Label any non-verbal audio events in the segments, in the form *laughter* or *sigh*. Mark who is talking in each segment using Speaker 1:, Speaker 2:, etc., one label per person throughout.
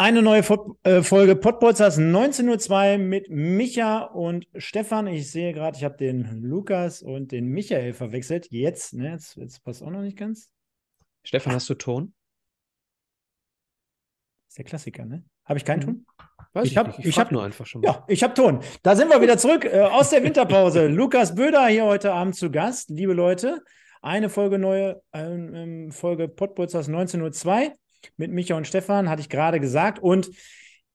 Speaker 1: Eine neue Fo äh, Folge Podbolzers 19.02 Uhr mit Micha und Stefan. Ich sehe gerade, ich habe den Lukas und den Michael verwechselt. Jetzt, ne, jetzt, jetzt passt auch noch nicht ganz.
Speaker 2: Stefan, hast du Ton?
Speaker 1: ist der Klassiker, ne? Habe ich keinen Ton?
Speaker 2: Weiß ich, habe ich hab nur einfach schon.
Speaker 1: Mal. Ja, ich habe Ton. Da sind wir wieder zurück äh, aus der Winterpause. *laughs* Lukas Böder hier heute Abend zu Gast. Liebe Leute, eine Folge neue äh, Folge Podbolzers 19.02 Uhr mit Micha und Stefan, hatte ich gerade gesagt. Und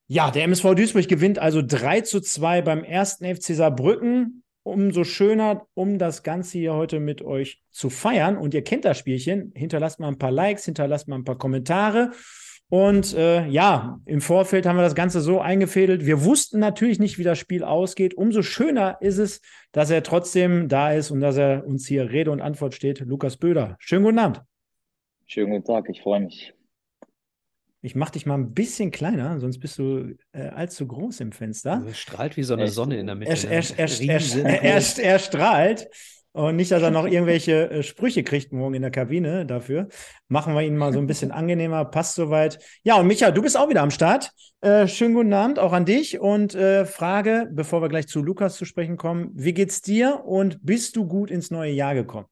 Speaker 1: ja, der MSV Duisburg gewinnt also 3 zu 2 beim ersten FC Saarbrücken. Umso schöner, um das Ganze hier heute mit euch zu feiern. Und ihr kennt das Spielchen. Hinterlasst mal ein paar Likes, hinterlasst mal ein paar Kommentare. Und äh, ja, im Vorfeld haben wir das Ganze so eingefädelt. Wir wussten natürlich nicht, wie das Spiel ausgeht. Umso schöner ist es, dass er trotzdem da ist und dass er uns hier Rede und Antwort steht. Lukas Böder. Schönen guten Abend.
Speaker 3: Schönen guten Tag, ich freue mich.
Speaker 1: Ich mache dich mal ein bisschen kleiner, sonst bist du äh, allzu groß im Fenster.
Speaker 2: Also strahlt wie so eine Sonne in der Mitte.
Speaker 1: Er, er, er, er strahlt. Und nicht, dass er noch irgendwelche äh, Sprüche kriegt morgen in der Kabine dafür. Machen wir ihn mal so ein bisschen *laughs* angenehmer, passt soweit. Ja, und Micha, du bist auch wieder am Start. Äh, schönen guten Abend auch an dich. Und äh, Frage, bevor wir gleich zu Lukas zu sprechen kommen, wie geht's dir und bist du gut ins neue Jahr gekommen?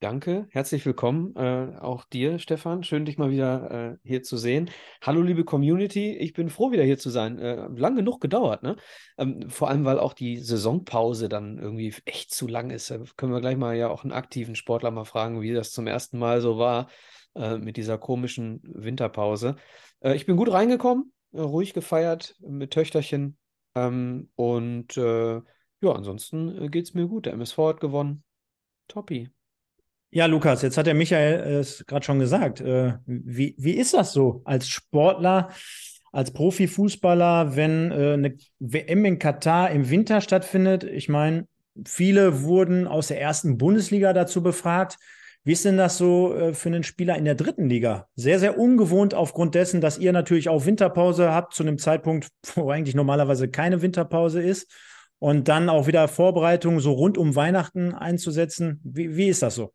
Speaker 2: Danke, herzlich willkommen. Äh, auch dir, Stefan. Schön, dich mal wieder äh, hier zu sehen. Hallo, liebe Community. Ich bin froh, wieder hier zu sein. Äh, lang genug gedauert, ne? Ähm, vor allem, weil auch die Saisonpause dann irgendwie echt zu lang ist. Da können wir gleich mal ja auch einen aktiven Sportler mal fragen, wie das zum ersten Mal so war äh, mit dieser komischen Winterpause. Äh, ich bin gut reingekommen, äh, ruhig gefeiert mit Töchterchen. Ähm, und ja, ansonsten geht es mir gut. Der MSV hat gewonnen. Toppi.
Speaker 1: Ja, Lukas, jetzt hat der Michael es gerade schon gesagt. Äh, wie, wie ist das so als Sportler, als Profifußballer, wenn äh, eine WM in Katar im Winter stattfindet? Ich meine, viele wurden aus der ersten Bundesliga dazu befragt. Wie ist denn das so äh, für einen Spieler in der dritten Liga? Sehr, sehr ungewohnt aufgrund dessen, dass ihr natürlich auch Winterpause habt, zu einem Zeitpunkt, *laughs* wo eigentlich normalerweise keine Winterpause ist. Und dann auch wieder Vorbereitungen so rund um Weihnachten einzusetzen. Wie, wie ist das so?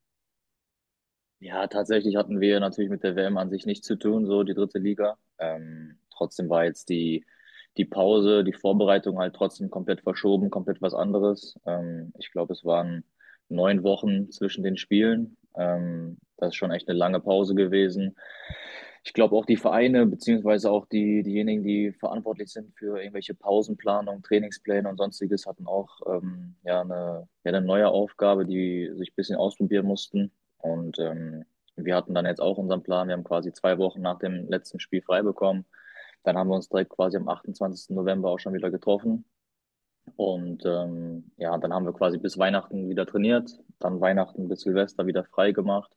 Speaker 3: Ja, tatsächlich hatten wir natürlich mit der WM an sich nichts zu tun, so die dritte Liga. Ähm, trotzdem war jetzt die, die Pause, die Vorbereitung halt trotzdem komplett verschoben, komplett was anderes. Ähm, ich glaube, es waren neun Wochen zwischen den Spielen. Ähm, das ist schon echt eine lange Pause gewesen. Ich glaube auch die Vereine, beziehungsweise auch die, diejenigen, die verantwortlich sind für irgendwelche Pausenplanung, Trainingspläne und sonstiges, hatten auch ähm, ja, eine, ja, eine neue Aufgabe, die sich ein bisschen ausprobieren mussten. Und ähm, wir hatten dann jetzt auch unseren Plan. Wir haben quasi zwei Wochen nach dem letzten Spiel frei bekommen. Dann haben wir uns direkt quasi am 28. November auch schon wieder getroffen. Und ähm, ja, dann haben wir quasi bis Weihnachten wieder trainiert, dann Weihnachten bis Silvester wieder frei gemacht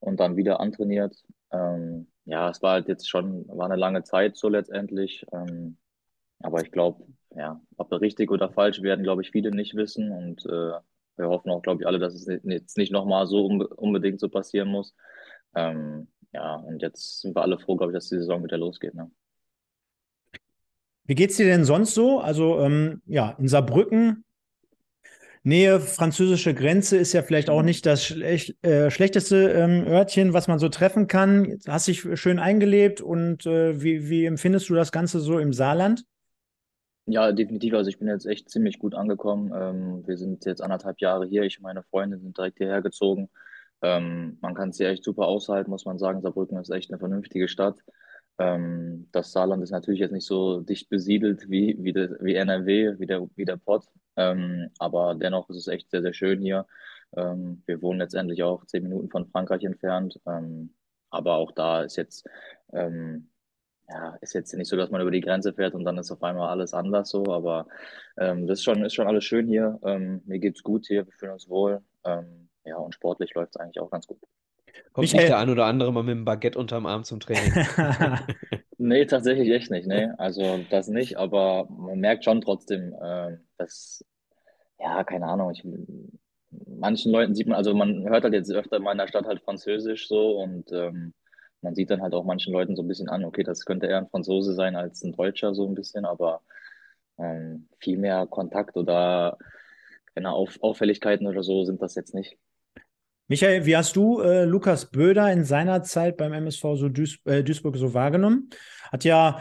Speaker 3: und dann wieder antrainiert. Ähm, ja, es war halt jetzt schon, war eine lange Zeit so letztendlich. Ähm, aber ich glaube, ja, ob richtig oder falsch werden, glaube ich, viele nicht wissen. Und äh, wir hoffen auch, glaube ich, alle, dass es jetzt nicht nochmal so unbedingt so passieren muss. Ähm, ja, und jetzt sind wir alle froh, glaube ich, dass die Saison wieder losgeht. Ne?
Speaker 1: Wie geht's dir denn sonst so? Also, ähm, ja, in Saarbrücken, Nähe französische Grenze ist ja vielleicht auch mhm. nicht das schlech äh, schlechteste ähm, Örtchen, was man so treffen kann. Hast dich schön eingelebt und äh, wie, wie empfindest du das Ganze so im Saarland?
Speaker 3: Ja, definitiv. Also ich bin jetzt echt ziemlich gut angekommen. Ähm, wir sind jetzt anderthalb Jahre hier. Ich und meine Freunde sind direkt hierher gezogen. Ähm, man kann es hier echt super aushalten, muss man sagen. Saarbrücken ist echt eine vernünftige Stadt. Ähm, das Saarland ist natürlich jetzt nicht so dicht besiedelt wie, wie, de, wie NRW, wie der, wie der Pott. Ähm, aber dennoch ist es echt sehr, sehr schön hier. Ähm, wir wohnen letztendlich auch zehn Minuten von Frankreich entfernt. Ähm, aber auch da ist jetzt ähm, ja, ist jetzt nicht so, dass man über die Grenze fährt und dann ist auf einmal alles anders so, aber ähm, das ist schon, ist schon alles schön hier. Ähm, mir geht's gut hier, wir fühlen uns wohl. Ähm, ja, und sportlich läuft es eigentlich auch ganz gut.
Speaker 2: Kommt Michael. nicht der ein oder andere mal mit dem Baguette unterm Arm zum Training? *laughs*
Speaker 3: nee, tatsächlich echt nicht. Nee. Also das nicht, aber man merkt schon trotzdem, äh, das, ja, keine Ahnung, ich, manchen Leuten sieht man, also man hört halt jetzt öfter in meiner Stadt halt Französisch so und ähm, man sieht dann halt auch manchen Leuten so ein bisschen an, okay, das könnte eher ein Franzose sein als ein Deutscher so ein bisschen, aber ähm, viel mehr Kontakt oder keine Auf Auffälligkeiten oder so sind das jetzt nicht.
Speaker 1: Michael, wie hast du äh, Lukas Böder in seiner Zeit beim MSV so Duis äh, Duisburg so wahrgenommen? Hat ja,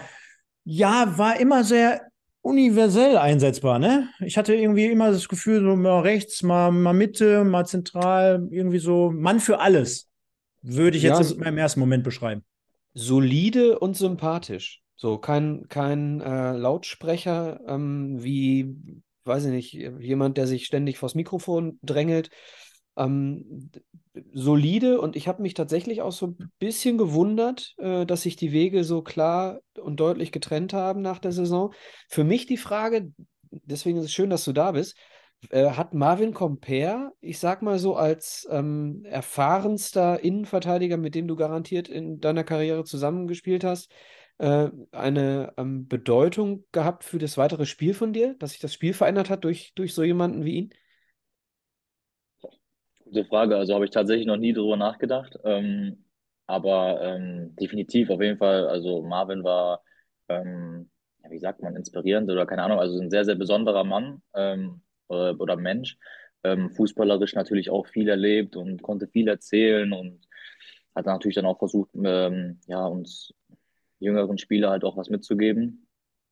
Speaker 1: ja, war immer sehr universell einsetzbar, ne? Ich hatte irgendwie immer das Gefühl, so mal rechts, mal, mal Mitte, mal zentral, irgendwie so Mann für alles, würde ich jetzt ja, im ersten Moment beschreiben.
Speaker 2: Solide und sympathisch. So, kein, kein äh, Lautsprecher ähm, wie, weiß ich nicht, jemand, der sich ständig vors Mikrofon drängelt. Ähm, solide und ich habe mich tatsächlich auch so ein bisschen gewundert, äh, dass sich die Wege so klar und deutlich getrennt haben nach der Saison. Für mich die Frage, deswegen ist es schön, dass du da bist, äh, hat Marvin Comper, ich sag mal so, als ähm, erfahrenster Innenverteidiger, mit dem du garantiert in deiner Karriere zusammengespielt hast, äh, eine ähm, Bedeutung gehabt für das weitere Spiel von dir, dass sich das Spiel verändert hat durch, durch so jemanden wie ihn?
Speaker 3: Gute Frage. Also habe ich tatsächlich noch nie drüber nachgedacht. Ähm, aber ähm, definitiv auf jeden Fall. Also Marvin war, ähm, wie sagt man, inspirierend oder keine Ahnung. Also ein sehr, sehr besonderer Mann oder, oder Mensch. Ähm, fußballerisch natürlich auch viel erlebt und konnte viel erzählen und hat natürlich dann auch versucht, ähm, ja, uns jüngeren Spieler halt auch was mitzugeben.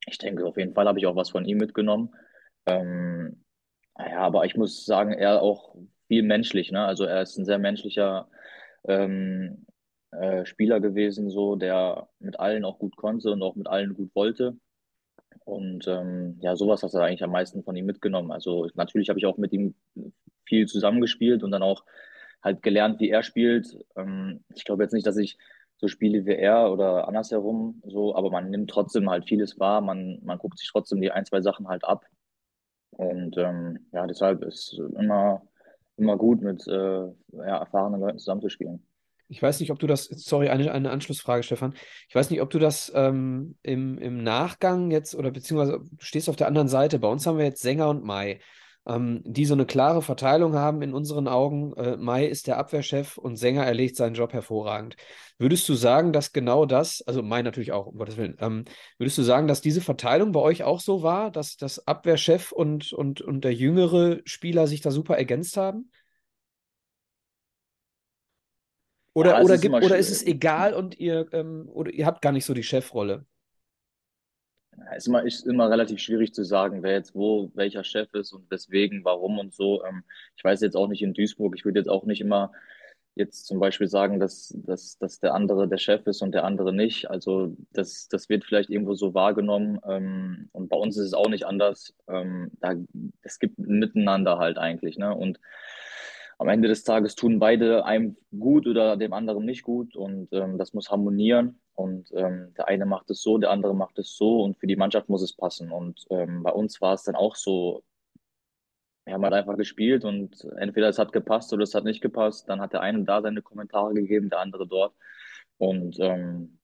Speaker 3: Ich denke, auf jeden Fall habe ich auch was von ihm mitgenommen. Ähm, ja, aber ich muss sagen, er auch viel menschlich, ne? Also er ist ein sehr menschlicher ähm, äh, Spieler gewesen, so, der mit allen auch gut konnte und auch mit allen gut wollte. Und ähm, ja, sowas hat er eigentlich am meisten von ihm mitgenommen. Also natürlich habe ich auch mit ihm viel zusammengespielt und dann auch halt gelernt, wie er spielt. Ähm, ich glaube jetzt nicht, dass ich so spiele wie er oder andersherum, so, aber man nimmt trotzdem halt vieles wahr, man, man guckt sich trotzdem die ein, zwei Sachen halt ab. Und ähm, ja, deshalb ist immer immer gut, mit äh, ja, erfahrenen Leuten zusammenzuspielen.
Speaker 2: Ich weiß nicht, ob du das, sorry, eine, eine Anschlussfrage, Stefan. Ich weiß nicht, ob du das ähm, im, im Nachgang jetzt oder beziehungsweise du stehst auf der anderen Seite. Bei uns haben wir jetzt Sänger und Mai ähm, die so eine klare Verteilung haben in unseren Augen. Äh, Mai ist der Abwehrchef und Sänger erlegt seinen Job hervorragend. Würdest du sagen, dass genau das, also Mai natürlich auch, um Gottes Willen, ähm, würdest du sagen, dass diese Verteilung bei euch auch so war, dass das Abwehrchef und, und, und der jüngere Spieler sich da super ergänzt haben? Oder, ja, oder, gibt, oder ist es egal und ihr, ähm, oder ihr habt gar nicht so die Chefrolle?
Speaker 3: ist immer, ist immer relativ schwierig zu sagen, wer jetzt wo welcher Chef ist und weswegen, warum und so. Ähm, ich weiß jetzt auch nicht in Duisburg, ich würde jetzt auch nicht immer jetzt zum Beispiel sagen, dass, dass, dass der andere der Chef ist und der andere nicht. Also das, das wird vielleicht irgendwo so wahrgenommen. Ähm, und bei uns ist es auch nicht anders. Ähm, da, es gibt miteinander halt eigentlich. Ne? Und am Ende des Tages tun beide einem gut oder dem anderen nicht gut und ähm, das muss harmonieren und ähm, der eine macht es so, der andere macht es so und für die Mannschaft muss es passen und ähm, bei uns war es dann auch so, wir haben halt einfach gespielt und entweder es hat gepasst oder es hat nicht gepasst, dann hat der eine da seine Kommentare gegeben, der andere dort und ähm,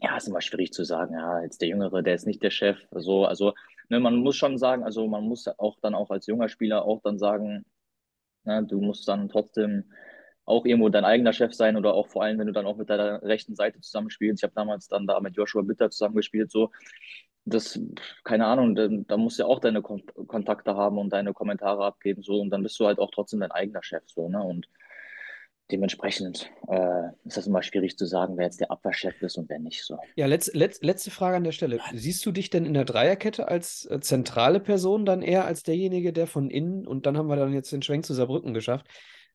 Speaker 3: ja, ist immer schwierig zu sagen, ja, jetzt der Jüngere, der ist nicht der Chef, so, also ne, man muss schon sagen, also man muss auch dann auch als junger Spieler auch dann sagen, Ne? Du musst dann trotzdem auch irgendwo dein eigener Chef sein oder auch vor allem, wenn du dann auch mit deiner rechten Seite zusammenspielst. Ich habe damals dann da mit Joshua Bitter zusammengespielt, so. Das, keine Ahnung, da, da musst du ja auch deine Kon Kontakte haben und deine Kommentare abgeben, so. Und dann bist du halt auch trotzdem dein eigener Chef, so, ne? Und dementsprechend äh, ist das immer schwierig zu sagen, wer jetzt der Abwehrchef ist und wer nicht so.
Speaker 2: Ja, letz, letz, letzte Frage an der Stelle. Siehst du dich denn in der Dreierkette als äh, zentrale Person dann eher als derjenige, der von innen, und dann haben wir dann jetzt den Schwenk zu Saarbrücken geschafft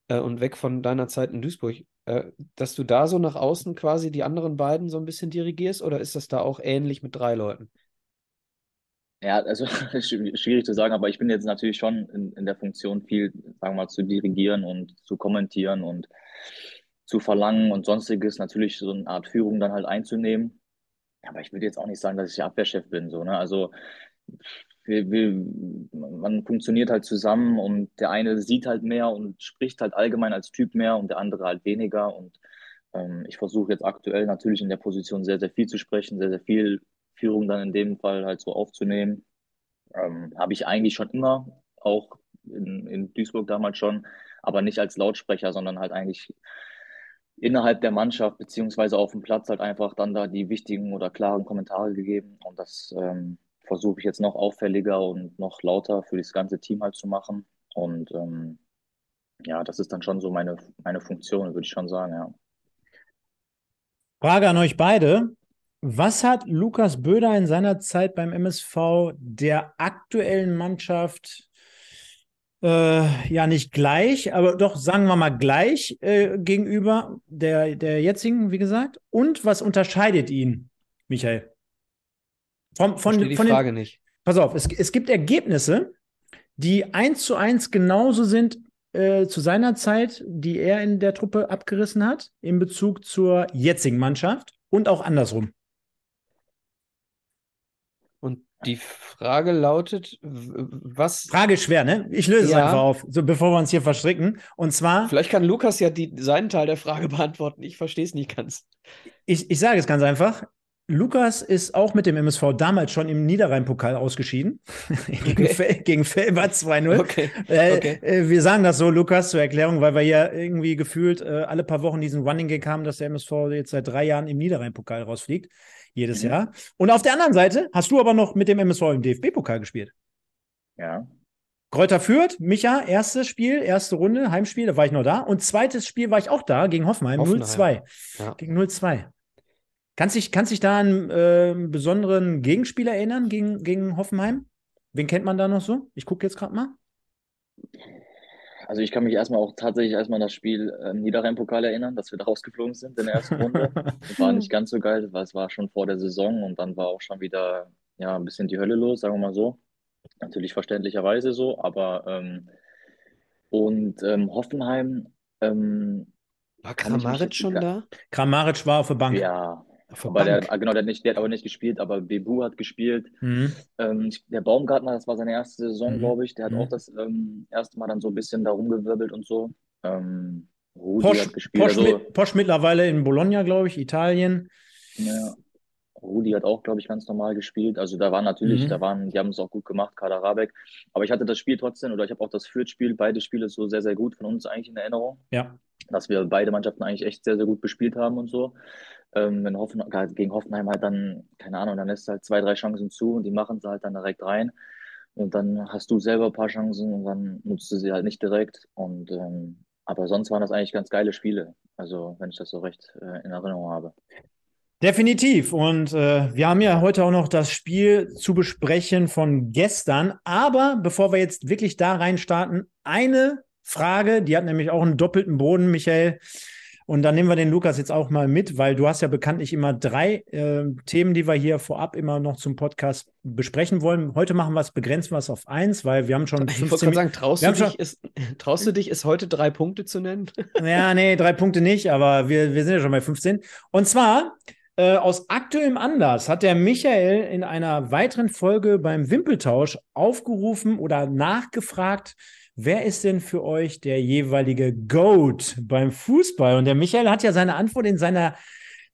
Speaker 2: äh, und weg von deiner Zeit in Duisburg, äh, dass du da so nach außen quasi die anderen beiden so ein bisschen dirigierst oder ist das da auch ähnlich mit drei Leuten?
Speaker 3: Ja, also *laughs* schwierig zu sagen, aber ich bin jetzt natürlich schon in, in der Funktion, viel, sagen wir mal, zu dirigieren und zu kommentieren und zu verlangen und sonstiges, natürlich so eine Art Führung dann halt einzunehmen. Aber ich würde jetzt auch nicht sagen, dass ich der Abwehrchef bin, so, ne? Also wir, wir, man funktioniert halt zusammen und der eine sieht halt mehr und spricht halt allgemein als Typ mehr und der andere halt weniger. Und ähm, ich versuche jetzt aktuell natürlich in der Position sehr, sehr viel zu sprechen, sehr, sehr viel Führung dann in dem Fall halt so aufzunehmen. Ähm, habe ich eigentlich schon immer, auch in, in Duisburg damals schon, aber nicht als Lautsprecher, sondern halt eigentlich innerhalb der Mannschaft beziehungsweise auf dem Platz halt einfach dann da die wichtigen oder klaren Kommentare gegeben. Und das ähm, versuche ich jetzt noch auffälliger und noch lauter für das ganze Team halt zu machen. Und ähm, ja, das ist dann schon so meine, meine Funktion, würde ich schon sagen, ja.
Speaker 1: Frage an euch beide. Was hat Lukas Böder in seiner Zeit beim MSV der aktuellen Mannschaft äh, ja nicht gleich, aber doch sagen wir mal gleich äh, gegenüber der, der jetzigen, wie gesagt? Und was unterscheidet ihn, Michael?
Speaker 2: Von, von, die von Frage den, nicht.
Speaker 1: Pass auf, es, es gibt Ergebnisse, die eins zu eins genauso sind äh, zu seiner Zeit, die er in der Truppe abgerissen hat, in Bezug zur jetzigen Mannschaft und auch andersrum.
Speaker 2: Und die Frage lautet, was.
Speaker 1: Frage schwer, ne? Ich löse ja. es einfach auf, so bevor wir uns hier verstricken. Und zwar.
Speaker 2: Vielleicht kann Lukas ja die, seinen Teil der Frage *laughs* beantworten. Ich verstehe es nicht ganz.
Speaker 1: Ich, ich sage es ganz einfach. Lukas ist auch mit dem MSV damals schon im Niederrhein-Pokal ausgeschieden. *laughs* Okay. gegen, Felber 2-0. Okay. Äh, okay. Äh, wir sagen das so, Lukas, zur Erklärung, weil wir ja irgendwie gefühlt äh, alle paar Wochen diesen Running Gag haben, dass der MSV jetzt seit drei Jahren im Niederrhein-Pokal rausfliegt. Jedes mhm. Jahr. Und auf der anderen Seite hast du aber noch mit dem MSV im DFB-Pokal gespielt.
Speaker 3: Ja.
Speaker 1: Kräuter führt, Micha, erstes Spiel, erste Runde, Heimspiel, da war ich noch da. Und zweites Spiel war ich auch da gegen Hoffenheim, Hoffenheim. 0-2. Ja. Gegen 0-2. Kannst dich, kannst dich da an äh, besonderen Gegenspieler erinnern gegen, gegen Hoffenheim? Wen kennt man da noch so? Ich gucke jetzt gerade mal.
Speaker 3: Also ich kann mich erstmal auch tatsächlich erstmal an das Spiel im ähm, Niederrhein-Pokal erinnern, dass wir da rausgeflogen sind in der ersten Runde. *laughs* Das war nicht ganz so geil, weil es war schon vor der Saison und dann war auch schon wieder ja, ein bisschen die Hölle los, sagen wir mal so. Natürlich verständlicherweise so, aber ähm, und ähm, Hoffenheim ähm,
Speaker 2: war Kramaric schon da?
Speaker 1: Kramaric war auf der Bank.
Speaker 3: Ja, aber der, genau, der hat, nicht, der hat aber nicht gespielt, aber Bebu hat gespielt. Mhm. Ähm, der Baumgartner, das war seine erste Saison, mhm. glaube ich. Der hat mhm. auch das ähm, erste Mal dann so ein bisschen da rumgewirbelt und so. Ähm,
Speaker 1: Rudi Posch, hat gespielt. Posch, also, Posch mittlerweile in Bologna, glaube ich, Italien.
Speaker 3: Ja. Rudi hat auch, glaube ich, ganz normal gespielt. Also da waren natürlich, mhm. da waren, die haben es auch gut gemacht, Kader Rabeck. Aber ich hatte das Spiel trotzdem, oder ich habe auch das Fürth-Spiel, beide Spiele so sehr, sehr gut von uns eigentlich in Erinnerung.
Speaker 1: Ja.
Speaker 3: Dass wir beide Mannschaften eigentlich echt sehr, sehr gut bespielt haben und so. Ähm, wenn Hoffen, gegen Hoffenheim halt dann, keine Ahnung, dann lässt du halt zwei, drei Chancen zu und die machen sie halt dann direkt rein. Und dann hast du selber ein paar Chancen und dann nutzt du sie halt nicht direkt. Und ähm, aber sonst waren das eigentlich ganz geile Spiele. Also, wenn ich das so recht äh, in Erinnerung habe.
Speaker 1: Definitiv. Und äh, wir haben ja heute auch noch das Spiel zu besprechen von gestern. Aber bevor wir jetzt wirklich da rein starten, eine Frage, die hat nämlich auch einen doppelten Boden, Michael. Und dann nehmen wir den Lukas jetzt auch mal mit, weil du hast ja bekanntlich immer drei äh, Themen, die wir hier vorab immer noch zum Podcast besprechen wollen. Heute machen wir es, begrenzen wir es auf eins, weil wir haben schon.
Speaker 2: Ich wollte gerade sagen, traust, du dich, ist, traust du dich, es heute drei Punkte zu nennen? *laughs*
Speaker 1: Ja, nee, drei Punkte nicht, aber wir, wir sind ja schon bei 15. Und zwar äh, aus aktuellem Anlass hat der Michael in einer weiteren Folge beim Wimpeltausch aufgerufen oder nachgefragt, Wer ist denn für euch der jeweilige GOAT beim Fußball? Und der Michael hat ja seine Antwort in seiner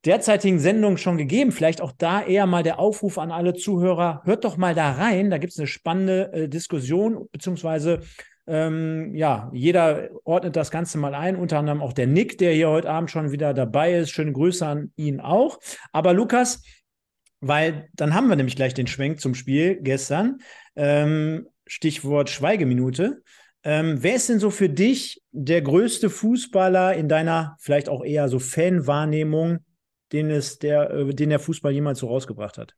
Speaker 1: derzeitigen Sendung schon gegeben. Vielleicht auch da eher mal der Aufruf an alle Zuhörer, hört doch mal da rein. Da gibt es eine spannende äh, Diskussion, beziehungsweise ähm, ja, jeder ordnet das Ganze mal ein, unter anderem auch der Nick, der hier heute Abend schon wieder dabei ist. Schöne Grüße an ihn auch. Aber Lukas, weil dann haben wir nämlich gleich den Schwenk zum Spiel gestern. Ähm, Stichwort Schweigeminute. Ähm, wer ist denn so für dich der größte Fußballer in deiner vielleicht auch eher so Fanwahrnehmung, den es der, äh, den der Fußball jemals so rausgebracht hat?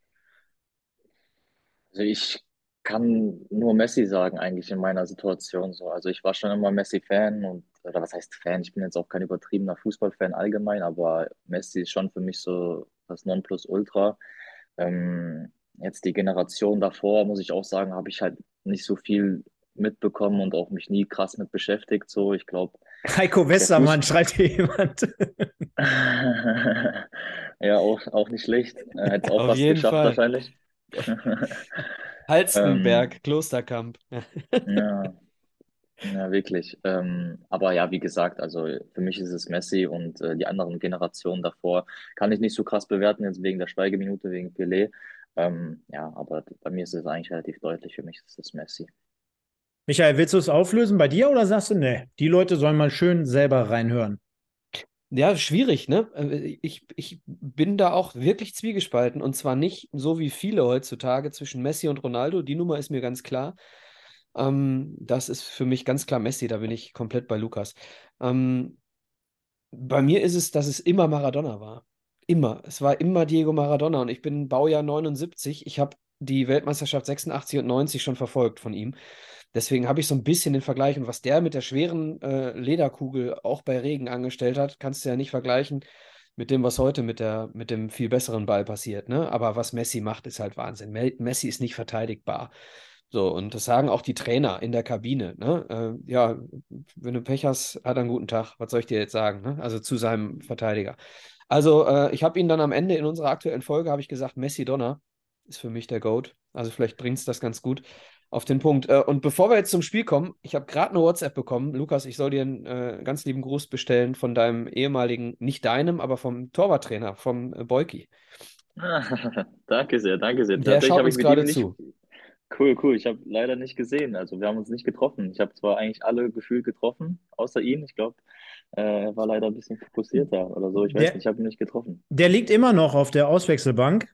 Speaker 3: Also ich kann nur Messi sagen eigentlich in meiner Situation so. Also ich war schon immer Messi-Fan und oder was heißt Fan? Ich bin jetzt auch kein übertriebener Fußballfan allgemein, aber Messi ist schon für mich so das Nonplusultra. Ähm, jetzt die Generation davor, muss ich auch sagen, habe ich halt nicht so viel mitbekommen und auch mich nie krass mit beschäftigt. So, ich glaube.
Speaker 1: Heiko Westermann schreibt hier jemand. *laughs*
Speaker 3: ja, auch, auch nicht schlecht. Er hätte es auch fast geschafft Fall. wahrscheinlich. *laughs*
Speaker 2: Halstenberg, ähm, Klosterkamp.
Speaker 3: ja. *laughs* Ja, wirklich. Ähm, aber ja, wie gesagt, also für mich ist es Messi und äh, die anderen Generationen davor kann ich nicht so krass bewerten, jetzt wegen der Schweigeminute, wegen Pelé. Ähm, ja, aber bei mir ist es eigentlich relativ deutlich. Für mich ist es Messi.
Speaker 1: Michael, willst du es auflösen bei dir oder sagst du, nee, die Leute sollen mal schön selber reinhören?
Speaker 2: Ja, schwierig, ne? Äh, ich, ich bin da auch wirklich zwiegespalten und zwar nicht so wie viele heutzutage zwischen Messi und Ronaldo. Die Nummer ist mir ganz klar. Ähm, das ist für mich ganz klar Messi, da bin ich komplett bei Lukas. Ähm, bei mir ist es, dass es immer Maradona war. Immer. Es war immer Diego Maradona und ich bin Baujahr 79. Ich habe die Weltmeisterschaft 86 und 90 schon verfolgt von ihm. Deswegen habe ich so ein bisschen den Vergleich und was der mit der schweren äh, Lederkugel auch bei Regen angestellt hat, kannst du ja nicht vergleichen mit dem, was heute mit, der, mit dem viel besseren Ball passiert. Ne? Aber was Messi macht, ist halt Wahnsinn. Messi ist nicht verteidigbar. So, und das sagen auch die Trainer in der Kabine. Ne? Äh, ja, wenn du Pech hast, hat er einen guten Tag. Was soll ich dir jetzt sagen? Ne? Also zu seinem Verteidiger. Also, äh, ich habe ihn dann am Ende in unserer aktuellen Folge, ich gesagt, Messi Donner ist für mich der GOAT. Also vielleicht bringt es das ganz gut auf den Punkt. Äh, und bevor wir jetzt zum Spiel kommen, ich habe gerade eine WhatsApp bekommen. Lukas, ich soll dir einen äh, ganz lieben Gruß bestellen von deinem ehemaligen, nicht deinem, aber vom Torwarttrainer, vom äh, Boyki. *laughs*
Speaker 3: danke sehr, danke sehr.
Speaker 2: Der schaut uns gerade zu.
Speaker 3: Cool, cool. Ich habe leider nicht gesehen. Also wir haben uns nicht getroffen. Ich habe zwar eigentlich alle gefühlt getroffen, außer ihn. Ich glaube, äh, er war leider ein bisschen fokussierter oder so. Ich weiß der, nicht, ich habe ihn nicht getroffen.
Speaker 1: Der liegt immer noch auf der Auswechselbank.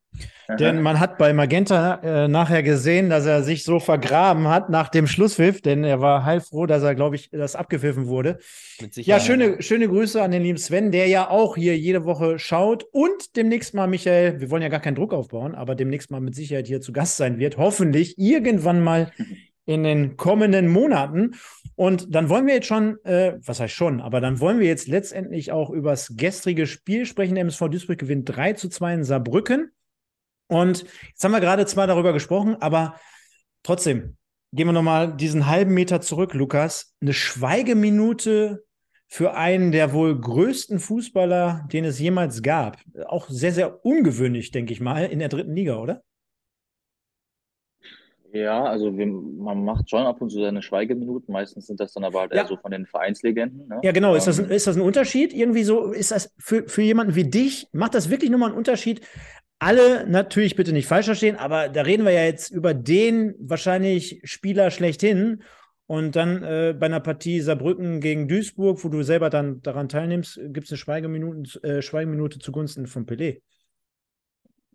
Speaker 1: Aha. Denn man hat bei Magenta äh, nachher gesehen, dass er sich so vergraben hat nach dem Schlusspfiff, denn er war heilfroh, dass er, glaube ich, das abgepfiffen wurde. Ja, schöne, schöne Grüße an den lieben Sven, der ja auch hier jede Woche schaut und demnächst mal, Michael, wir wollen ja gar keinen Druck aufbauen, aber demnächst mal mit Sicherheit hier zu Gast sein wird. Hoffentlich irgendwann mal *laughs* in den kommenden Monaten. Und dann wollen wir jetzt schon, äh, was heißt schon, aber dann wollen wir jetzt letztendlich auch über das gestrige Spiel sprechen. Der MSV Duisburg gewinnt 3 zu 2 in Saarbrücken. Und jetzt haben wir gerade zwar darüber gesprochen, aber trotzdem, gehen wir nochmal diesen halben Meter zurück, Lukas. Eine Schweigeminute für einen der wohl größten Fußballer, den es jemals gab. Auch sehr, sehr ungewöhnlich, denke ich mal, in der dritten Liga, oder?
Speaker 3: Ja, also wir, man macht schon ab und zu seine Schweigeminuten. Meistens sind das dann aber halt eher so von den Vereinslegenden. Ne?
Speaker 1: Ja, genau. Ist das, ein, ähm, ist das ein Unterschied? Irgendwie so, ist das für, für jemanden wie dich, macht das wirklich nochmal einen Unterschied? Alle natürlich bitte nicht falsch verstehen, aber da reden wir ja jetzt über den wahrscheinlich Spieler schlechthin. Und dann äh, bei einer Partie Saarbrücken gegen Duisburg, wo du selber dann daran teilnimmst, gibt es eine Schweigeminute, äh, Schweigeminute zugunsten von Pelé.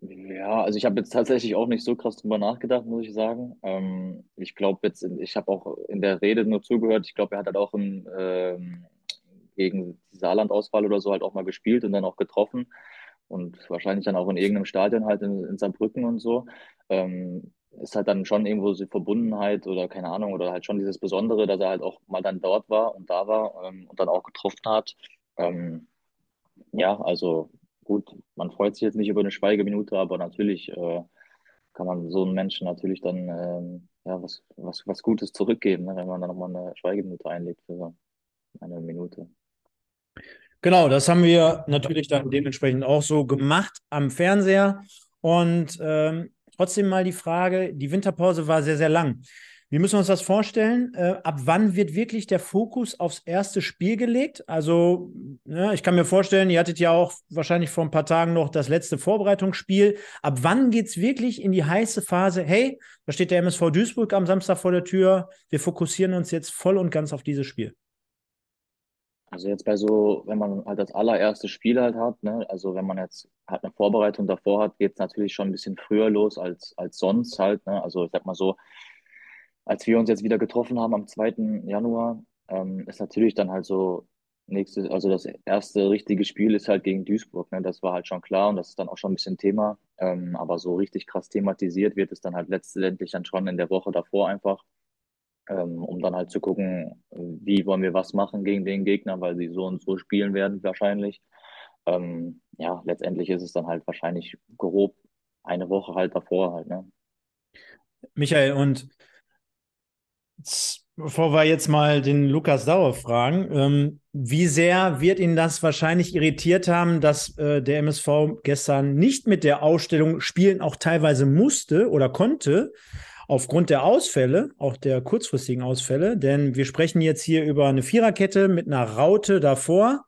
Speaker 3: Ja, also ich habe jetzt tatsächlich auch nicht so krass drüber nachgedacht, muss ich sagen. Ähm, ich glaube jetzt, ich habe auch in der Rede nur zugehört. Ich glaube, er hat halt auch in, ähm, gegen die Saarland-Auswahl oder so halt auch mal gespielt und dann auch getroffen und wahrscheinlich dann auch in irgendeinem Stadion halt in, in Saarbrücken und so. Ähm, ist halt dann schon irgendwo die Verbundenheit oder keine Ahnung oder halt schon dieses Besondere, dass er halt auch mal dann dort war und da war ähm, und dann auch getroffen hat. Ähm, ja, also gut, man freut sich jetzt nicht über eine Schweigeminute, aber natürlich äh, kann man so einem Menschen natürlich dann ähm, ja, was, was, was Gutes zurückgeben, ne, wenn man dann nochmal eine Schweigeminute einlegt für eine Minute.
Speaker 1: Genau, das haben wir natürlich dann dementsprechend auch so gemacht am Fernseher. Und ähm, trotzdem mal die Frage, die Winterpause war sehr, sehr lang. Wie müssen wir uns das vorstellen? Äh, ab wann wird wirklich der Fokus aufs erste Spiel gelegt? Also, ja, ne, ich kann mir vorstellen, ihr hattet ja auch wahrscheinlich vor ein paar Tagen noch das letzte Vorbereitungsspiel. Ab wann geht es wirklich in die heiße Phase? Hey, da steht der MSV Duisburg am Samstag vor der Tür. Wir fokussieren uns jetzt voll und ganz auf dieses Spiel.
Speaker 3: Also jetzt bei so, wenn man halt das allererste Spiel halt hat, ne, also wenn man jetzt halt eine Vorbereitung davor hat, geht es natürlich schon ein bisschen früher los als, als sonst halt. Ne? Also ich sag mal so, als wir uns jetzt wieder getroffen haben am 2. Januar, ähm, ist natürlich dann halt so nächstes, also das erste richtige Spiel ist halt gegen Duisburg, ne? Das war halt schon klar und das ist dann auch schon ein bisschen Thema. Ähm, aber so richtig krass thematisiert wird es dann halt letztendlich dann schon in der Woche davor einfach, ähm, um dann halt zu gucken, wie wollen wir was machen gegen den Gegner, weil sie so und so spielen werden wahrscheinlich. Ähm, ja, letztendlich ist es dann halt wahrscheinlich grob eine Woche halt davor halt, ne?
Speaker 1: Michael, und Bevor wir jetzt mal den Lukas Dauer fragen, ähm, wie sehr wird ihn das wahrscheinlich irritiert haben, dass äh, der MSV gestern nicht mit der Ausstellung spielen auch teilweise musste oder konnte, aufgrund der Ausfälle, auch der kurzfristigen Ausfälle, denn wir sprechen jetzt hier über eine Viererkette mit einer Raute davor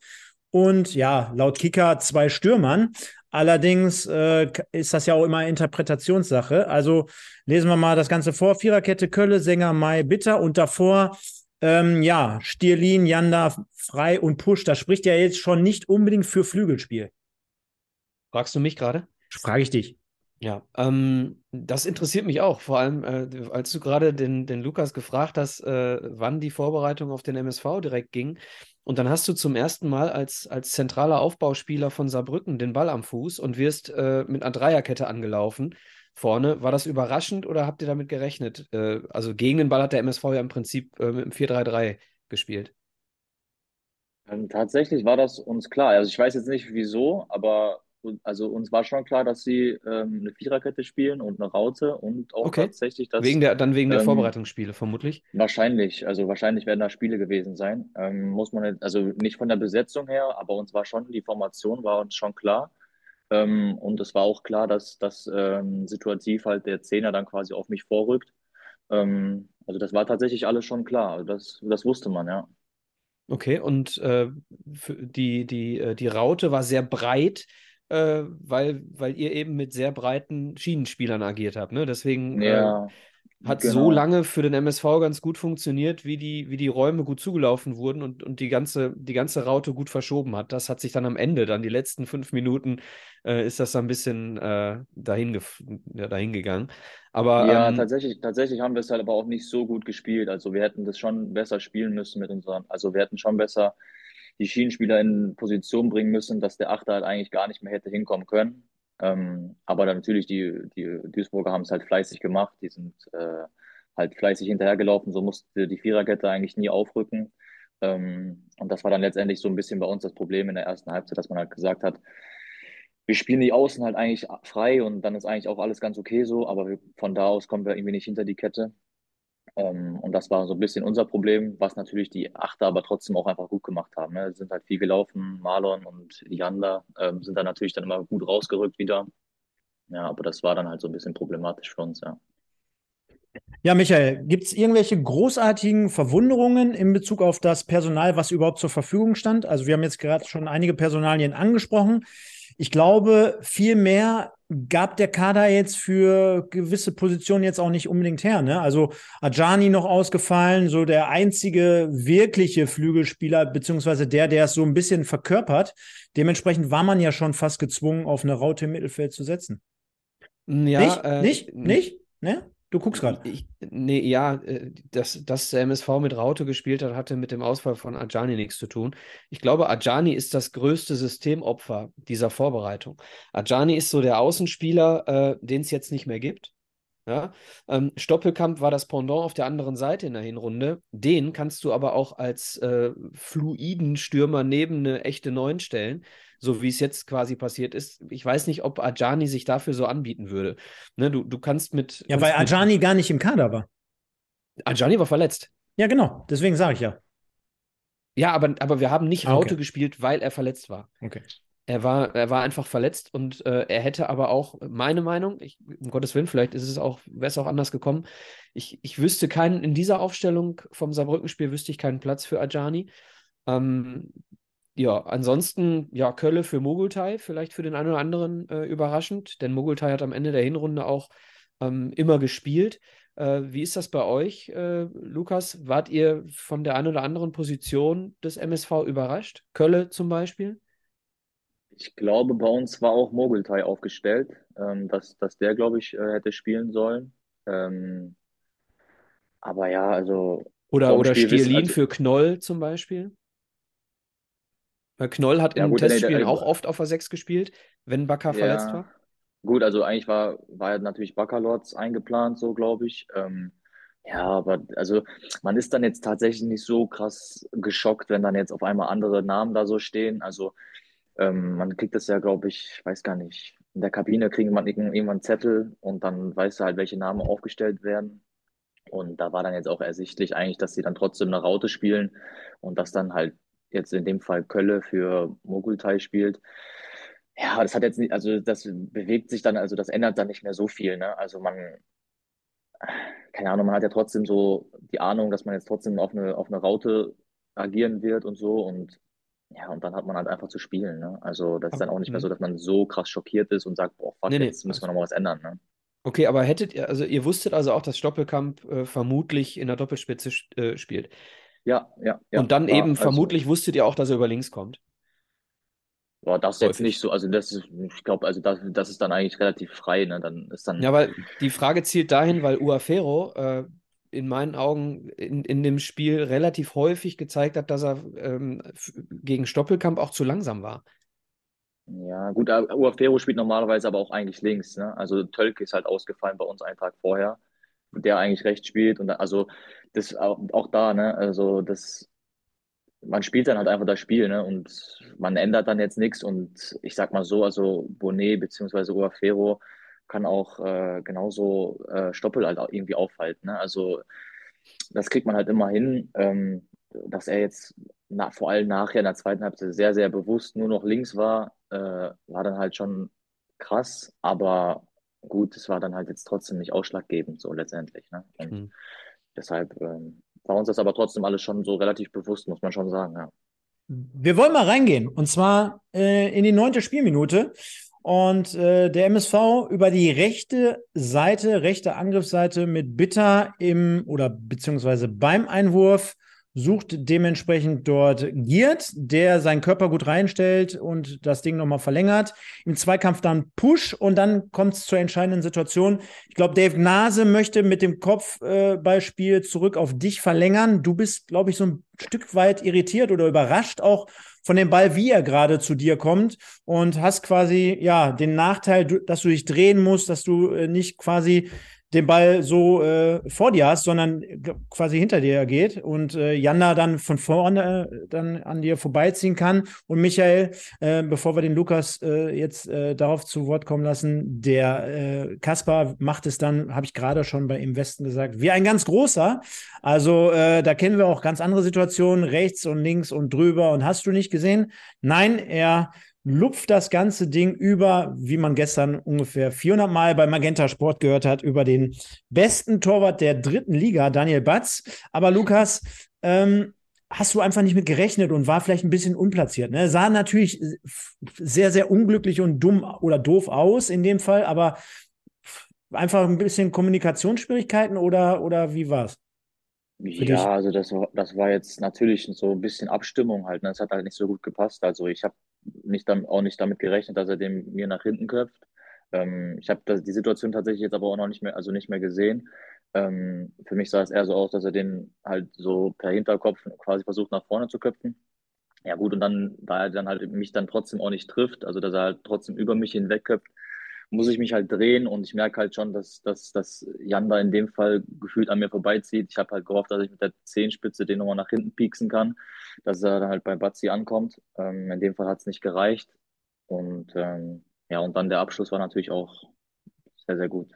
Speaker 1: und ja, laut Kicker zwei Stürmern. Allerdings äh, ist das ja auch immer Interpretationssache. Also lesen wir mal das Ganze vor. Viererkette Kölle, Sänger Mai Bitter und davor ähm, ja, Stierlin, Janda, Frei und Push. Das spricht ja jetzt schon nicht unbedingt für Flügelspiel.
Speaker 2: Fragst du mich gerade?
Speaker 1: Frage ich dich.
Speaker 2: Ja, ähm, das interessiert mich auch, vor allem, äh, als du gerade den, den Lukas gefragt hast, äh, wann die Vorbereitung auf den MSV direkt ging. Und dann hast du zum ersten Mal als, als zentraler Aufbauspieler von Saarbrücken den Ball am Fuß und wirst äh, mit einer Dreierkette angelaufen vorne. War das überraschend oder habt ihr damit gerechnet? Äh, also gegen den Ball hat der MSV ja im Prinzip äh, mit dem 4-3-3 gespielt.
Speaker 3: Ähm, tatsächlich war das uns klar. Also ich weiß jetzt nicht wieso, aber also uns war schon klar, dass sie ähm, eine Viererkette spielen und eine Raute und auch
Speaker 2: Okay.
Speaker 3: tatsächlich, dass
Speaker 2: Wegen der, dann wegen der
Speaker 3: ähm,
Speaker 2: Vorbereitungsspiele, vermutlich.
Speaker 3: wahrscheinlich, also wahrscheinlich werden da Spiele gewesen sein. Ähm, muss man also nicht von der Besetzung her, aber uns war schon, die Formation war uns schon klar. Ähm, und es war auch klar, dass, dass ähm, situativ halt der Zehner dann quasi auf mich vorrückt. Ähm, also das war tatsächlich alles schon klar. Also das, das wusste man, ja.
Speaker 2: Okay, und äh, die, die, äh, die Raute war sehr breit, äh, weil, weil ihr eben mit sehr breiten Schienenspielern agiert habt. Ne? Deswegen äh,
Speaker 3: Ja,
Speaker 2: hat so
Speaker 3: genau.
Speaker 2: lange für den MSV ganz gut funktioniert, wie die, wie die Räume gut zugelaufen wurden und, und die ganze, die ganze Raute gut verschoben hat. Das hat sich dann am Ende, dann die letzten fünf Minuten, äh, ist das dann ein bisschen äh, dahin, ja, dahin gegangen. Aber
Speaker 3: Ja,
Speaker 2: ähm,
Speaker 3: tatsächlich, tatsächlich haben wir es halt aber auch nicht so gut gespielt. Also wir hätten das schon besser spielen müssen mit unseren, also wir hätten schon besser die Schienenspieler in Position bringen müssen, dass der Achter halt eigentlich gar nicht mehr hätte hinkommen können. Ähm, aber dann natürlich, die, die Duisburger haben es halt fleißig gemacht. Die sind äh, halt fleißig hinterhergelaufen. So musste die Viererkette eigentlich nie aufrücken. Ähm, und das war dann letztendlich so ein bisschen bei uns das Problem in der ersten Halbzeit, dass man halt gesagt hat, wir spielen die Außen halt eigentlich frei und dann ist eigentlich auch alles ganz okay so, aber von da aus kommen wir irgendwie nicht hinter die Kette. Ähm, und das war so ein bisschen unser Problem, was natürlich die Achter aber trotzdem auch einfach gut gemacht haben. Ne? Sind halt viel gelaufen, Marlon und Janda ähm, sind dann natürlich dann immer gut rausgerückt wieder. Ja, aber das war dann halt so ein bisschen problematisch für uns, ja.
Speaker 1: Ja, Michael, gibt es irgendwelche großartigen Verwunderungen in Bezug auf das Personal, was überhaupt zur Verfügung stand? Also wir haben jetzt gerade schon einige Personalien angesprochen. Ich glaube, viel mehr gab der Kader jetzt für gewisse Positionen jetzt auch nicht unbedingt her. Ne? Also Ajani noch ausgefallen, so der einzige wirkliche Flügelspieler, beziehungsweise der, der es so ein bisschen verkörpert. Dementsprechend war man ja schon fast gezwungen, auf eine Raute im Mittelfeld zu setzen.
Speaker 2: ja,
Speaker 1: nicht?
Speaker 2: äh,
Speaker 1: nicht? Nicht? Ne? Du guckst gerade.
Speaker 2: Nee, ja, äh, dass, dass der MSV mit Raute gespielt hat, hatte mit dem Ausfall von Ajani nichts zu tun. Ich glaube, Ajani ist das größte Systemopfer dieser Vorbereitung. Ajani ist so der Außenspieler, äh, den es jetzt nicht mehr gibt. Ja? Ähm, Stoppelkamp war das Pendant auf der anderen Seite in der Hinrunde. Den kannst du aber auch als äh, fluiden Stürmer neben eine echte Neun stellen, so wie es jetzt quasi passiert ist. Ich weiß nicht, ob Ajani sich dafür so anbieten würde. Ne, du, du kannst mit.
Speaker 1: Ja, weil
Speaker 2: mit
Speaker 1: Ajani gar nicht im Kader war.
Speaker 2: Ajani war verletzt.
Speaker 1: Ja, genau. Deswegen sage ich ja.
Speaker 2: Ja, aber, aber wir haben nicht
Speaker 1: Ah,
Speaker 2: Raute
Speaker 1: okay.
Speaker 2: gespielt, weil er verletzt war.
Speaker 1: Okay.
Speaker 2: Er war, er war einfach verletzt und äh, er hätte aber auch, meine Meinung, ich, um Gottes Willen, vielleicht ist es auch, wäre es auch anders gekommen. Ich, ich wüsste keinen, in dieser Aufstellung vom Saarbrücken-Spiel wüsste ich keinen Platz für Ajani. Ähm, ja, ansonsten, ja, Kölle für Mogultai, vielleicht für den einen oder anderen äh, überraschend, denn Mogultai hat am Ende der Hinrunde auch ähm, immer gespielt. Äh, wie ist das bei euch, äh, Lukas? Wart ihr von der einen oder anderen Position des MSV überrascht? Kölle zum Beispiel?
Speaker 3: Ich glaube, bei uns war auch Mogultai aufgestellt, ähm, dass, dass der, glaube ich, äh, hätte spielen sollen. Ähm, aber ja, also
Speaker 2: Oder, oder
Speaker 3: Spiel
Speaker 2: Stierlin
Speaker 3: also,
Speaker 2: für Knoll zum Beispiel? Weil Knoll hat
Speaker 3: ja
Speaker 2: in
Speaker 3: gut, nee,
Speaker 2: Testspielen
Speaker 3: der,
Speaker 2: auch oft auf der 6 gespielt, wenn Bakker verletzt
Speaker 3: ja,
Speaker 2: war.
Speaker 3: gut, also eigentlich war, war ja natürlich Baccalords eingeplant, so glaube ich. Ähm, ja, aber also man ist dann jetzt tatsächlich nicht so krass geschockt, wenn dann jetzt auf einmal andere Namen da so stehen. Also ähm, man kriegt das ja, glaube ich, ich weiß gar nicht, in der Kabine kriegen man irgendwann einen Zettel und dann weißt du halt, welche Namen aufgestellt werden. Und da war dann jetzt auch ersichtlich eigentlich, dass sie dann trotzdem eine Raute spielen und dass dann halt jetzt in dem Fall Kölle für Mogultai spielt. Ja, das hat jetzt nicht, also das bewegt sich dann, also das ändert dann nicht mehr so viel, ne? Also man, keine Ahnung, man hat ja trotzdem so die Ahnung, dass man jetzt trotzdem auf eine, auf eine Raute agieren wird und so und ja, und dann hat man halt einfach zu spielen. Ne? Also das ist dann auch nicht mehr so, dass man so krass schockiert ist und sagt, boah, fuck, nee, jetzt nee. müssen wir nochmal was ändern. Ne?
Speaker 2: Okay, aber hättet ihr, also ihr wusstet also auch, dass Stoppelkamp äh, vermutlich in der Doppelspitze äh, spielt.
Speaker 3: Ja, ja, ja.
Speaker 2: Und dann ja, eben also, vermutlich wusstet ihr auch, dass er über links kommt.
Speaker 3: Boah, das ist jetzt nicht so, also das ist, ich glaube, also das, das ist dann eigentlich relativ frei, ne? Dann ist dann.
Speaker 2: Ja, weil die Frage zielt dahin, weil Uafero äh, in meinen Augen in, in dem Spiel relativ häufig gezeigt hat, dass er ähm, gegen Stoppelkamp auch zu langsam war.
Speaker 3: Ja, gut, Uafero spielt normalerweise aber auch eigentlich links. Ne? Also Tölke ist halt ausgefallen bei uns einen Tag vorher, der eigentlich rechts spielt. Und also das auch, auch da, ne? Also das, man spielt dann halt einfach das Spiel, ne? Und man ändert dann jetzt nichts. Und ich sag mal so, also Bonet beziehungsweise Uafero kann auch äh, genauso äh, Stoppel halt irgendwie aufhalten. Ne? Also das kriegt man halt immer hin, ähm, dass er jetzt na, vor allem nachher in der zweiten Halbzeit sehr, sehr bewusst nur noch links war, äh, war dann halt schon krass, aber gut, es war dann halt jetzt trotzdem nicht ausschlaggebend, so letztendlich. Ne? Und mhm. Deshalb ähm, war uns das aber trotzdem alles schon so relativ bewusst, muss man schon sagen, ja.
Speaker 1: Wir wollen mal reingehen und zwar äh, in die neunte Spielminute. Und äh, der MSV über die rechte Seite, rechte Angriffsseite mit Bitter im oder beziehungsweise beim Einwurf sucht dementsprechend dort Giert, der seinen Körper gut reinstellt und das Ding nochmal verlängert. Im Zweikampf dann Push und dann kommt es zur entscheidenden Situation. Ich glaube, Dave Nase möchte mit dem Kopfballspiel äh, zurück auf dich verlängern. Du bist, glaube ich, so ein Stück weit irritiert oder überrascht auch von dem Ball, wie er gerade zu dir kommt und hast quasi ja den Nachteil, dass du dich drehen musst, dass du äh, nicht quasi den Ball so äh, vor dir hast, sondern quasi hinter dir geht und äh, Janda dann von vorne äh, dann an dir vorbeiziehen kann. Und Michael, äh, bevor wir den Lukas äh, jetzt äh, darauf zu Wort kommen lassen, der äh, Kaspar macht es dann, habe ich gerade schon bei Im Westen gesagt, wie ein ganz großer. Also äh, da kennen wir auch ganz andere Situationen, rechts und links und drüber und hast du nicht gesehen? Nein, er lupft das ganze Ding über, wie man gestern ungefähr 400 Mal bei Magenta Sport gehört hat, über den besten Torwart der dritten Liga, Daniel Batz. Aber Lukas, ähm, hast du einfach nicht mit gerechnet und war vielleicht ein bisschen unplatziert. Ne? Sah natürlich sehr, sehr unglücklich und dumm oder doof aus in dem Fall, aber einfach ein bisschen Kommunikationsschwierigkeiten oder, oder wie war's?
Speaker 3: Ja, also das war, das war jetzt natürlich so ein bisschen Abstimmung halt. Ne? Das hat halt nicht so gut gepasst. Also ich habe nicht dann, auch nicht damit gerechnet, dass er dem mir nach hinten köpft. Ähm, ich habe die Situation tatsächlich jetzt aber auch noch nicht mehr, also nicht mehr gesehen. Ähm, für mich sah es eher so aus, dass er den halt so per Hinterkopf quasi versucht nach vorne zu köpfen. Ja gut, und dann, da er dann halt mich dann trotzdem auch nicht trifft, also dass er halt trotzdem über mich hinwegköpft, muss ich mich halt drehen und ich merke halt schon, dass, dass, dass Jan da in dem Fall gefühlt an mir vorbeizieht. Ich habe halt gehofft, dass ich mit der Zehenspitze den nochmal nach hinten pieksen kann, dass er dann halt bei Batzi ankommt. Ähm, in dem Fall hat es nicht gereicht. Und ähm, ja, und dann der Abschluss war natürlich auch sehr, sehr gut.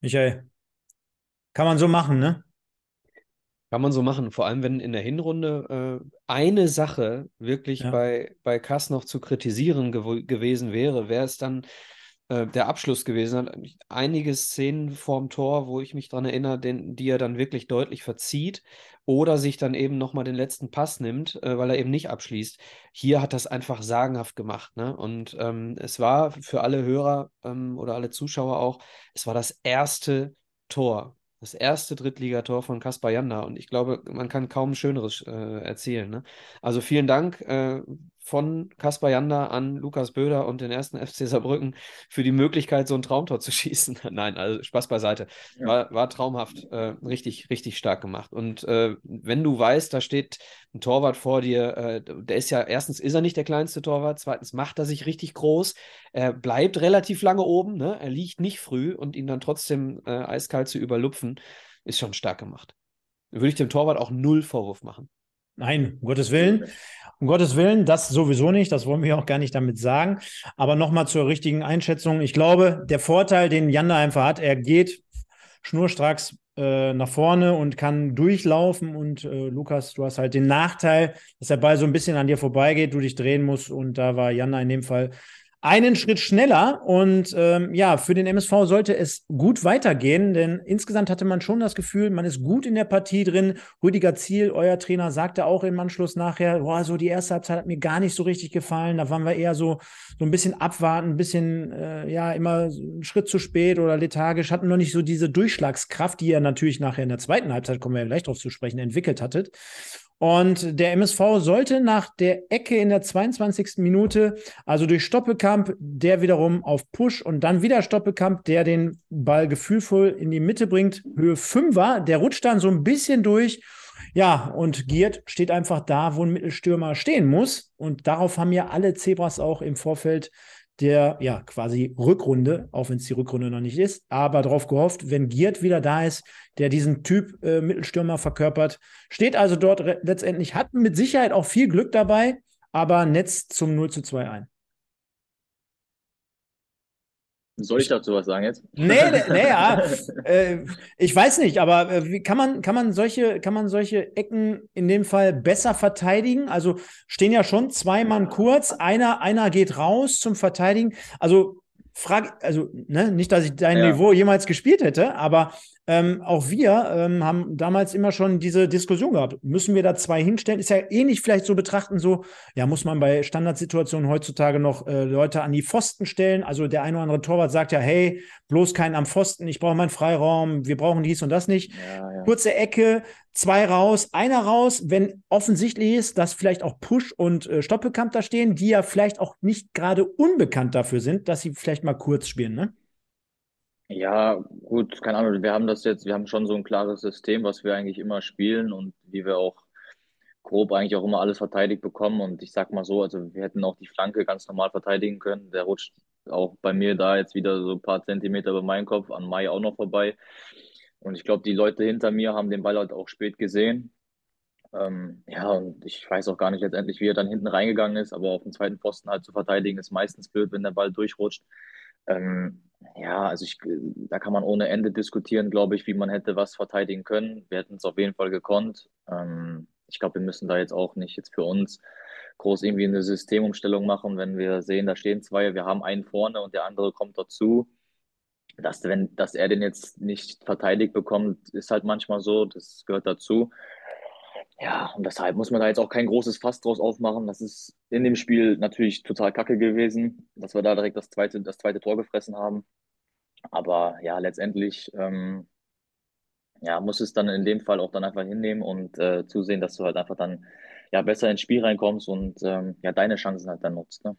Speaker 1: Michael, kann man so machen, ne?
Speaker 2: Kann man so machen, vor allem wenn in der Hinrunde äh, eine Sache wirklich ja. bei, bei Kass noch zu kritisieren gew gewesen wäre, wäre es dann äh, der Abschluss gewesen. Einige Szenen vorm Tor, wo ich mich daran erinnere, den, die er dann wirklich deutlich verzieht oder sich dann eben nochmal den letzten Pass nimmt, äh, weil er eben nicht abschließt. Hier hat das einfach sagenhaft gemacht. Ne? Und ähm, es war für alle Hörer ähm, oder alle Zuschauer auch, es war das erste Tor das erste Drittligator von Kaspar Janda und ich glaube, man kann kaum Schöneres äh, erzählen. Ne? Also vielen Dank äh, von Kaspar Janda an Lukas Böder und den ersten *laughs* FC Saarbrücken für die Möglichkeit, so ein Traumtor zu *laughs* schießen. Nein, also Spaß beiseite. Ja. War, war traumhaft, äh, richtig, richtig stark gemacht. Und äh, wenn du weißt, da steht ein Torwart vor dir, äh, der ist ja, erstens ist er nicht der kleinste Torwart, zweitens macht er sich richtig groß, er bleibt relativ lange oben, ne? er liegt nicht früh und ihn dann trotzdem äh, eiskalt zu überlupfen, ist schon stark gemacht. Würde ich dem Torwart auch null Vorwurf machen.
Speaker 1: Nein, um Gottes Willen. Um Gottes Willen, das sowieso nicht, das wollen wir auch gar nicht damit sagen. Aber nochmal zur richtigen Einschätzung. Ich glaube, der Vorteil, den Janda einfach hat, er geht schnurstracks äh, nach vorne und kann durchlaufen. Und äh, Lukas, du hast halt den Nachteil, dass der Ball so ein bisschen an dir vorbeigeht, du dich drehen musst. Und da war Janda in dem Fall einen Schritt schneller. Und ähm, ja, für den MSV sollte es gut weitergehen, denn insgesamt hatte man schon das Gefühl, man ist gut in der Partie drin. Rüdiger Ziel, euer Trainer, sagte auch im Anschluss nachher, boah, so die erste Halbzeit hat mir gar nicht so richtig gefallen. Da waren wir eher so, so ein bisschen abwarten, ein bisschen, äh, ja, immer einen Schritt zu spät oder lethargisch, hatten noch nicht so diese Durchschlagskraft, die ihr natürlich nachher in der zweiten Halbzeit, kommen wir ja gleich drauf zu sprechen, entwickelt hattet. Und der MSV sollte nach der Ecke in der 22. Minute, also durch Stoppelkamp, der wiederum auf Push und dann wieder Stoppelkamp, der den Ball gefühlvoll in die Mitte bringt, Höhe 5er, der rutscht dann so ein bisschen durch. Ja, und Giert steht einfach da, wo ein Mittelstürmer stehen muss. Und darauf haben ja alle Zebras auch im Vorfeld der ja quasi Rückrunde, auch wenn es die Rückrunde noch nicht ist, aber darauf gehofft, wenn Giert wieder da ist, der diesen Typ äh, Mittelstürmer verkörpert, steht also dort letztendlich, hat mit Sicherheit auch viel Glück dabei, aber Netz zum 0 zu 2 ein.
Speaker 3: Soll ich dazu was sagen jetzt?
Speaker 1: Nee, nee, *laughs* nee ja. äh, ich weiß nicht, aber äh, wie kann man, kann man solche, kann man solche Ecken in dem Fall besser verteidigen? Also stehen ja schon zwei Mann kurz, einer, einer geht raus zum Verteidigen. Also frag, also, ne, nicht, dass ich dein ja. Niveau jemals gespielt hätte, aber ähm, auch wir ähm, haben damals immer schon diese Diskussion gehabt. Müssen wir da zwei hinstellen? Ist ja ähnlich vielleicht so betrachten, so, ja, muss man bei Standardsituationen heutzutage noch äh, Leute an die Pfosten stellen? Also der eine oder andere Torwart sagt ja, hey, bloß keinen am Pfosten, ich brauche meinen Freiraum, wir brauchen dies und das nicht. Ja, ja. Kurze Ecke, zwei raus, einer raus, wenn offensichtlich ist, dass vielleicht auch Push und äh, Stoppelkamp da stehen, die ja vielleicht auch nicht gerade unbekannt dafür sind, dass sie vielleicht mal kurz spielen, ne?
Speaker 3: Ja, gut, keine Ahnung. Wir haben das jetzt, wir haben schon so ein klares System, was wir eigentlich immer spielen und wie wir auch grob eigentlich auch immer alles verteidigt bekommen. Und ich sag mal so, also wir hätten auch die Flanke ganz normal verteidigen können. Der rutscht auch bei mir da jetzt wieder so ein paar Zentimeter über meinen Kopf, an Mai auch noch vorbei. Und ich glaube, die Leute hinter mir haben den Ball halt auch spät gesehen. Ähm, ja, und ich weiß auch gar nicht letztendlich, wie er dann hinten reingegangen ist, aber auf dem zweiten Posten halt zu verteidigen, ist meistens blöd, wenn der Ball durchrutscht. Ähm, ja, also ich, da kann man ohne Ende diskutieren, glaube ich, wie man hätte was verteidigen können. Wir hätten es auf jeden Fall gekonnt. Ähm, ich glaube, wir müssen da jetzt auch nicht jetzt für uns groß irgendwie eine Systemumstellung machen, wenn wir sehen, da stehen zwei, wir haben einen vorne und der andere kommt dazu. Dass, wenn, dass er den jetzt nicht verteidigt bekommt, ist halt manchmal so, das gehört dazu. Ja, und deshalb muss man da jetzt auch kein großes Fass draus aufmachen. Das ist in dem Spiel natürlich total kacke gewesen, dass wir da direkt das zweite, das zweite Tor gefressen haben. Aber ja, letztendlich ähm, ja, muss es dann in dem Fall auch dann einfach hinnehmen und äh, zusehen, dass du halt einfach dann ja besser ins Spiel reinkommst und ähm, ja deine Chancen halt dann nutzt. Ne?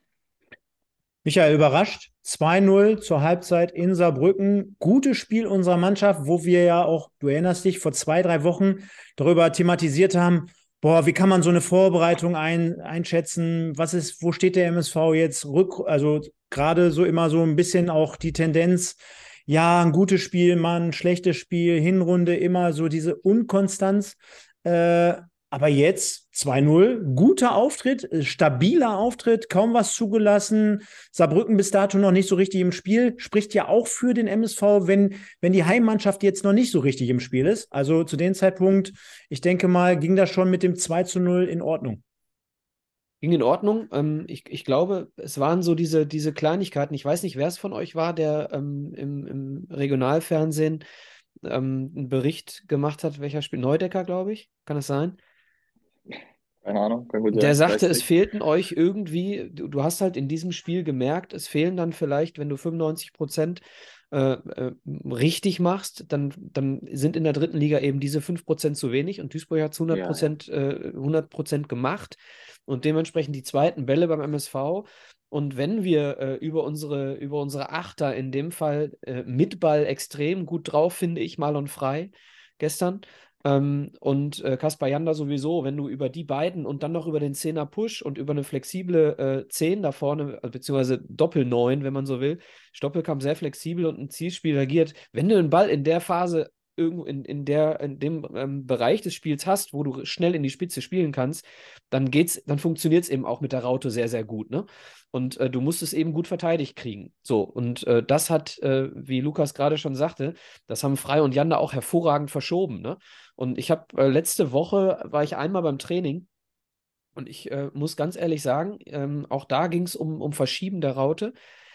Speaker 1: Michael überrascht. 2-0 zur Halbzeit in Saarbrücken. Gutes Spiel unserer Mannschaft, wo wir ja auch, du erinnerst dich, vor zwei, drei Wochen darüber thematisiert haben, boah, wie kann man so eine Vorbereitung ein, einschätzen? Was ist, wo steht der MSV jetzt? Rück, also gerade so immer so ein bisschen auch die Tendenz, ja, ein gutes Spiel, mal ein schlechtes Spiel, Hinrunde, immer so diese Unkonstanz. Äh, aber jetzt 2-0, guter Auftritt, äh, stabiler Auftritt, kaum was zugelassen. Saarbrücken bis dato noch nicht so richtig im Spiel. Spricht ja auch für den MSV, wenn, wenn die Heimmannschaft jetzt noch nicht so richtig im Spiel ist. Also zu dem Zeitpunkt, ich denke mal, ging das schon mit dem 2 0 in Ordnung.
Speaker 2: Ging in Ordnung. Ähm, ich, ich glaube, es waren so diese, diese Kleinigkeiten. Ich weiß nicht, wer es von euch war, der ähm, im, im Regionalfernsehen ähm, einen Bericht gemacht hat, welcher Spiel. Neudecker, glaube ich. Kann es sein?
Speaker 3: Keine Ahnung.
Speaker 2: Der sagte, es fehlten euch irgendwie, du, du, hast halt in diesem Spiel gemerkt, es fehlen dann vielleicht, wenn du 95 Prozent äh, äh, richtig machst, dann, dann sind in der dritten Liga eben diese 5 Prozent zu wenig und Duisburg hat es 100 Prozent ja, ja. äh, 100 Prozent gemacht und dementsprechend die zweiten Bälle beim MSV. Und wenn wir äh, über, unsere, über unsere Achter, in dem Fall äh, mit Ball extrem gut drauf, finde ich, Marlon Frei gestern, ähm, und äh, Kaspar Janda sowieso, wenn du über die beiden und dann noch über den Zehner Push und über eine flexible äh, 10 da vorne, äh, beziehungsweise Doppel-9, wenn man so will, Stoppelkamp sehr flexibel und ein Zielspiel reagiert, wenn du den Ball in der Phase irgendwo in, in, der, in dem ähm, Bereich des Spiels hast, wo du schnell in die Spitze spielen kannst, dann geht's, dann funktioniert es eben auch mit der Raute sehr, sehr gut. Ne? Und äh, du musst es eben gut verteidigt kriegen. So, und äh, das hat, äh, wie Lukas gerade schon sagte, das haben Frei und Janda auch hervorragend verschoben. Ne? Und ich habe äh, letzte Woche war ich einmal beim Training Und ich äh, muss ganz ehrlich sagen, ähm, auch da ging es um, um Verschieben der Raute.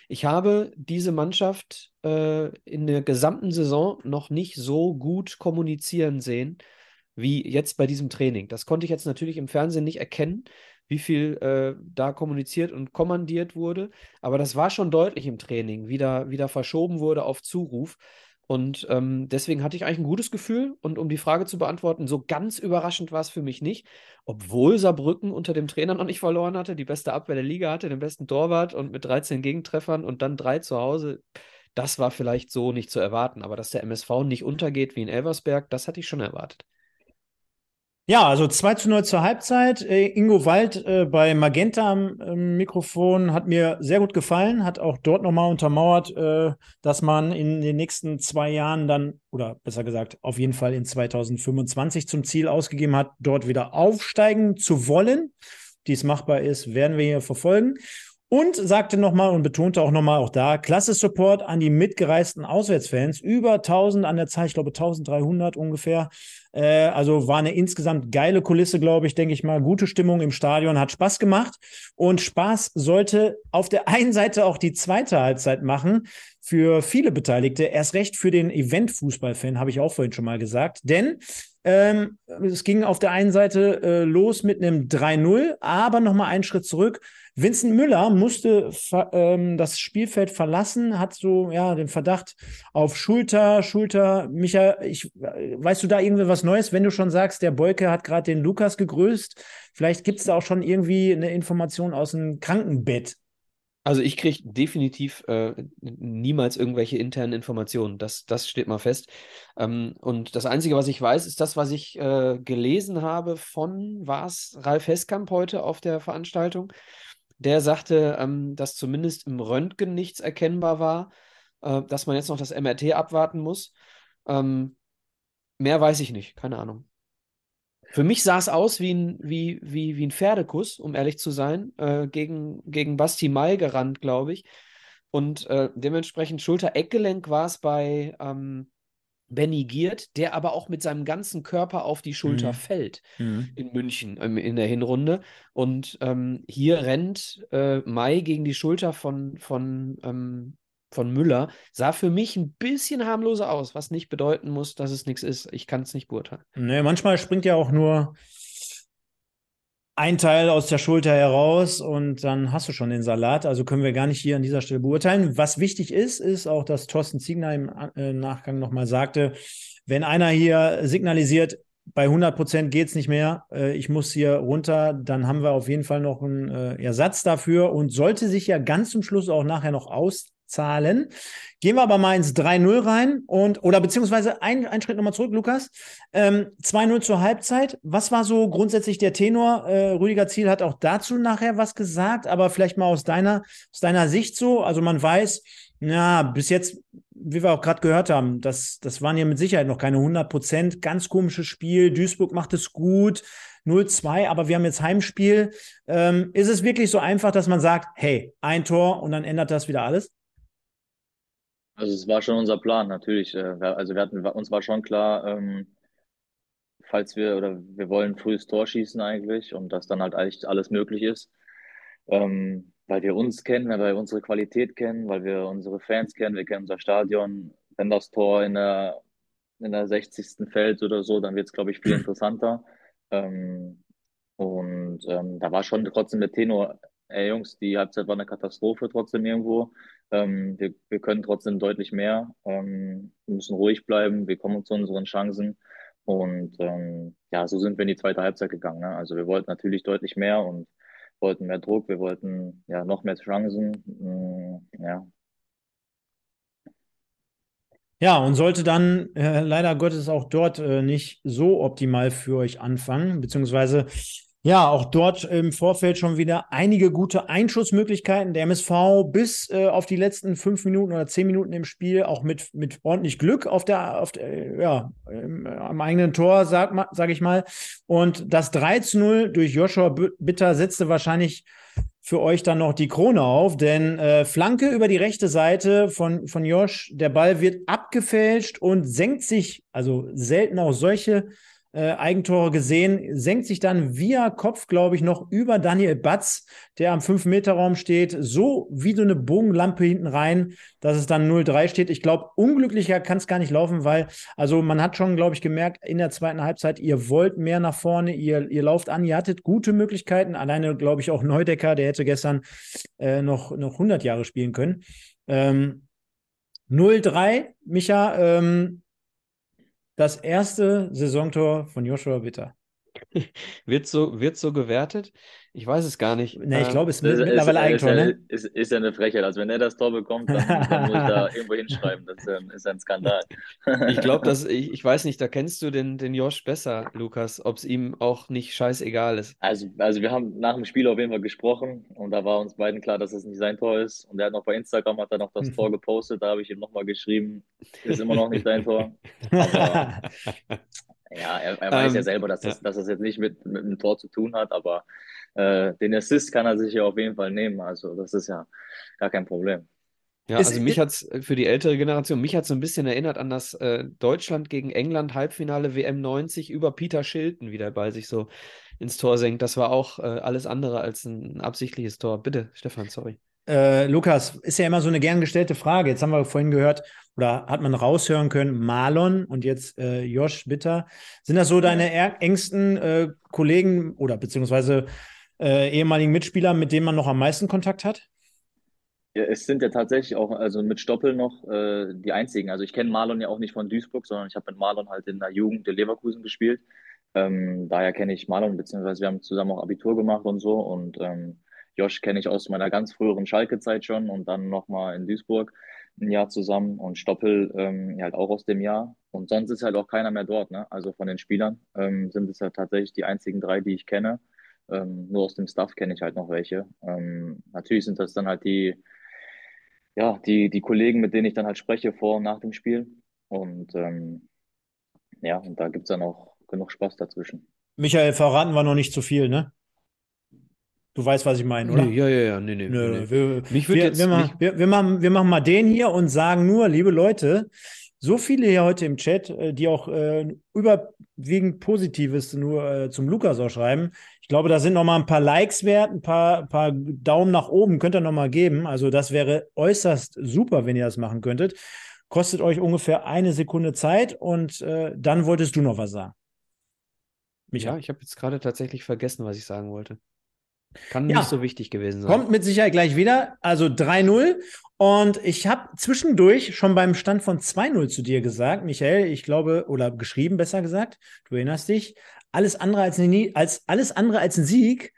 Speaker 2: Ich habe diese Mannschaft äh, in der gesamten Saison noch nicht so gut kommunizieren sehen wie jetzt bei diesem Training. Das konnte ich jetzt natürlich im Fernsehen nicht erkennen, wie viel äh, da kommuniziert und kommandiert wurde. Aber das war schon deutlich im Training, wie da, wie da verschoben wurde auf Zuruf. Und ähm, deswegen hatte ich eigentlich ein gutes Gefühl. Und um die Frage zu beantworten, so ganz überraschend war es für mich nicht. Obwohl Saarbrücken unter dem Trainer noch nicht verloren hatte, die beste Abwehr der Liga hatte, den besten Torwart und mit 13 Gegentreffern und dann drei zu Hause. Das war vielleicht so nicht zu erwarten. Aber dass der MSV nicht untergeht wie in Elversberg, das hatte ich schon erwartet.
Speaker 1: Ja, also 2 zu 0 zur Halbzeit. Äh, Ingo Wald äh, bei Magenta am äh, Mikrofon hat mir sehr gut gefallen, hat auch dort nochmal untermauert, äh, dass man in den nächsten zwei Jahren dann, oder besser gesagt, auf jeden Fall in 2025 zum Ziel ausgegeben hat, dort wieder aufsteigen zu wollen. Dies machbar ist, werden wir hier verfolgen. Und sagte nochmal und betonte auch nochmal auch da, klasse Support an die mitgereisten Auswärtsfans. Über 1000 an der Zahl, ich glaube 1300 ungefähr. Äh, also war eine insgesamt geile Kulisse, glaube ich, denke ich mal. Gute Stimmung im Stadion, hat Spaß gemacht. Und Spaß sollte auf der einen Seite auch die zweite Halbzeit machen. Für viele Beteiligte, erst recht für den Event-Fußballfan, habe ich auch vorhin schon mal gesagt. Denn ähm, es ging auf der einen Seite äh, los mit einem 3-0, aber nochmal einen Schritt zurück. Vincent Müller musste ähm, das Spielfeld verlassen, hat so ja den Verdacht auf Schulter, Schulter. Micha, ich, weißt du da irgendwie was Neues, wenn du schon sagst, der Beuke hat gerade den Lukas gegrüßt? Vielleicht gibt es da auch schon irgendwie eine Information aus dem Krankenbett.
Speaker 2: Also ich kriege definitiv äh, niemals irgendwelche internen Informationen. Das, das steht mal fest. Ähm, und das Einzige, was ich weiß, ist das, was ich äh, gelesen habe von, war es Ralf Heskamp heute auf der Veranstaltung. Der sagte, ähm, dass zumindest im Röntgen nichts erkennbar war, äh, dass man jetzt noch das MRT abwarten muss. Ähm, mehr weiß ich nicht, keine Ahnung. Für mich sah es aus wie ein, wie, wie, wie ein Pferdekuss, um ehrlich zu sein, äh, gegen, gegen Basti Mai gerannt, glaube ich. Und äh, dementsprechend Schulter-Eckgelenk war es bei ähm, Benny Giert, der aber auch mit seinem ganzen Körper auf die Schulter mhm. fällt mhm. in München ähm, in der Hinrunde. Und ähm, hier rennt äh, Mai gegen die Schulter von, von ähm, von Müller sah für mich ein bisschen harmloser aus, was nicht bedeuten muss, dass es nichts ist. Ich kann es nicht beurteilen.
Speaker 1: Nee, manchmal springt ja auch nur ein Teil aus der Schulter heraus und dann hast du schon den Salat. Also können wir gar nicht hier an dieser Stelle beurteilen. Was wichtig ist, ist auch, dass Thorsten Ziegner im äh, Nachgang nochmal sagte, wenn einer hier signalisiert, bei 100 Prozent geht es nicht mehr, äh, ich muss hier runter, dann haben wir auf jeden Fall noch einen äh, Ersatz dafür und sollte sich ja ganz zum Schluss auch nachher noch aus Zahlen. Gehen wir aber mal ins 3-0 rein und, oder beziehungsweise ein, ein Schritt nochmal zurück, Lukas. Ähm, 2-0 zur Halbzeit. Was war so grundsätzlich der Tenor? Äh, Rüdiger Ziel hat auch dazu nachher was gesagt, aber vielleicht mal aus deiner, aus deiner Sicht so. Also man weiß, ja, bis jetzt, wie wir auch gerade gehört haben, das, das waren ja mit Sicherheit noch keine 100 Prozent. Ganz komisches Spiel. Duisburg macht es gut. 0-2, aber wir haben jetzt Heimspiel. Ähm, ist es wirklich so einfach, dass man sagt, hey, ein Tor und dann ändert das wieder alles?
Speaker 3: Also es war schon unser Plan, natürlich. Äh, also wir hatten, uns war schon klar, ähm, falls wir oder wir wollen frühes Tor schießen eigentlich und dass dann halt eigentlich alles möglich ist, ähm, weil wir uns kennen, weil wir unsere Qualität kennen, weil wir unsere Fans kennen, wir kennen unser Stadion. Wenn das Tor in der in der 60. fällt oder so, dann wird es, glaube ich, viel *clears throat* interessanter. Ähm, und ähm, da war schon trotzdem der Tenor, ey Jungs, die Halbzeit war eine Katastrophe trotzdem irgendwo. Ähm, wir, wir können trotzdem deutlich mehr. Ähm, wir müssen ruhig bleiben, wir kommen zu unseren Chancen. Und ähm, ja, so sind wir in die zweite Halbzeit gegangen. Ne? Also wir wollten natürlich deutlich mehr und wollten mehr Druck, wir wollten ja noch mehr Chancen. Mm, ja.
Speaker 1: Ja, und sollte dann äh, leider Gottes auch dort äh, nicht so optimal für euch anfangen, beziehungsweise ja, auch dort im Vorfeld schon wieder einige gute Einschussmöglichkeiten. Der MSV bis äh, auf die letzten fünf Minuten oder zehn Minuten im Spiel auch mit, mit ordentlich Glück auf der, auf der, ja, im, am eigenen Tor, sag, sag ich mal. Und das 3 zu 0 durch Joshua Bitter setzte wahrscheinlich für euch dann noch die Krone auf, denn äh, Flanke über die rechte Seite von, von Josh, der Ball wird abgefälscht und senkt sich, also selten auch solche äh, Eigentore gesehen, senkt sich dann via Kopf, glaube ich, noch über Daniel Batz, der am 5-Meter-Raum steht, so wie so eine Bogenlampe hinten rein, dass es dann 0-3 steht. Ich glaube, unglücklicher kann es gar nicht laufen, weil, also man hat schon, glaube ich, gemerkt, in der zweiten Halbzeit, ihr wollt mehr nach vorne, ihr, ihr lauft an, ihr hattet gute Möglichkeiten. Alleine, glaube ich, auch Neudecker, der hätte gestern äh, noch, noch 100 Jahre spielen können. Ähm, 0-3, Micha, ähm, das erste Saisontor von Joshua Witter. *laughs*
Speaker 2: wird, so, wird so gewertet? Ich weiß es gar nicht.
Speaker 1: Nee, ich
Speaker 2: Ähm,
Speaker 1: glaube, es ist
Speaker 3: Das
Speaker 1: mittlerweile
Speaker 3: ist,
Speaker 1: Eigentor,
Speaker 3: ist,
Speaker 1: ne?
Speaker 3: ist, ist ja eine Frechheit. Also wenn er das Tor bekommt, dann, dann muss ich da *laughs* irgendwo hinschreiben. Das ist ein, ist ein Skandal.
Speaker 2: Ich glaube, dass *laughs* ich, ich weiß nicht, da kennst du den, den Josh besser, Lukas, ob es ihm auch nicht scheißegal ist.
Speaker 3: Also, also wir haben nach dem Spiel auf jeden Fall gesprochen und da war uns beiden klar, dass es nicht sein Tor ist. Und er hat noch bei Instagram hat er noch das Tor gepostet, da habe ich ihm nochmal geschrieben, ist immer noch nicht dein Tor. Aber ja, er, er weiß ja
Speaker 2: Ähm,
Speaker 3: selber, dass das,
Speaker 2: ja.
Speaker 3: dass das jetzt nicht mit, mit einem Tor zu tun hat, aber äh, den Assist kann er sich ja auf jeden Fall nehmen. Also das ist ja gar kein Problem.
Speaker 2: Ja,
Speaker 1: Ist-
Speaker 2: also mich hat es für die ältere Generation, mich hat es so ein bisschen erinnert an das äh, Deutschland gegen England Halbfinale WM 90 über Peter Shilton, wie der Ball sich so ins Tor senkt. Das war auch äh, alles andere als ein absichtliches Tor. Bitte, Stefan, sorry.
Speaker 1: Äh, Lukas, ist ja immer so eine gern gestellte Frage. Jetzt haben wir vorhin gehört, oder hat man raushören können, Marlon und jetzt äh, Josh Bitter. Sind das so deine engsten äh, Kollegen oder beziehungsweise äh, ehemaligen Mitspieler, mit denen man noch am meisten Kontakt hat?
Speaker 3: Ja, es sind ja tatsächlich auch, also mit Stoppel noch äh, die einzigen. Also ich kenne Marlon ja auch nicht von Duisburg, sondern ich habe mit Marlon halt in der Jugend in Leverkusen gespielt. Ähm, daher kenne ich Marlon, beziehungsweise wir haben zusammen auch Abitur gemacht und so. Und ähm, Josh kenne ich aus meiner ganz früheren Schalke-Zeit schon und dann nochmal in Duisburg ein Jahr zusammen und Stoppel ähm, halt auch aus dem Jahr. Und sonst ist halt auch keiner mehr dort, ne? Also von den Spielern ähm, sind es ja tatsächlich die einzigen drei, die ich kenne. Ähm, nur aus dem Staff kenne ich halt noch welche. Ähm, natürlich sind das dann halt die ja, die, die Kollegen, mit denen ich dann halt spreche vor und nach dem Spiel. Und ähm, ja, und da gibt's dann auch genug Spaß dazwischen.
Speaker 1: Michael, verraten wir noch nicht zu viel, ne? Du weißt, was ich meine, oder?
Speaker 2: Nee, ja, ja, ja, nee, nee,
Speaker 1: Nö,
Speaker 2: nee.
Speaker 1: Wir,
Speaker 2: Mich
Speaker 1: wir,
Speaker 2: jetzt
Speaker 1: wir, machen, wir, wir, machen, wir machen mal den hier und sagen nur, liebe Leute, so viele hier heute im Chat, äh, die auch äh, überwiegend Positives nur äh, zum Lukas auch schreiben. Ich glaube, da sind noch mal ein paar Likes wert, ein paar, paar Daumen nach oben könnt ihr noch mal geben. Also das wäre äußerst super, wenn ihr das machen könntet. Kostet euch ungefähr eine Sekunde Zeit und äh, dann wolltest du noch was sagen. Micha.
Speaker 2: Ja, ich habe jetzt gerade tatsächlich vergessen, was ich sagen wollte. Kann
Speaker 1: Ja.
Speaker 2: nicht so wichtig gewesen sein.
Speaker 1: Kommt mit Sicherheit gleich wieder. Also 3-0. Und ich habe zwischendurch schon beim Stand von 2-0 zu dir gesagt, Michael, ich glaube, oder geschrieben besser gesagt, du erinnerst dich, alles andere als, eine, als, alles andere als ein Sieg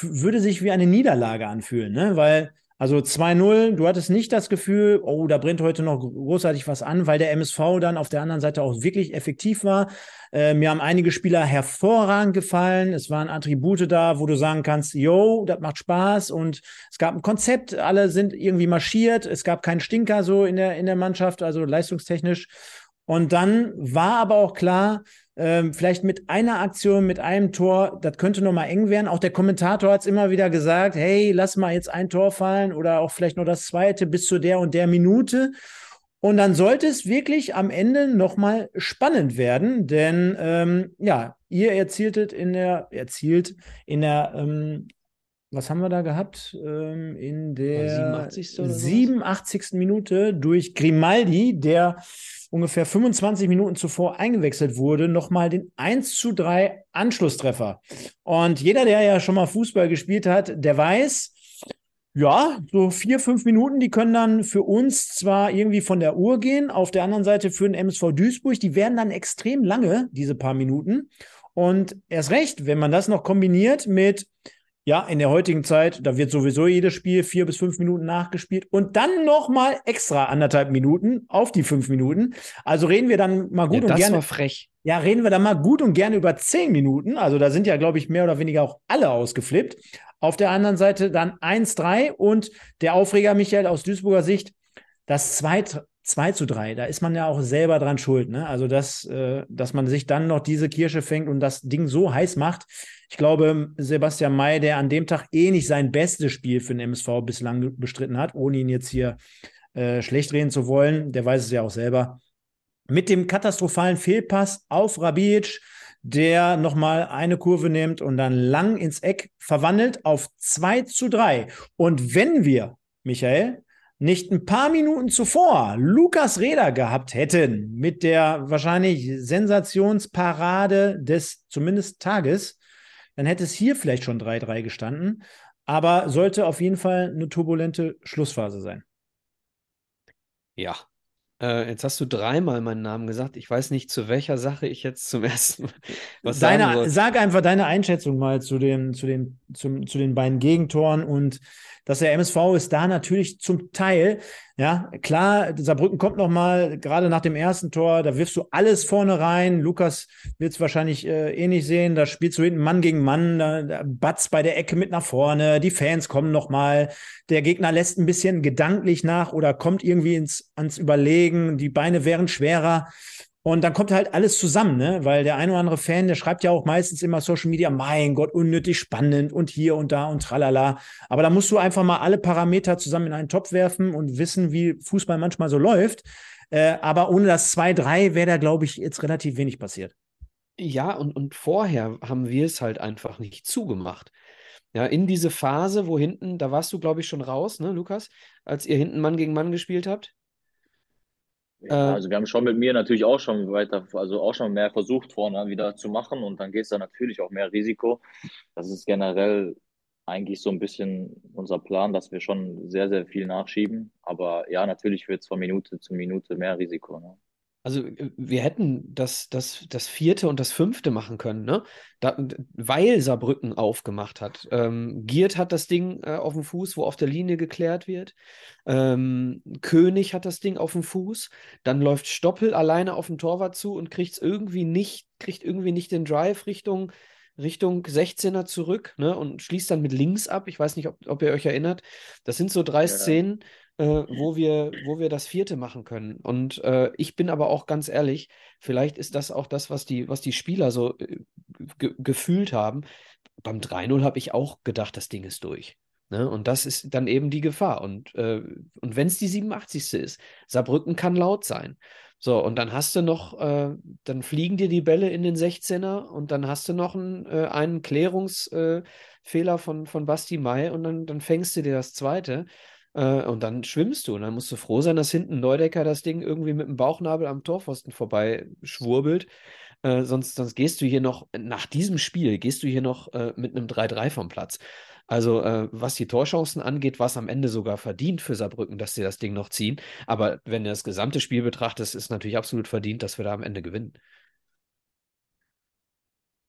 Speaker 1: würde sich wie eine Niederlage anfühlen, ne? Weil, also 2-0, du hattest nicht das Gefühl, oh, da brennt heute noch großartig was an, weil der MSV dann auf der anderen Seite auch wirklich effektiv war. Äh, mir haben einige Spieler hervorragend gefallen. Es waren Attribute da, wo du sagen kannst, yo, das macht Spaß und es gab ein Konzept, alle sind irgendwie marschiert. Es gab keinen Stinker so in der, in der Mannschaft, also leistungstechnisch. Und dann war aber auch klar, ähm, vielleicht mit einer Aktion, mit einem Tor, das könnte noch mal eng werden. Auch der Kommentator hat es immer wieder gesagt, hey, lass mal jetzt ein Tor fallen oder auch vielleicht noch das zweite bis zu der und der Minute. Und dann sollte es wirklich am Ende nochmal spannend werden, denn ähm, ja, ihr erzieltet in der, erzielt in der, ähm, was haben wir da gehabt? Ähm, in der
Speaker 2: 87. oder sowas?
Speaker 1: 87. Minute durch Grimaldi, der ungefähr 25 Minuten zuvor eingewechselt wurde, nochmal den 1 zu 3 Anschlusstreffer. Und jeder, der ja schon mal Fußball gespielt hat, der weiß, ja, so vier, fünf Minuten, die können dann für uns zwar irgendwie von der Uhr gehen, auf der anderen Seite für den MSV Duisburg, die werden dann extrem lange, diese paar Minuten. Und erst recht, wenn man das noch kombiniert mit, ja, in der heutigen Zeit, da wird sowieso jedes Spiel vier bis fünf Minuten nachgespielt und dann nochmal extra anderthalb Minuten auf die fünf Minuten. Also reden wir dann mal gut
Speaker 2: ja,
Speaker 1: und
Speaker 2: das
Speaker 1: gerne.
Speaker 2: war frech.
Speaker 1: Ja, reden wir dann mal gut und gerne über zehn Minuten. Also da sind ja, glaube ich, mehr oder weniger auch alle ausgeflippt. Auf der anderen Seite dann 1-3 und der Aufreger, Michael, aus Duisburger Sicht, das 2, 2 zu 3. Da ist man ja auch selber dran schuld. Ne? Also, dass, äh, dass man sich dann noch diese Kirsche fängt und das Ding so heiß macht. Ich glaube, Sebastian May, der an dem Tag eh nicht sein bestes Spiel für den MSV bislang bestritten hat, ohne ihn jetzt hier äh, schlecht reden zu wollen, der weiß es ja auch selber mit dem katastrophalen Fehlpass auf Rabic, der nochmal eine Kurve nimmt und dann lang ins Eck verwandelt auf 2 zu 3. Und wenn wir, Michael, nicht ein paar Minuten zuvor Lukas Reda gehabt hätten mit der wahrscheinlich Sensationsparade des zumindest Tages, dann hätte es hier vielleicht schon 3-3 gestanden. Aber sollte auf jeden Fall eine turbulente Schlussphase sein.
Speaker 2: Ja, äh, jetzt hast du dreimal meinen Namen gesagt. Ich weiß nicht, zu welcher Sache ich jetzt zum *laughs* ersten Mal was
Speaker 1: deine,
Speaker 2: sagen soll.
Speaker 1: Sag einfach deine Einschätzung mal zu den, zu den, zum, zu den beiden Gegentoren und dass der MSV ist da natürlich zum Teil, ja, klar, Saarbrücken kommt noch mal, gerade nach dem ersten Tor, da wirfst du alles vorne rein. Lukas wird es wahrscheinlich äh, eh nicht sehen, da spielst du hinten Mann gegen Mann, da, da Batz bei der Ecke mit nach vorne, die Fans kommen noch mal, der Gegner lässt ein bisschen gedanklich nach oder kommt irgendwie ins, ans Überlegen, die Beine wären schwerer. Und dann kommt halt alles zusammen, ne? Weil der ein oder andere Fan, der schreibt ja auch meistens immer Social Media, mein Gott, unnötig spannend und hier und da und tralala. Aber da musst du einfach mal alle Parameter zusammen in einen Topf werfen und wissen, wie Fußball manchmal so läuft. Äh, aber ohne das 2-3 wäre da, glaube ich, jetzt relativ wenig passiert.
Speaker 2: Ja, und, und vorher haben wir es halt einfach nicht zugemacht. Ja, in diese Phase, wo hinten, da warst du, glaube ich, schon raus, ne, Lukas, als ihr hinten Mann gegen Mann gespielt habt.
Speaker 3: Ja, also wir haben schon mit mir natürlich auch schon weiter, also auch schon mehr versucht vorne wieder zu machen und dann geht es da natürlich auch mehr Risiko. Das ist generell eigentlich so ein bisschen unser Plan, dass wir schon sehr, sehr viel nachschieben. Aber ja, natürlich wird es von Minute zu Minute mehr Risiko. Ne?
Speaker 2: Also äh, wir hätten das, das, das vierte und das fünfte machen können, ne? Da, weil Saarbrücken aufgemacht hat. Ähm, Giert hat das Ding äh, auf dem Fuß, wo auf der Linie geklärt wird. Ähm, König hat das Ding auf dem Fuß. Dann läuft Stoppel alleine auf den Torwart zu und kriegt irgendwie nicht, kriegt irgendwie nicht den Drive Richtung, Richtung 16er zurück, ne? Und schließt dann mit links ab. Ich weiß nicht, ob, ob ihr euch erinnert. Das sind so drei
Speaker 3: Ja.
Speaker 2: Szenen äh, wo wir, wo wir das vierte machen können. Und äh, ich bin aber auch ganz ehrlich, vielleicht ist das auch das, was die, was die Spieler so äh, ge gefühlt haben. Beim 3-0 habe ich auch gedacht, das Ding ist durch. Ne? Und das ist dann eben die Gefahr. Und, äh, und wenn es die 87. ist, Saarbrücken kann laut sein. So, und dann hast du noch, äh, dann fliegen dir die Bälle in den 16er und dann hast du noch einen, äh, einen Klärungsfehler von, von Basti Mai und dann, dann fängst du dir das zweite. Äh, und dann schwimmst du. Und dann musst du froh sein, dass hinten Neudecker das Ding irgendwie mit dem Bauchnabel am Torpfosten vorbei schwurbelt. Äh, sonst, sonst gehst du hier noch, nach diesem Spiel, gehst du hier noch äh, mit einem 3-3 vom Platz. Also, äh, was die Torchancen angeht, war es am Ende sogar verdient für Saarbrücken, dass sie das Ding noch ziehen. Aber wenn du das gesamte Spiel betrachtest, ist natürlich absolut verdient, dass wir da am Ende gewinnen.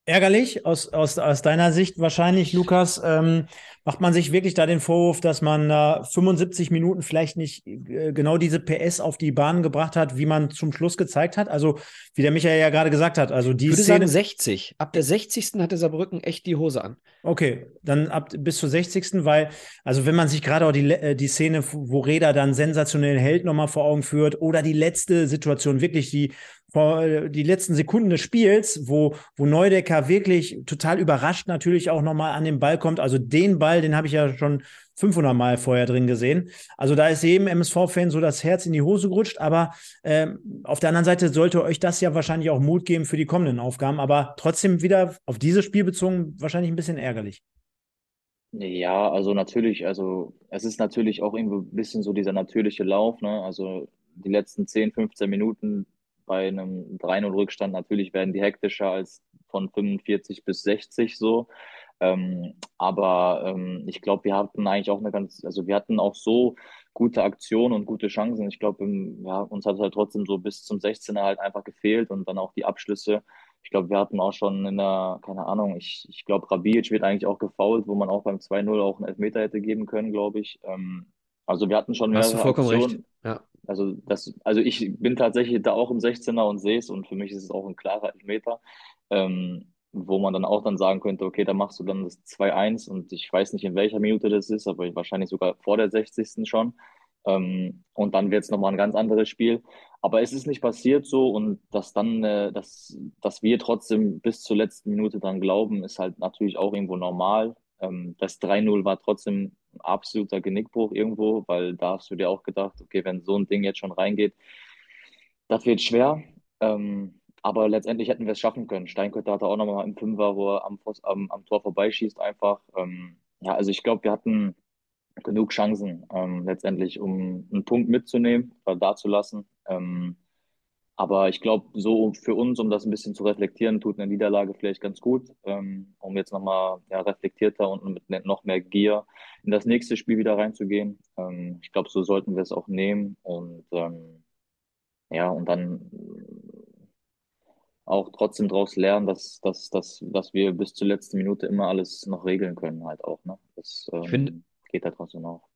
Speaker 1: Ärgerlich aus, aus, aus deiner Sicht wahrscheinlich, Lukas. Ähm, macht man sich wirklich da den Vorwurf, dass man äh, 75 Minuten vielleicht nicht äh, genau diese PS auf die Bahn gebracht hat, wie man zum Schluss gezeigt hat? Also, wie der Michael ja gerade gesagt hat, also die
Speaker 2: Ich würde
Speaker 1: Szene.
Speaker 2: sagen 60. Ab der 60. hatte Saarbrücken echt die Hose an.
Speaker 1: Okay, dann ab bis zur 60. Weil, also wenn man sich gerade auch die, äh, die Szene, wo Reda dann sensationell hält, nochmal vor Augen führt, oder die letzte Situation, wirklich die, vor, äh, die letzten Sekunden des Spiels, wo, wo Neudecker wirklich total überrascht natürlich auch nochmal an den Ball kommt. Also den Ball, den habe ich ja schon 500 Mal vorher drin gesehen. Also da ist jedem MSV-Fan so das Herz in die Hose gerutscht. Aber ähm, auf der anderen Seite sollte euch das ja wahrscheinlich auch Mut geben für die kommenden Aufgaben. Aber trotzdem wieder auf dieses Spiel bezogen wahrscheinlich ein bisschen ärgerlich.
Speaker 3: Ja, also natürlich, also es ist natürlich auch irgendwo ein bisschen so dieser natürliche Lauf, ne? Also die letzten 10, 15 Minuten bei einem 3-0-Rückstand, natürlich werden die hektischer als von 45 bis 60 so. Ähm, aber ähm, ich glaube, wir hatten eigentlich auch eine ganz, also wir hatten auch so gute Aktionen und gute Chancen. Ich glaube, ja, uns hat es halt trotzdem so bis zum 16er halt einfach gefehlt und dann auch die Abschlüsse. Ich glaube, wir hatten auch schon in der, keine Ahnung, ich, ich glaube, Rabic wird eigentlich auch gefoult, wo man auch beim 2-0 auch einen Elfmeter hätte geben können, glaube ich. Ähm, also wir hatten schon
Speaker 2: Hast du
Speaker 3: mehrere
Speaker 2: vollkommen recht.
Speaker 3: Aktionen.
Speaker 2: Ja.
Speaker 3: Also das, also ich bin tatsächlich da auch im 16er und sehe es und für mich ist es auch ein klarer Elfmeter, ähm, wo man dann auch dann sagen könnte, okay, da machst du dann das 2-1 und ich weiß nicht, in welcher Minute das ist, aber wahrscheinlich sogar vor der 60. schon. Ähm, und dann wird es nochmal ein ganz anderes Spiel. Aber es ist nicht passiert so und dass dann, äh, dass, dass wir trotzdem bis zur letzten Minute dran glauben, ist halt natürlich auch irgendwo normal. Ähm, das 3-0 war trotzdem absoluter Genickbruch irgendwo, weil da hast du dir auch gedacht, okay, wenn so ein Ding jetzt schon reingeht, das wird schwer. Ähm, aber letztendlich hätten wir es schaffen können. Steinkötter hatte auch nochmal im Fünfer, wo er am, am, am Tor vorbeischießt einfach. Ähm, ja, also ich glaube, wir hatten genug Chancen ähm, letztendlich, um einen Punkt mitzunehmen oder dazulassen. Ähm, aber ich glaube, so für uns, um das ein bisschen zu reflektieren, tut eine Niederlage vielleicht ganz gut, ähm, um jetzt nochmal ja, reflektierter und mit ne, noch mehr Gier in das nächste Spiel wieder reinzugehen. Ähm, ich glaube, so sollten wir es auch nehmen und ähm, ja, und dann auch trotzdem daraus lernen, dass, dass, dass, dass wir bis zur letzten Minute immer alles noch regeln können, halt auch. Ne? Das ähm,
Speaker 2: finde,
Speaker 3: geht da trotzdem auch.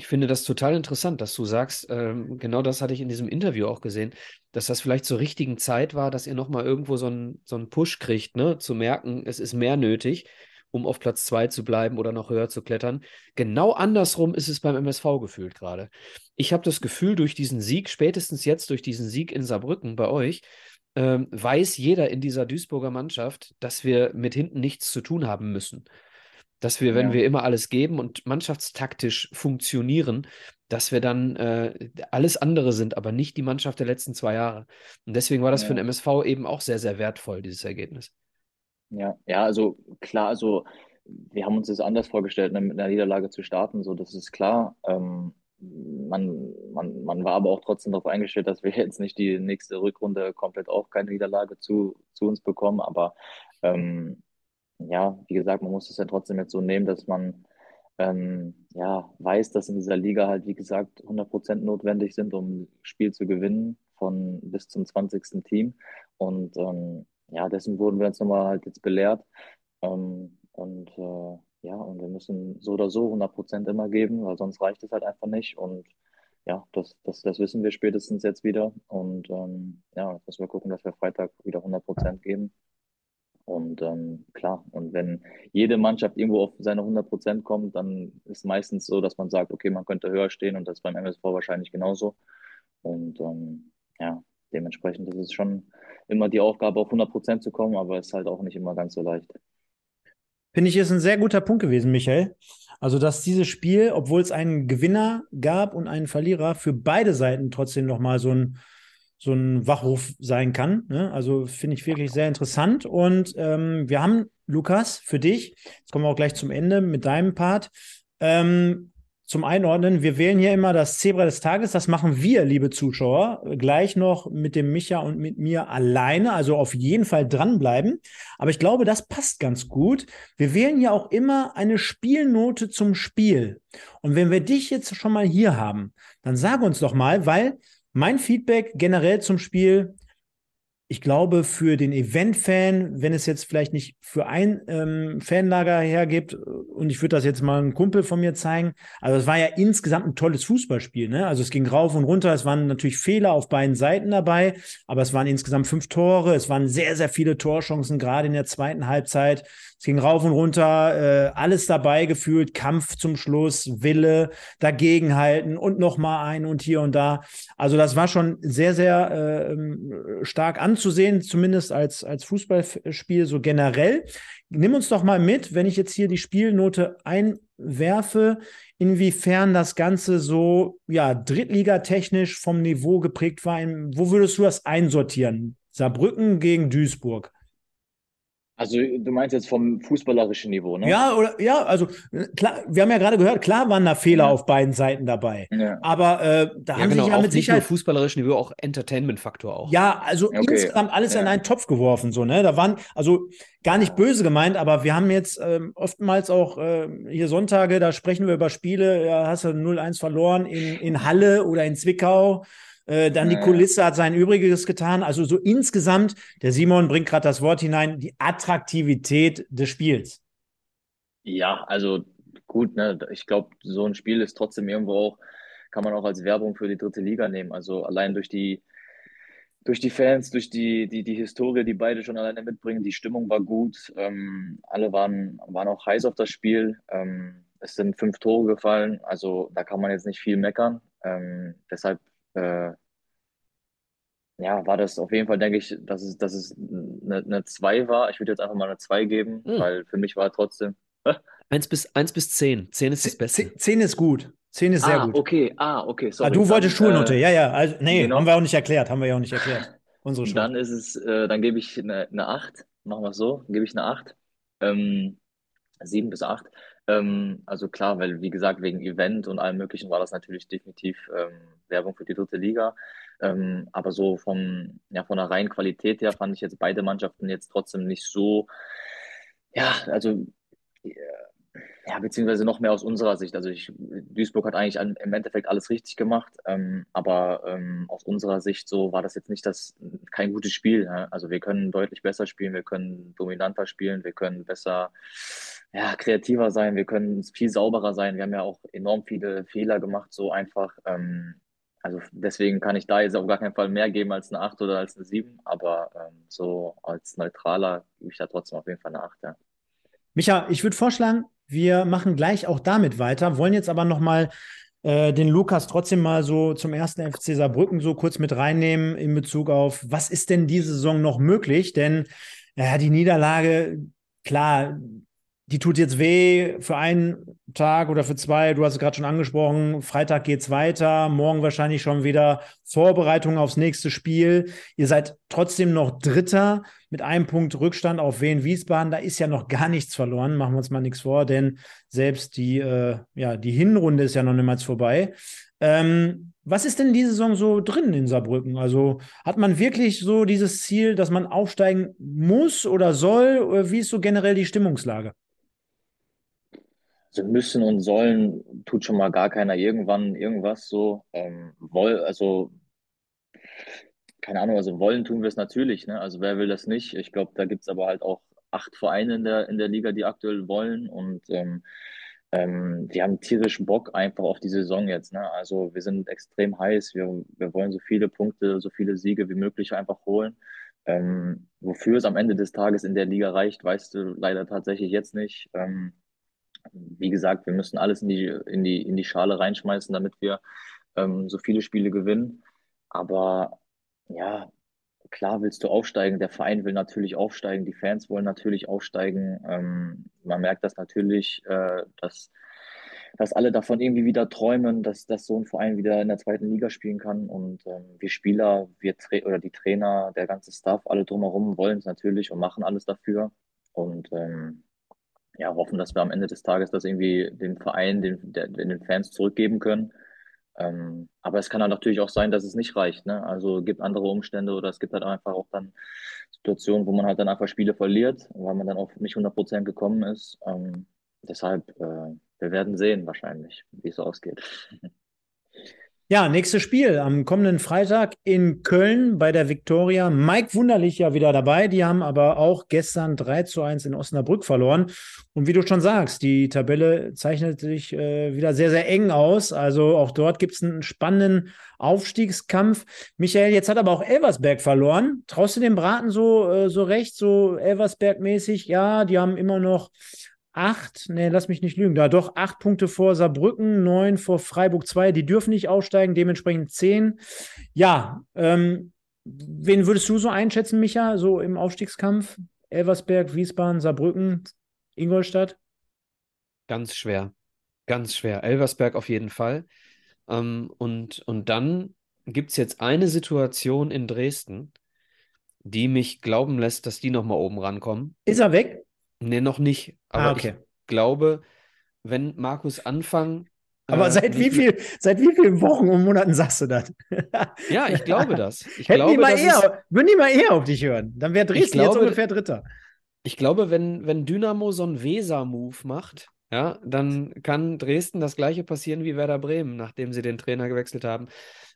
Speaker 2: Ich finde das total interessant, dass du sagst, ähm, genau das hatte ich in diesem Interview auch gesehen, dass das vielleicht zur richtigen Zeit war, dass ihr nochmal irgendwo so einen, so einen Push kriegt, ne? zu merken, es ist mehr nötig, um auf Platz zwei zu bleiben oder noch höher zu klettern. Genau andersrum ist es beim MSV gefühlt gerade. Ich habe das Gefühl, durch diesen Sieg, spätestens jetzt durch diesen Sieg in Saarbrücken bei euch, ähm, weiß jeder in dieser Duisburger Mannschaft, dass wir mit hinten nichts zu tun haben müssen dass wir, wenn ja. wir immer alles geben und mannschaftstaktisch funktionieren, dass wir dann äh, alles andere sind, aber nicht die Mannschaft der letzten zwei Jahre. Und deswegen war das ja. für den MSV eben auch sehr, sehr wertvoll, dieses Ergebnis.
Speaker 3: Ja, ja, also klar, also wir haben uns das anders vorgestellt, ne, mit einer Niederlage zu starten, so das ist klar. Ähm, man, man, man war aber auch trotzdem darauf eingestellt, dass wir *laughs* jetzt nicht die nächste Rückrunde komplett auch keine Niederlage zu, zu uns bekommen, aber ähm, ja, wie gesagt, man muss es ja trotzdem jetzt so nehmen, dass man ähm, ja, weiß, dass in dieser Liga halt, wie gesagt, 100% notwendig sind, um Spiel zu gewinnen von bis zum 20. Team. Und ähm, ja, dessen wurden wir jetzt nochmal halt jetzt belehrt. Ähm, und äh, ja, und wir müssen so oder so 100% immer geben, weil sonst reicht es halt einfach nicht. Und ja, das, das, das wissen wir spätestens jetzt wieder. Und ähm, ja, müssen wir gucken, dass wir Freitag wieder 100% geben. Und ähm, klar, und wenn jede Mannschaft irgendwo auf seine 100 Prozent kommt, dann ist meistens so, dass man sagt, okay, man könnte höher stehen und das beim MSV wahrscheinlich genauso. Und ähm, ja, dementsprechend ist es schon immer die Aufgabe, auf 100 Prozent zu kommen, aber es ist halt auch nicht immer ganz so leicht.
Speaker 1: Finde ich, ist ein sehr guter Punkt gewesen, Michael. Also, dass dieses Spiel, obwohl es einen Gewinner gab und einen Verlierer, für beide Seiten trotzdem nochmal so ein so ein Wachruf sein kann. Ne? Also finde ich wirklich sehr interessant. Und ähm, wir haben, Lukas, für dich, jetzt kommen wir auch gleich zum Ende mit deinem Part. Ähm, zum Einordnen, wir wählen hier immer das Zebra des Tages. Das machen wir, liebe Zuschauer, gleich noch mit dem Micha und mit mir alleine. Also auf jeden Fall dranbleiben. Aber ich glaube, das passt ganz gut. Wir wählen ja auch immer eine Spielnote zum Spiel. Und wenn wir dich jetzt schon mal hier haben, dann sag uns doch mal, weil mein Feedback generell zum Spiel, ich glaube, für den Event-Fan, wenn es jetzt vielleicht nicht für ein ähm, Fanlager hergibt, und ich würde das jetzt mal einem Kumpel von mir zeigen, also es war ja insgesamt ein tolles Fußballspiel. Ne? Also es ging rauf und runter, es waren natürlich Fehler auf beiden Seiten dabei, aber es waren insgesamt fünf Tore, es waren sehr, sehr viele Torchancen, gerade in der zweiten Halbzeit. Es ging rauf und runter, äh, alles dabei gefühlt, Kampf zum Schluss, Wille, dagegenhalten und nochmal ein und hier und da. Also das war schon sehr, sehr äh, stark anzusehen, zumindest als, als Fußballspiel so generell. Nimm uns doch mal mit, wenn ich jetzt hier die Spielnote einwerfe, inwiefern das Ganze so ja drittligatechnisch vom Niveau geprägt war. Wo würdest du das einsortieren? Saarbrücken gegen Duisburg.
Speaker 3: Also du meinst jetzt vom fußballerischen Niveau, ne?
Speaker 1: Ja, oder ja, also klar, wir haben ja gerade gehört, klar waren da Fehler ja. auf beiden Seiten dabei. Ja. Aber äh, da ja, haben genau, sich ja mit Sicherheit
Speaker 2: nicht nur fußballerischen Niveau, auch Entertainment-Faktor auch.
Speaker 1: Ja, also okay. insgesamt alles in einen Topf geworfen, so ne. Da waren also gar nicht böse gemeint, aber wir haben jetzt ähm, oftmals auch äh, hier Sonntage, da sprechen wir über Spiele, ja, hast du 0-1 verloren in, in Halle oder in Zwickau. Äh, dann die Kulisse hat sein Übriges getan. Also so insgesamt, der Simon bringt gerade das Wort hinein, die Attraktivität des Spiels.
Speaker 3: Ja, also gut, ne? ich glaube, so ein Spiel ist trotzdem irgendwo auch, kann man auch als Werbung für die dritte Liga nehmen. Also allein durch die, durch die Fans, durch die, die, die Historie, die beide schon alleine mitbringen, die Stimmung war gut. Ähm, alle waren, waren auch heiß auf das Spiel. Ähm, es sind fünf Tore gefallen, also da kann man jetzt nicht viel meckern. Ähm, deshalb äh, ja, war das auf jeden Fall, denke ich, dass es, dass es eine, eine 2 war. Ich würde jetzt einfach mal eine 2 geben, hm. weil für mich war trotzdem. *laughs*
Speaker 2: 1 bis, 1 bis 10. 10 ist das Beste.
Speaker 1: 10 ist gut. 10 ist sehr
Speaker 3: ah,
Speaker 1: gut.
Speaker 3: Okay, ah, okay.
Speaker 1: Sorry. Ah, du wolltest Schulnote, äh, ja, ja. Also, nee, genau. haben wir auch nicht erklärt, haben wir ja auch nicht erklärt. Unsere Schuld.
Speaker 3: Dann ist es, äh, dann gebe ich eine, eine 8. Machen wir es so, gebe ich eine 8. Ähm, 7 bis 8. Ähm, also klar, weil wie gesagt, wegen Event und allem Möglichen war das natürlich definitiv ähm, Werbung für die dritte Liga. Ähm, aber so vom, ja, von der reinen Qualität her fand ich jetzt beide Mannschaften jetzt trotzdem nicht so, ja, also äh, ja, beziehungsweise noch mehr aus unserer Sicht. Also ich, Duisburg hat eigentlich im Endeffekt alles richtig gemacht, ähm, aber ähm, aus unserer Sicht so war das jetzt nicht das kein gutes Spiel. Ne? Also wir können deutlich besser spielen, wir können dominanter spielen, wir können besser, ja, kreativer sein, wir können viel sauberer sein. Wir haben ja auch enorm viele Fehler gemacht, so einfach. Ähm, also deswegen kann ich da jetzt auf gar keinen Fall mehr geben als eine 8 oder als eine 7, aber ähm, so als Neutraler gebe ich da trotzdem auf jeden Fall eine 8, ja.
Speaker 1: Micha, ich würde vorschlagen, wir machen gleich auch damit weiter, wollen jetzt aber nochmal äh, den Lukas trotzdem mal so zum ersten FC Saarbrücken so kurz mit reinnehmen in Bezug auf, was ist denn diese Saison noch möglich? Denn ja, die Niederlage, klar, die tut jetzt weh für einen Tag oder für zwei. Du hast es gerade schon angesprochen. Freitag geht's weiter. Morgen wahrscheinlich schon wieder Vorbereitung aufs nächste Spiel. Ihr seid trotzdem noch Dritter mit einem Punkt Rückstand auf Wien Wiesbaden. Da ist ja noch gar nichts verloren. Machen wir uns mal nichts vor, denn selbst die, äh, ja, die Hinrunde ist ja noch niemals vorbei. Ähm, was ist denn diese Saison so drin in Saarbrücken? Also hat man wirklich so dieses Ziel, dass man aufsteigen muss oder soll? Wie ist so generell die Stimmungslage?
Speaker 3: Also müssen und sollen tut schon mal gar keiner irgendwann irgendwas so. Ähm, woll, also keine Ahnung, also wollen tun wir es natürlich, ne? Also wer will das nicht? Ich glaube, da gibt's aber halt auch acht Vereine in der, in der Liga, die aktuell wollen und ähm, ähm, wir haben tierischen Bock einfach auf die Saison jetzt. Ne? Also wir sind extrem heiß, wir, wir wollen so viele Punkte, so viele Siege wie möglich einfach holen. Ähm, wofür es am Ende des Tages in der Liga reicht, weißt du leider tatsächlich jetzt nicht. Ähm, wie gesagt, wir müssen alles in die, in die, in die Schale reinschmeißen, damit wir ähm, so viele Spiele gewinnen. Aber ja, klar willst du aufsteigen. Der Verein will natürlich aufsteigen, die Fans wollen natürlich aufsteigen. Ähm, man merkt das natürlich, äh, dass, dass alle davon irgendwie wieder träumen, dass, dass so ein Verein wieder in der zweiten Liga spielen kann. Und ähm, wir Spieler, wir Tra oder die Trainer, der ganze Staff, alle drumherum wollen es natürlich und machen alles dafür. Und ähm, ja, hoffen, dass wir am Ende des Tages das irgendwie dem Verein, den, der, den Fans zurückgeben können. Ähm, aber es kann dann natürlich auch sein, dass es nicht reicht. Ne? Also es gibt andere Umstände oder es gibt halt einfach auch dann Situationen, wo man halt dann einfach Spiele verliert, weil man dann auch nicht 100% gekommen ist. Ähm, deshalb, äh, wir werden sehen wahrscheinlich, wie es ausgeht. *laughs*
Speaker 1: Ja, nächstes Spiel am kommenden Freitag in Köln bei der Viktoria. Mike Wunderlich ja wieder dabei. Die haben aber auch gestern 3 zu 1 in Osnabrück verloren. Und wie du schon sagst, die Tabelle zeichnet sich äh, wieder sehr, sehr eng aus. Also auch dort gibt es einen spannenden Aufstiegskampf. Michael, jetzt hat aber auch Elversberg verloren. Traust du dem Braten so, äh, so recht, so Elversberg-mäßig? Ja, die haben immer noch acht, nee, lass mich nicht lügen, da doch acht Punkte vor Saarbrücken, neun vor Freiburg 2, die dürfen nicht aufsteigen, dementsprechend zehn. Ja, ähm, wen würdest du so einschätzen, Micha, so im Aufstiegskampf? Elversberg, Wiesbaden, Saarbrücken, Ingolstadt?
Speaker 2: Ganz schwer, ganz schwer. Elversberg auf jeden Fall. Ähm, und, und dann gibt es jetzt eine Situation in Dresden, die mich glauben lässt, dass die nochmal oben rankommen.
Speaker 1: Ist er weg?
Speaker 2: Nee, noch nicht. Aber
Speaker 1: Ah, okay.
Speaker 2: ich glaube, wenn Markus Anfang.
Speaker 1: Aber
Speaker 2: äh,
Speaker 1: seit wie viel, seit wie vielen Wochen und Monaten sagst du das? *laughs*
Speaker 2: Ja, ich glaube das. Ich
Speaker 1: Hätten die
Speaker 2: glaube,
Speaker 1: mal eher, würden die mal eher auf dich hören, dann wäre Dresden jetzt
Speaker 2: glaube,
Speaker 1: ungefähr Dritter.
Speaker 2: ich glaube, wenn, wenn Dynamo so einen Weser-Move macht, ja, dann kann Dresden das gleiche passieren wie Werder Bremen, nachdem sie den Trainer gewechselt haben.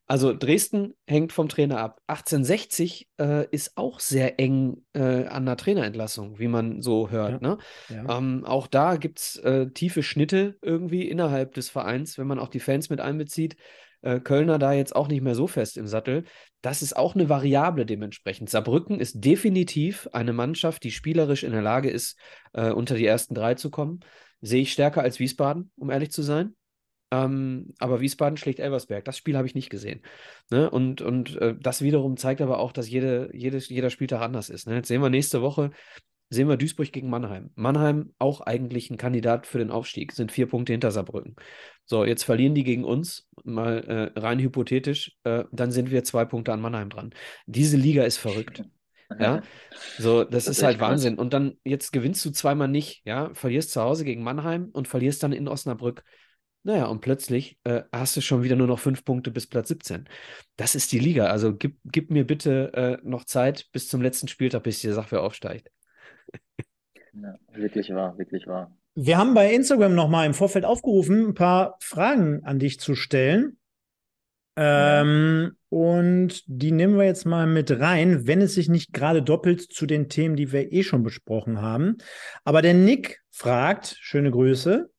Speaker 2: Also Dresden hängt vom Trainer ab. 1860 äh, ist auch sehr eng äh, an der Trainerentlassung, wie man so hört.
Speaker 1: Ja,
Speaker 2: Ne?
Speaker 1: ja.
Speaker 2: Ähm, auch da gibt es äh, tiefe Schnitte irgendwie innerhalb des Vereins, wenn man auch die Fans mit einbezieht. Äh, Kölner da jetzt auch nicht mehr so fest im Sattel. Das ist auch eine Variable dementsprechend. Saarbrücken ist definitiv eine Mannschaft, die spielerisch in der Lage ist, äh, unter die ersten drei zu kommen. Sehe ich stärker als Wiesbaden, um ehrlich zu sein. Ähm, aber Wiesbaden schlägt Elversberg. Das Spiel habe ich nicht gesehen. Ne? Und, und äh, das wiederum zeigt aber auch, dass jede, jedes, jeder Spieltag anders ist. Ne? Jetzt sehen wir nächste Woche sehen wir Duisburg gegen Mannheim. Mannheim auch eigentlich ein Kandidat für den Aufstieg, sind vier Punkte hinter Saarbrücken. So, jetzt verlieren die gegen uns, mal äh, rein hypothetisch, äh, dann sind wir zwei Punkte an Mannheim dran. Diese Liga ist verrückt. *laughs* Ja, so, das, das ist halt Wahnsinn. Krass. Und dann, jetzt gewinnst du zweimal nicht, ja, verlierst zu Hause gegen Mannheim und verlierst dann in Osnabrück. Naja, und plötzlich äh, hast du schon wieder nur noch fünf Punkte bis Platz 17. Das ist die Liga. Also gib, gib mir bitte äh, noch Zeit bis zum letzten Spieltag, bis die Sache aufsteigt.
Speaker 3: Ja, wirklich wahr, wirklich wahr.
Speaker 1: Wir haben bei Instagram nochmal im Vorfeld aufgerufen, ein paar Fragen an dich zu stellen. Ähm, und die nehmen wir jetzt mal mit rein, wenn es sich nicht gerade doppelt zu den Themen, die wir eh schon besprochen haben. Aber der Nick fragt, schöne Grüße,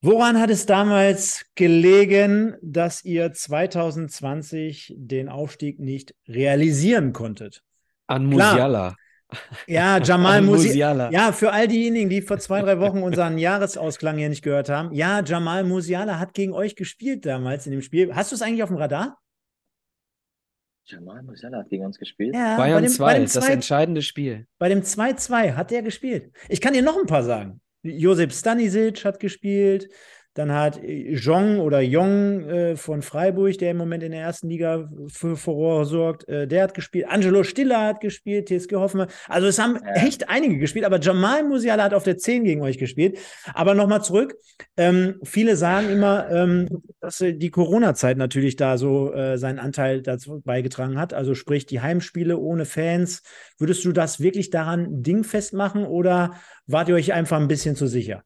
Speaker 1: woran hat es damals gelegen, dass ihr 2020 den Aufstieg nicht realisieren konntet?
Speaker 2: An Musiala.
Speaker 1: Ja, *laughs* Jamal Musiala. Ja, für all diejenigen, die vor zwei, drei Wochen unseren Jahresausklang hier nicht gehört haben. Ja, Jamal Musiala hat gegen euch gespielt damals in dem Spiel. Hast du es eigentlich auf dem Radar?
Speaker 3: Jamal Musiala hat gegen uns gespielt.
Speaker 2: Ja, Bayern 2, das entscheidende Spiel.
Speaker 1: Bei dem 2-2 hat er gespielt. Ich kann dir noch ein paar sagen. Josep Stanisic hat gespielt. Dann hat Jong oder Jong äh, von Freiburg, der im Moment in der ersten Liga für Furore sorgt, äh, der hat gespielt. Angelo Stiller hat gespielt, TSG Hoffenheim. Also es haben ja. echt einige gespielt, aber Jamal Musiala hat auf der 10 gegen euch gespielt. Aber nochmal zurück. Ähm, viele sagen immer, ähm, dass die Corona-Zeit natürlich da so äh, seinen Anteil dazu beigetragen hat. Also sprich die Heimspiele ohne Fans. Würdest du das wirklich daran dingfest machen oder wart ihr euch einfach ein bisschen zu sicher?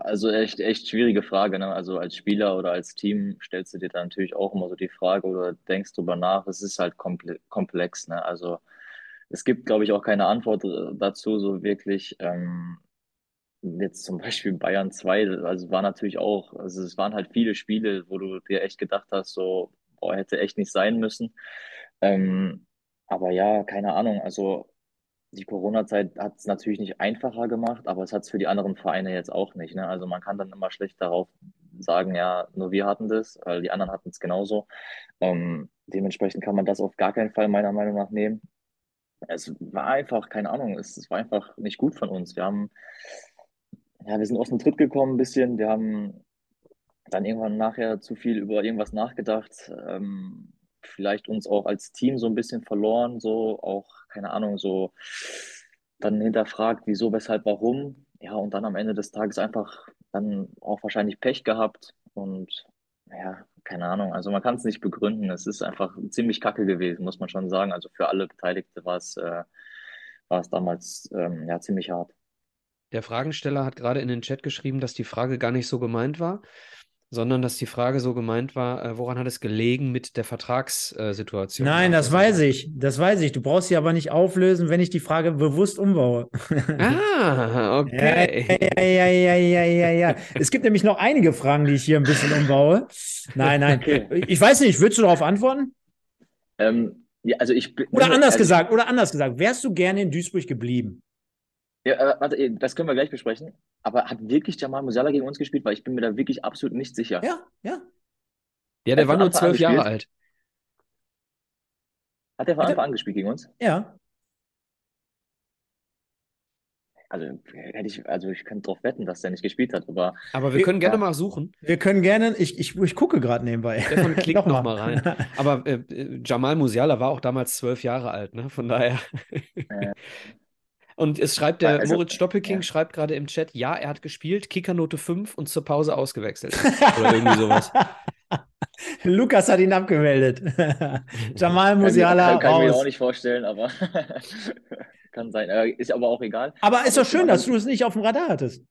Speaker 3: Also echt, echt schwierige Frage. Ne? Also als Spieler oder als Team stellst du dir dann natürlich auch immer so die Frage oder denkst drüber nach. Es ist halt komplex. Ne? Also es gibt, glaube ich, auch keine Antwort äh, dazu so wirklich. Ähm, jetzt zum *laughs* Beispiel Bayern 2, also war natürlich auch, also es waren halt viele Spiele, wo du dir echt gedacht hast, so, boah, hätte echt nicht sein müssen. Ähm, aber ja, keine Ahnung. Also die Corona-Zeit hat es natürlich nicht einfacher gemacht, aber es hat es für die anderen Vereine jetzt auch nicht. Ne? Also man kann dann immer schlecht darauf sagen, ja, nur wir hatten das, weil die anderen hatten es genauso. Ähm, dementsprechend kann man das auf gar keinen Fall meiner Meinung nach nehmen. Es war einfach, keine Ahnung, es, es war einfach nicht gut von uns. Wir haben, ja, wir sind aus dem Tritt gekommen ein bisschen. Wir haben dann irgendwann nachher zu viel über irgendwas nachgedacht. Ähm, vielleicht uns auch als Team so ein bisschen verloren, so auch, keine Ahnung, so dann hinterfragt, wieso, weshalb, warum. Ja, und dann am Ende des Tages einfach dann auch wahrscheinlich Pech gehabt und ja, keine Ahnung. Also man kann es nicht begründen. Es ist einfach ziemlich kacke gewesen, muss man schon sagen. Also für alle Beteiligte war es, äh, war es damals ähm, ja ziemlich hart.
Speaker 2: Der Fragensteller hat gerade in den Chat geschrieben, dass die Frage gar nicht so gemeint war sondern dass die Frage so gemeint war, äh, woran hat es gelegen mit der Vertragssituation?
Speaker 1: Nein, das weiß ich, das weiß ich. Du brauchst sie aber nicht auflösen, wenn ich die Frage bewusst umbaue.
Speaker 2: Ah, okay. *laughs*
Speaker 1: Ja, ja, ja, ja, ja, ja. Es gibt nämlich noch einige Fragen, die ich hier ein bisschen umbaue. Nein, nein. Okay. Ich weiß nicht, würdest du darauf antworten?
Speaker 3: Ähm, ja, also ich
Speaker 1: Oder anders also gesagt, oder anders gesagt, wärst du gerne in Duisburg geblieben?
Speaker 3: Ja, äh, warte, das können wir gleich besprechen. Aber hat wirklich Jamal Musiala gegen uns gespielt? Weil ich bin mir da wirklich absolut nicht sicher.
Speaker 1: Ja, ja.
Speaker 2: Ja, der war nur zwölf Jahre alt.
Speaker 3: Hat der von Anfang an gespielt gegen uns?
Speaker 1: Ja.
Speaker 3: Also hätte ich, also ich könnte darauf wetten, dass der nicht gespielt hat, aber.
Speaker 2: Aber wir können gerne mal suchen.
Speaker 1: Wir können gerne, ich, ich, ich gucke gerade nebenbei.
Speaker 2: Stefan *laughs* klickt noch, noch mal rein. Aber äh, Jamal Musiala war auch damals zwölf Jahre alt, ne? Von daher. Äh, *laughs* und es schreibt der also, Moritz Stoppelking, ja. schreibt gerade im Chat, ja, er hat gespielt, Kickernote 5 und zur Pause ausgewechselt. *laughs* Oder irgendwie sowas. *laughs*
Speaker 1: Lukas hat ihn abgemeldet. *laughs* Jamal Musiala
Speaker 3: kann, kann, kann ich mir auch nicht vorstellen, aber kann sein. Äh, ist aber auch egal.
Speaker 1: Aber ist doch schön, dass du es nicht auf dem Radar hattest.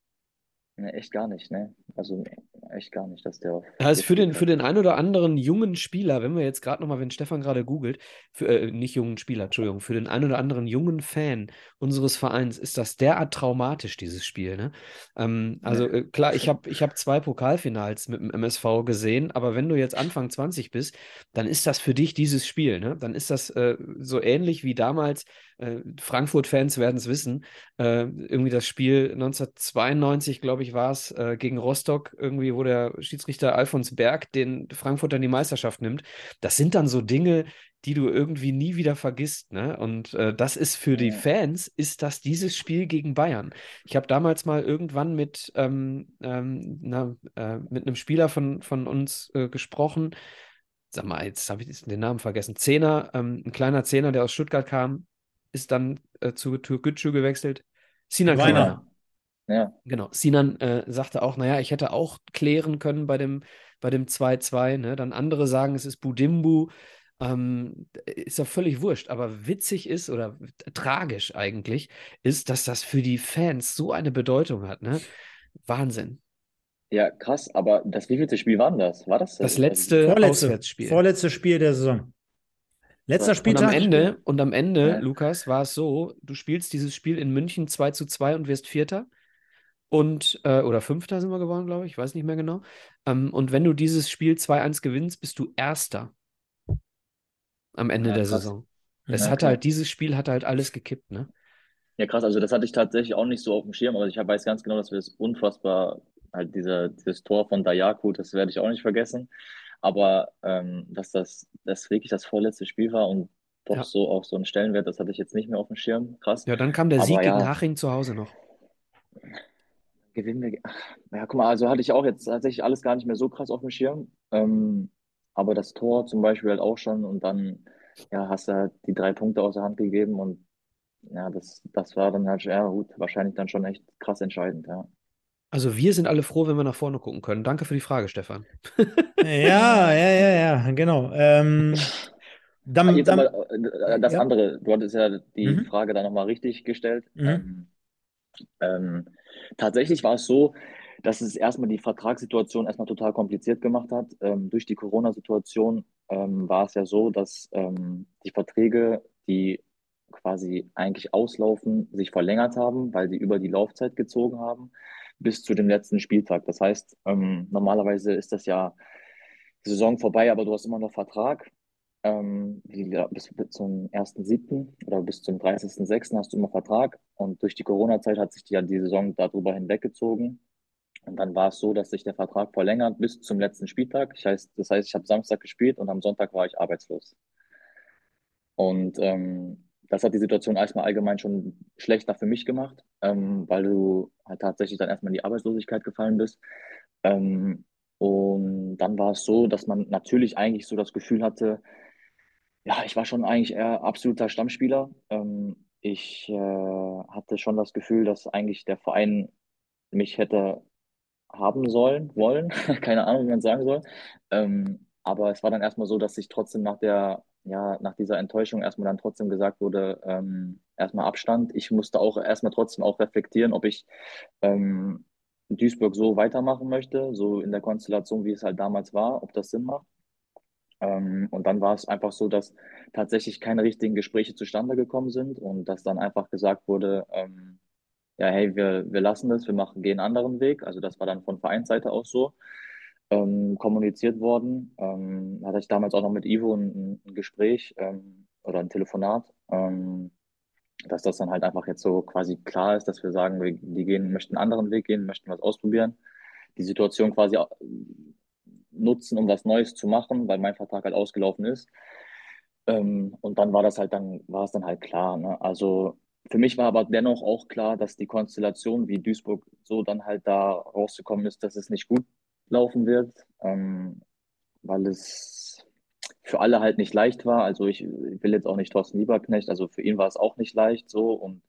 Speaker 3: Ne, echt gar nicht, ne? Also echt gar nicht, dass der
Speaker 2: heißt, für den, für den ein oder anderen jungen Spieler, wenn wir jetzt gerade nochmal, wenn Stefan gerade googelt, für, äh, nicht jungen Spieler, Entschuldigung, für den ein oder anderen jungen Fan unseres Vereins ist das derart traumatisch, dieses Spiel, ne? Ähm, also äh, klar, ich habe ich hab zwei Pokalfinals mit dem MSV gesehen, aber wenn du jetzt Anfang 20 bist, dann ist das für dich dieses Spiel, ne? Dann ist das äh, so ähnlich wie damals äh, Frankfurt-Fans werden es wissen, äh, irgendwie das Spiel 1992, glaube ich, war es, äh, gegen Rostock, irgendwie, wo der Schiedsrichter Alfons Berg den Frankfurt dann die Meisterschaft nimmt. Das sind dann so Dinge, die du irgendwie nie wieder vergisst. Ne? Und äh, das ist für die Fans, ist das dieses Spiel gegen Bayern. Ich habe damals mal irgendwann mit, ähm, ähm, na, äh, mit einem Spieler von, von uns äh, gesprochen. Sag mal, jetzt habe ich den Namen vergessen. Zehner, ähm, ein kleiner Zehner, der aus Stuttgart kam, ist dann äh, zu Türkgücü gewechselt. Sinan Weiner. Ja. Genau. Sinan äh, sagte auch, naja, ich hätte auch klären können bei dem bei dem 2-2. Ne? Dann andere sagen, es ist Budimbu. Ähm, ist ja völlig wurscht, aber witzig ist oder tragisch eigentlich, ist, dass das für die Fans so eine Bedeutung hat. Ne? Wahnsinn.
Speaker 3: Ja, krass, aber das wievielte Spiel war denn das? War das
Speaker 2: das letzte
Speaker 1: vorletzte, Auswärtsspiel? Vorletztes Spiel der Saison.
Speaker 2: Letzter Spieltag. Und am Ende, und am Ende ja. Lukas, war es so, du spielst dieses Spiel in München 2 zu 2 und wirst Vierter. Und, äh, oder Fünfter sind wir geworden, glaube ich, weiß nicht mehr genau. Ähm, und wenn du dieses Spiel 2-1 gewinnst, bist du Erster am Ende ja, der krass. Saison. Es ja, hatte halt, dieses Spiel hatte halt alles gekippt, ne?
Speaker 3: Ja, krass, also das hatte ich tatsächlich auch nicht so auf dem Schirm, aber ich weiß ganz genau, dass wir das unfassbar, halt dieser, dieses Tor von Dayaku, das werde ich auch nicht vergessen. Aber ähm, dass das, das wirklich das vorletzte Spiel war und doch ja. so auch so ein Stellenwert, das hatte ich jetzt nicht mehr auf dem Schirm. Krass.
Speaker 2: Ja, dann kam der Sieg ja, gegen Haching zu Hause noch.
Speaker 3: Gewinnen wir. Ja, guck mal, also hatte ich auch jetzt tatsächlich alles gar nicht mehr so krass auf dem Schirm. Ähm, aber das Tor zum Beispiel halt auch schon und dann ja, hast du halt die drei Punkte aus der Hand gegeben und ja, das, das war dann halt, ja gut, wahrscheinlich dann schon echt krass entscheidend, ja.
Speaker 2: Also wir sind alle froh, wenn wir nach vorne gucken können. Danke für die Frage, Stefan.
Speaker 1: ja, ja, ja, ja, genau. Ähm, *laughs*
Speaker 3: dann, Jetzt dann, aber äh, das ja. andere, du hattest ja die mhm. Frage da nochmal richtig gestellt. Mhm. Ähm, ähm, tatsächlich war es so, dass es erstmal die Vertragssituation erstmal total kompliziert gemacht hat. Ähm, durch die Corona-Situation ähm, war es ja so, dass ähm, die Verträge, die quasi eigentlich auslaufen, sich verlängert haben, weil sie über die Laufzeit gezogen haben, bis zu dem letzten Spieltag. Das heißt, ähm, normalerweise ist das ja die Saison vorbei, aber du hast immer noch Vertrag. Ähm, bis, bis zum 1.7. oder bis zum 30.6. hast du immer Vertrag. Und durch die Corona-Zeit hat sich die, die Saison darüber hinweggezogen. Und dann war es so, dass sich der Vertrag verlängert bis zum letzten Spieltag. Ich heißt, das heißt, ich habe Samstag gespielt und am Sonntag war ich arbeitslos. Und ähm, das hat die Situation erstmal allgemein schon schlechter für mich gemacht, ähm, weil du halt tatsächlich dann erstmal in die Arbeitslosigkeit gefallen bist. Ähm, und dann war es so, dass man natürlich eigentlich so das Gefühl hatte, ja, ich war schon eigentlich eher absoluter Stammspieler. Ähm, ich äh, hatte schon das Gefühl, dass eigentlich der Verein mich hätte haben sollen, wollen, *laughs* keine Ahnung, wie man sagen soll. Ähm, aber es war dann erstmal so, dass sich trotzdem nach der, ja, nach dieser Enttäuschung erstmal dann trotzdem gesagt wurde, ähm, erstmal Abstand. Ich musste auch erstmal trotzdem auch reflektieren, ob ich ähm, Duisburg so weitermachen möchte, so in der Konstellation, wie es halt damals war, ob das Sinn macht. Ähm, und dann war es einfach so, dass tatsächlich keine richtigen Gespräche zustande gekommen sind und dass dann einfach gesagt wurde, ähm, ja, hey, wir, wir lassen das, wir machen, gehen einen anderen Weg. Also das war dann von Vereinsseite aus so ähm, kommuniziert worden. Ähm, hatte ich damals auch noch mit Ivo ein, ein Gespräch ähm, oder ein Telefonat, ähm, dass das dann halt einfach jetzt so quasi klar ist, dass wir sagen, wir, die gehen, möchten einen anderen Weg gehen, möchten was ausprobieren, die Situation quasi nutzen, um was Neues zu machen, weil mein Vertrag halt ausgelaufen ist. Ähm, und dann war das halt dann, war es dann halt klar. Ne? Also für mich war aber dennoch auch klar, dass die Konstellation, wie Duisburg so dann halt da rausgekommen ist, dass es nicht gut laufen wird, ähm, weil es für alle halt nicht leicht war. Also ich, ich will jetzt auch nicht Thorsten Lieberknecht, also für ihn war es auch nicht leicht so und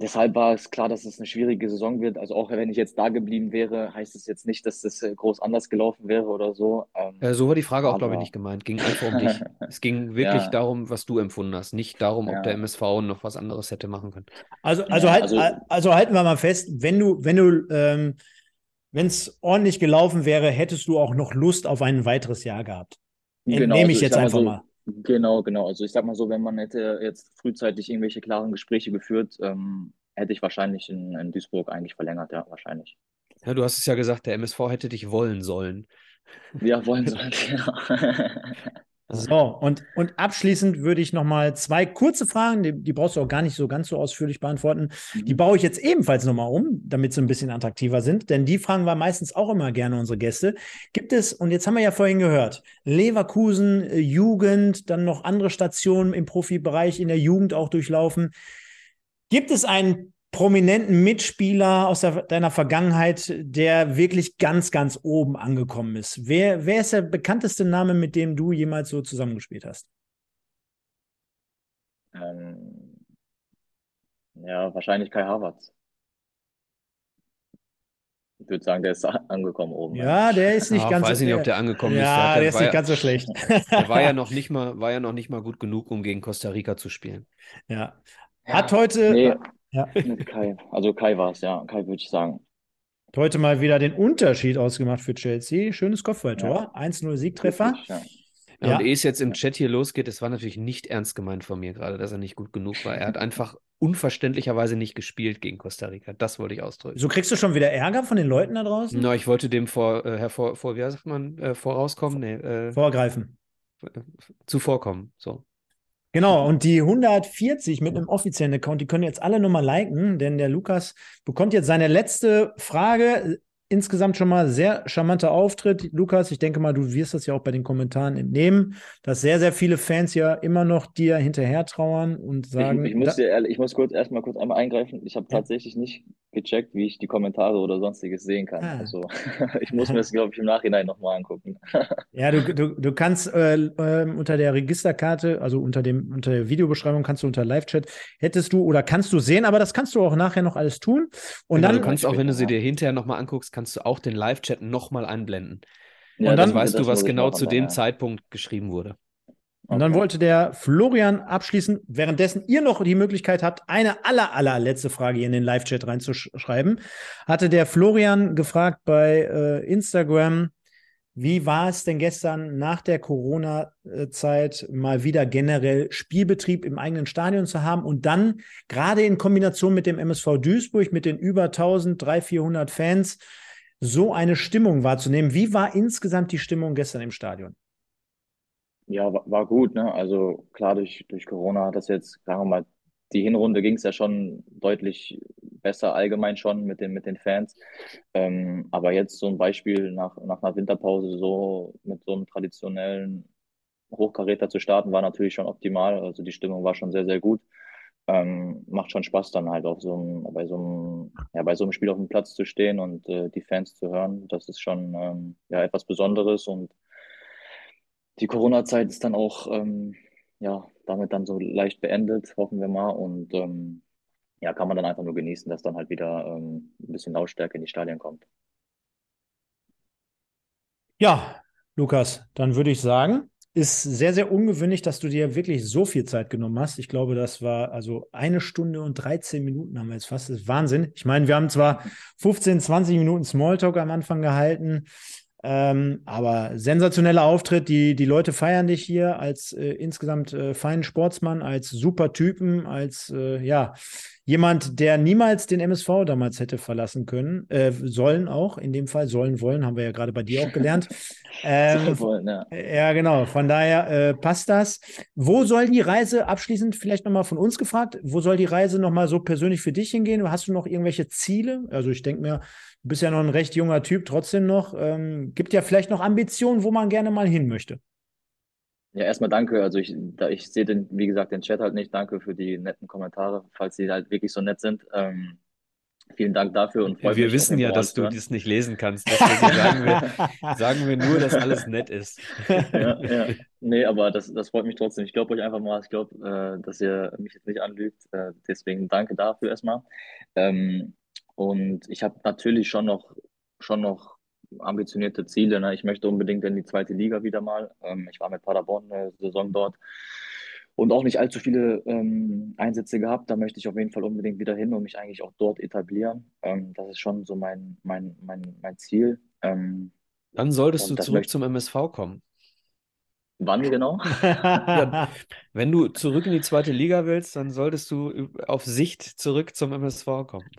Speaker 3: deshalb war es klar, dass es eine schwierige Saison wird. Also auch wenn ich jetzt da geblieben wäre, heißt es jetzt nicht, dass das äh, groß anders gelaufen wäre oder so.
Speaker 2: Ähm, ja, so war die Frage auch, glaube ich, nicht gemeint. Ging einfach um dich. *laughs* es ging wirklich ja. darum, was du empfunden hast, nicht darum, ob ja. der MSV noch was anderes hätte machen können.
Speaker 1: Also, also, halt, also, also halten wir mal fest, wenn du, wenn du, ähm, wenn es ordentlich gelaufen wäre, hättest du auch noch Lust auf ein weiteres Jahr gehabt. Genau, Nehme ich also, jetzt ich einfach so, mal.
Speaker 3: Genau, genau. Also ich sag mal so, wenn man hätte jetzt frühzeitig irgendwelche klaren Gespräche geführt, ähm, hätte ich wahrscheinlich in, in, Duisburg eigentlich verlängert, ja, wahrscheinlich.
Speaker 2: Ja, du hast es ja gesagt, der MSV hätte dich wollen sollen.
Speaker 3: Ja, wollen sollen, *laughs* genau.
Speaker 1: So, und, und abschließend würde ich nochmal zwei kurze Fragen, die, die, brauchst du auch gar nicht so ganz so ausführlich beantworten. Die mhm. baue ich jetzt ebenfalls nochmal um, damit sie ein bisschen attraktiver sind, denn die fragen wir meistens auch immer gerne unsere Gäste. Gibt es, und jetzt haben wir ja vorhin gehört, Leverkusen, äh, Jugend, dann noch andere Stationen im Profibereich in der Jugend auch durchlaufen. Gibt es einen prominenten Mitspieler aus der, deiner Vergangenheit, der wirklich ganz, ganz oben angekommen ist? Wer, wer ist der bekannteste Name, mit dem du jemals so zusammengespielt hast?
Speaker 3: Ähm, ja, wahrscheinlich Kai Havertz. Ich würde sagen, der ist angekommen oben.
Speaker 1: Ja, der ist nicht
Speaker 2: ja,
Speaker 1: ganz.
Speaker 2: Ich weiß nicht, ob der angekommen
Speaker 1: ja,
Speaker 2: ist.
Speaker 1: Ja, der,
Speaker 2: der
Speaker 1: ist nicht ganz so schlecht.
Speaker 2: Der war ja noch *laughs* nicht mal, war ja noch nicht mal gut genug, um gegen Costa Rica zu spielen.
Speaker 1: Ja. Hat heute.
Speaker 3: Nee,
Speaker 1: ja.
Speaker 3: Mit Kai. Also Kai war es, ja. Kai würde ich sagen.
Speaker 1: Heute mal wieder den Unterschied ausgemacht für Chelsea. Schönes Kopfballtor. Ja. 1-0 Siegtreffer.
Speaker 2: Ja. Ja, und ehe es jetzt im Chat hier losgeht, es war natürlich nicht ernst gemeint von mir gerade, dass er nicht gut genug war. Er hat *laughs* einfach unverständlicherweise nicht gespielt gegen Costa Rica. Das wollte ich ausdrücken.
Speaker 1: So kriegst du schon wieder Ärger von den Leuten da draußen?
Speaker 2: Na, ich wollte dem vor, äh, hervor, vor wie sagt man, äh, vorauskommen? Nee, äh,
Speaker 1: Vorgreifen.
Speaker 2: Zuvorkommen, so.
Speaker 1: Genau, und die 140 mit einem offiziellen Account, die können jetzt alle nochmal liken, denn der Lukas bekommt jetzt seine letzte Frage insgesamt schon mal sehr charmanter Auftritt. Lukas, ich denke mal, du wirst das ja auch bei den Kommentaren entnehmen, dass sehr, sehr viele Fans ja immer noch dir hinterher trauern und sagen.
Speaker 3: Ich, ich muss dir ehrlich, ich muss kurz erstmal kurz einmal eingreifen. Ich habe ja. tatsächlich nicht gecheckt, wie ich die Kommentare oder sonstiges sehen kann. Ah. Also *laughs* ich muss mir das, glaube ich, im Nachhinein nochmal angucken. *laughs*
Speaker 1: ja, du, du, du kannst äh, äh, unter der Registerkarte, also unter dem, unter der Videobeschreibung kannst du unter Live-Chat, hättest du oder kannst du sehen, aber das kannst du auch nachher noch alles tun. Und
Speaker 2: genau,
Speaker 1: dann.
Speaker 2: Du kannst auch, wenn du sie dir hinterher nochmal anguckst, kannst du auch den Live-Chat nochmal einblenden.
Speaker 1: Ja,
Speaker 2: und dann weißt du, was genau zu dem ja. Zeitpunkt geschrieben wurde.
Speaker 1: Und dann wollte der Florian abschließen, währenddessen ihr noch die Möglichkeit habt, eine aller, allerletzte Frage in den Live-Chat reinzuschreiben, hatte der Florian gefragt bei äh, Instagram, wie war es denn gestern nach der Corona-Zeit mal wieder generell Spielbetrieb im eigenen Stadion zu haben und dann gerade in Kombination mit dem MSV Duisburg, mit den über 1300, 400 Fans, so eine Stimmung wahrzunehmen. Wie war insgesamt die Stimmung gestern im Stadion?
Speaker 3: Ja, war, war gut, ne? Also klar, durch, durch Corona hat das jetzt, sagen wir mal, die Hinrunde ging es ja schon deutlich besser allgemein schon mit den, mit den Fans. Ähm, aber jetzt so ein Beispiel nach, nach einer Winterpause so mit so einem traditionellen Hochkaräter zu starten, war natürlich schon optimal. Also die Stimmung war schon sehr, sehr gut. Ähm, macht schon Spaß dann halt auf so einem, bei so einem, ja, bei so einem Spiel auf dem Platz zu stehen und äh, die Fans zu hören. Das ist schon ähm, ja etwas Besonderes und die Corona-Zeit ist dann auch ähm, ja damit dann so leicht beendet, hoffen wir mal. Und ähm, ja, kann man dann einfach nur genießen, dass dann halt wieder ähm, ein bisschen Lautstärke in die Stadien kommt.
Speaker 1: Ja, Lukas, dann würde ich sagen, ist sehr, sehr ungewöhnlich, dass du dir wirklich so viel Zeit genommen hast. Ich glaube, das war also eine Stunde und 13 Minuten haben wir jetzt fast. Das ist Wahnsinn. Ich meine, wir haben zwar 15, 20 Minuten Smalltalk am Anfang gehalten, ähm, aber sensationeller Auftritt. Die, die Leute feiern dich hier als äh, insgesamt äh, feinen Sportsmann, als super Typen, als äh, ja, jemand, der niemals den MSV damals hätte verlassen können, äh, sollen auch, in dem Fall sollen wollen, haben wir ja gerade bei dir auch gelernt. *laughs* Ähm, wollen, ja. ja. genau. Von daher äh, passt das. Wo soll die Reise abschließend vielleicht nochmal von uns gefragt? Wo soll die Reise nochmal so persönlich für dich hingehen? Hast du noch irgendwelche Ziele? Also ich denke mir, Du bist ja noch ein recht junger Typ, trotzdem noch. Ähm, gibt ja vielleicht noch Ambitionen, wo man gerne mal hin möchte.
Speaker 3: Ja, erstmal danke. Also ich, da, ich sehe den, wie gesagt, den Chat halt nicht. Danke für die netten Kommentare, falls sie halt wirklich so nett sind. Ähm, vielen Dank dafür und
Speaker 2: freut Wir wissen ja, dass du das nicht lesen kannst. Deswegen sagen wir, *laughs* sagen wir nur, dass alles nett ist.
Speaker 3: ja, ja. Nee, aber das, das freut mich trotzdem. Ich glaube euch einfach mal. Ich glaube, äh, dass ihr mich jetzt nicht anlügt. Äh, deswegen danke dafür erstmal. Ähm, und ich habe natürlich schon noch, schon noch ambitionierte Ziele. Ne? Ich möchte unbedingt in die zweite Liga wieder mal. Ähm, ich war mit Paderborn eine Saison dort und auch nicht allzu viele ähm, Einsätze gehabt. Da möchte ich auf jeden Fall unbedingt wieder hin und mich eigentlich auch dort etablieren. Ähm, das ist schon so mein, mein, mein, mein Ziel. Ähm,
Speaker 2: Dann solltest du zurück zum MSV kommen.
Speaker 3: Wann genau? *laughs*
Speaker 2: ja, wenn du zurück in die zweite Liga willst, dann solltest du auf Sicht zurück zum MSV kommen.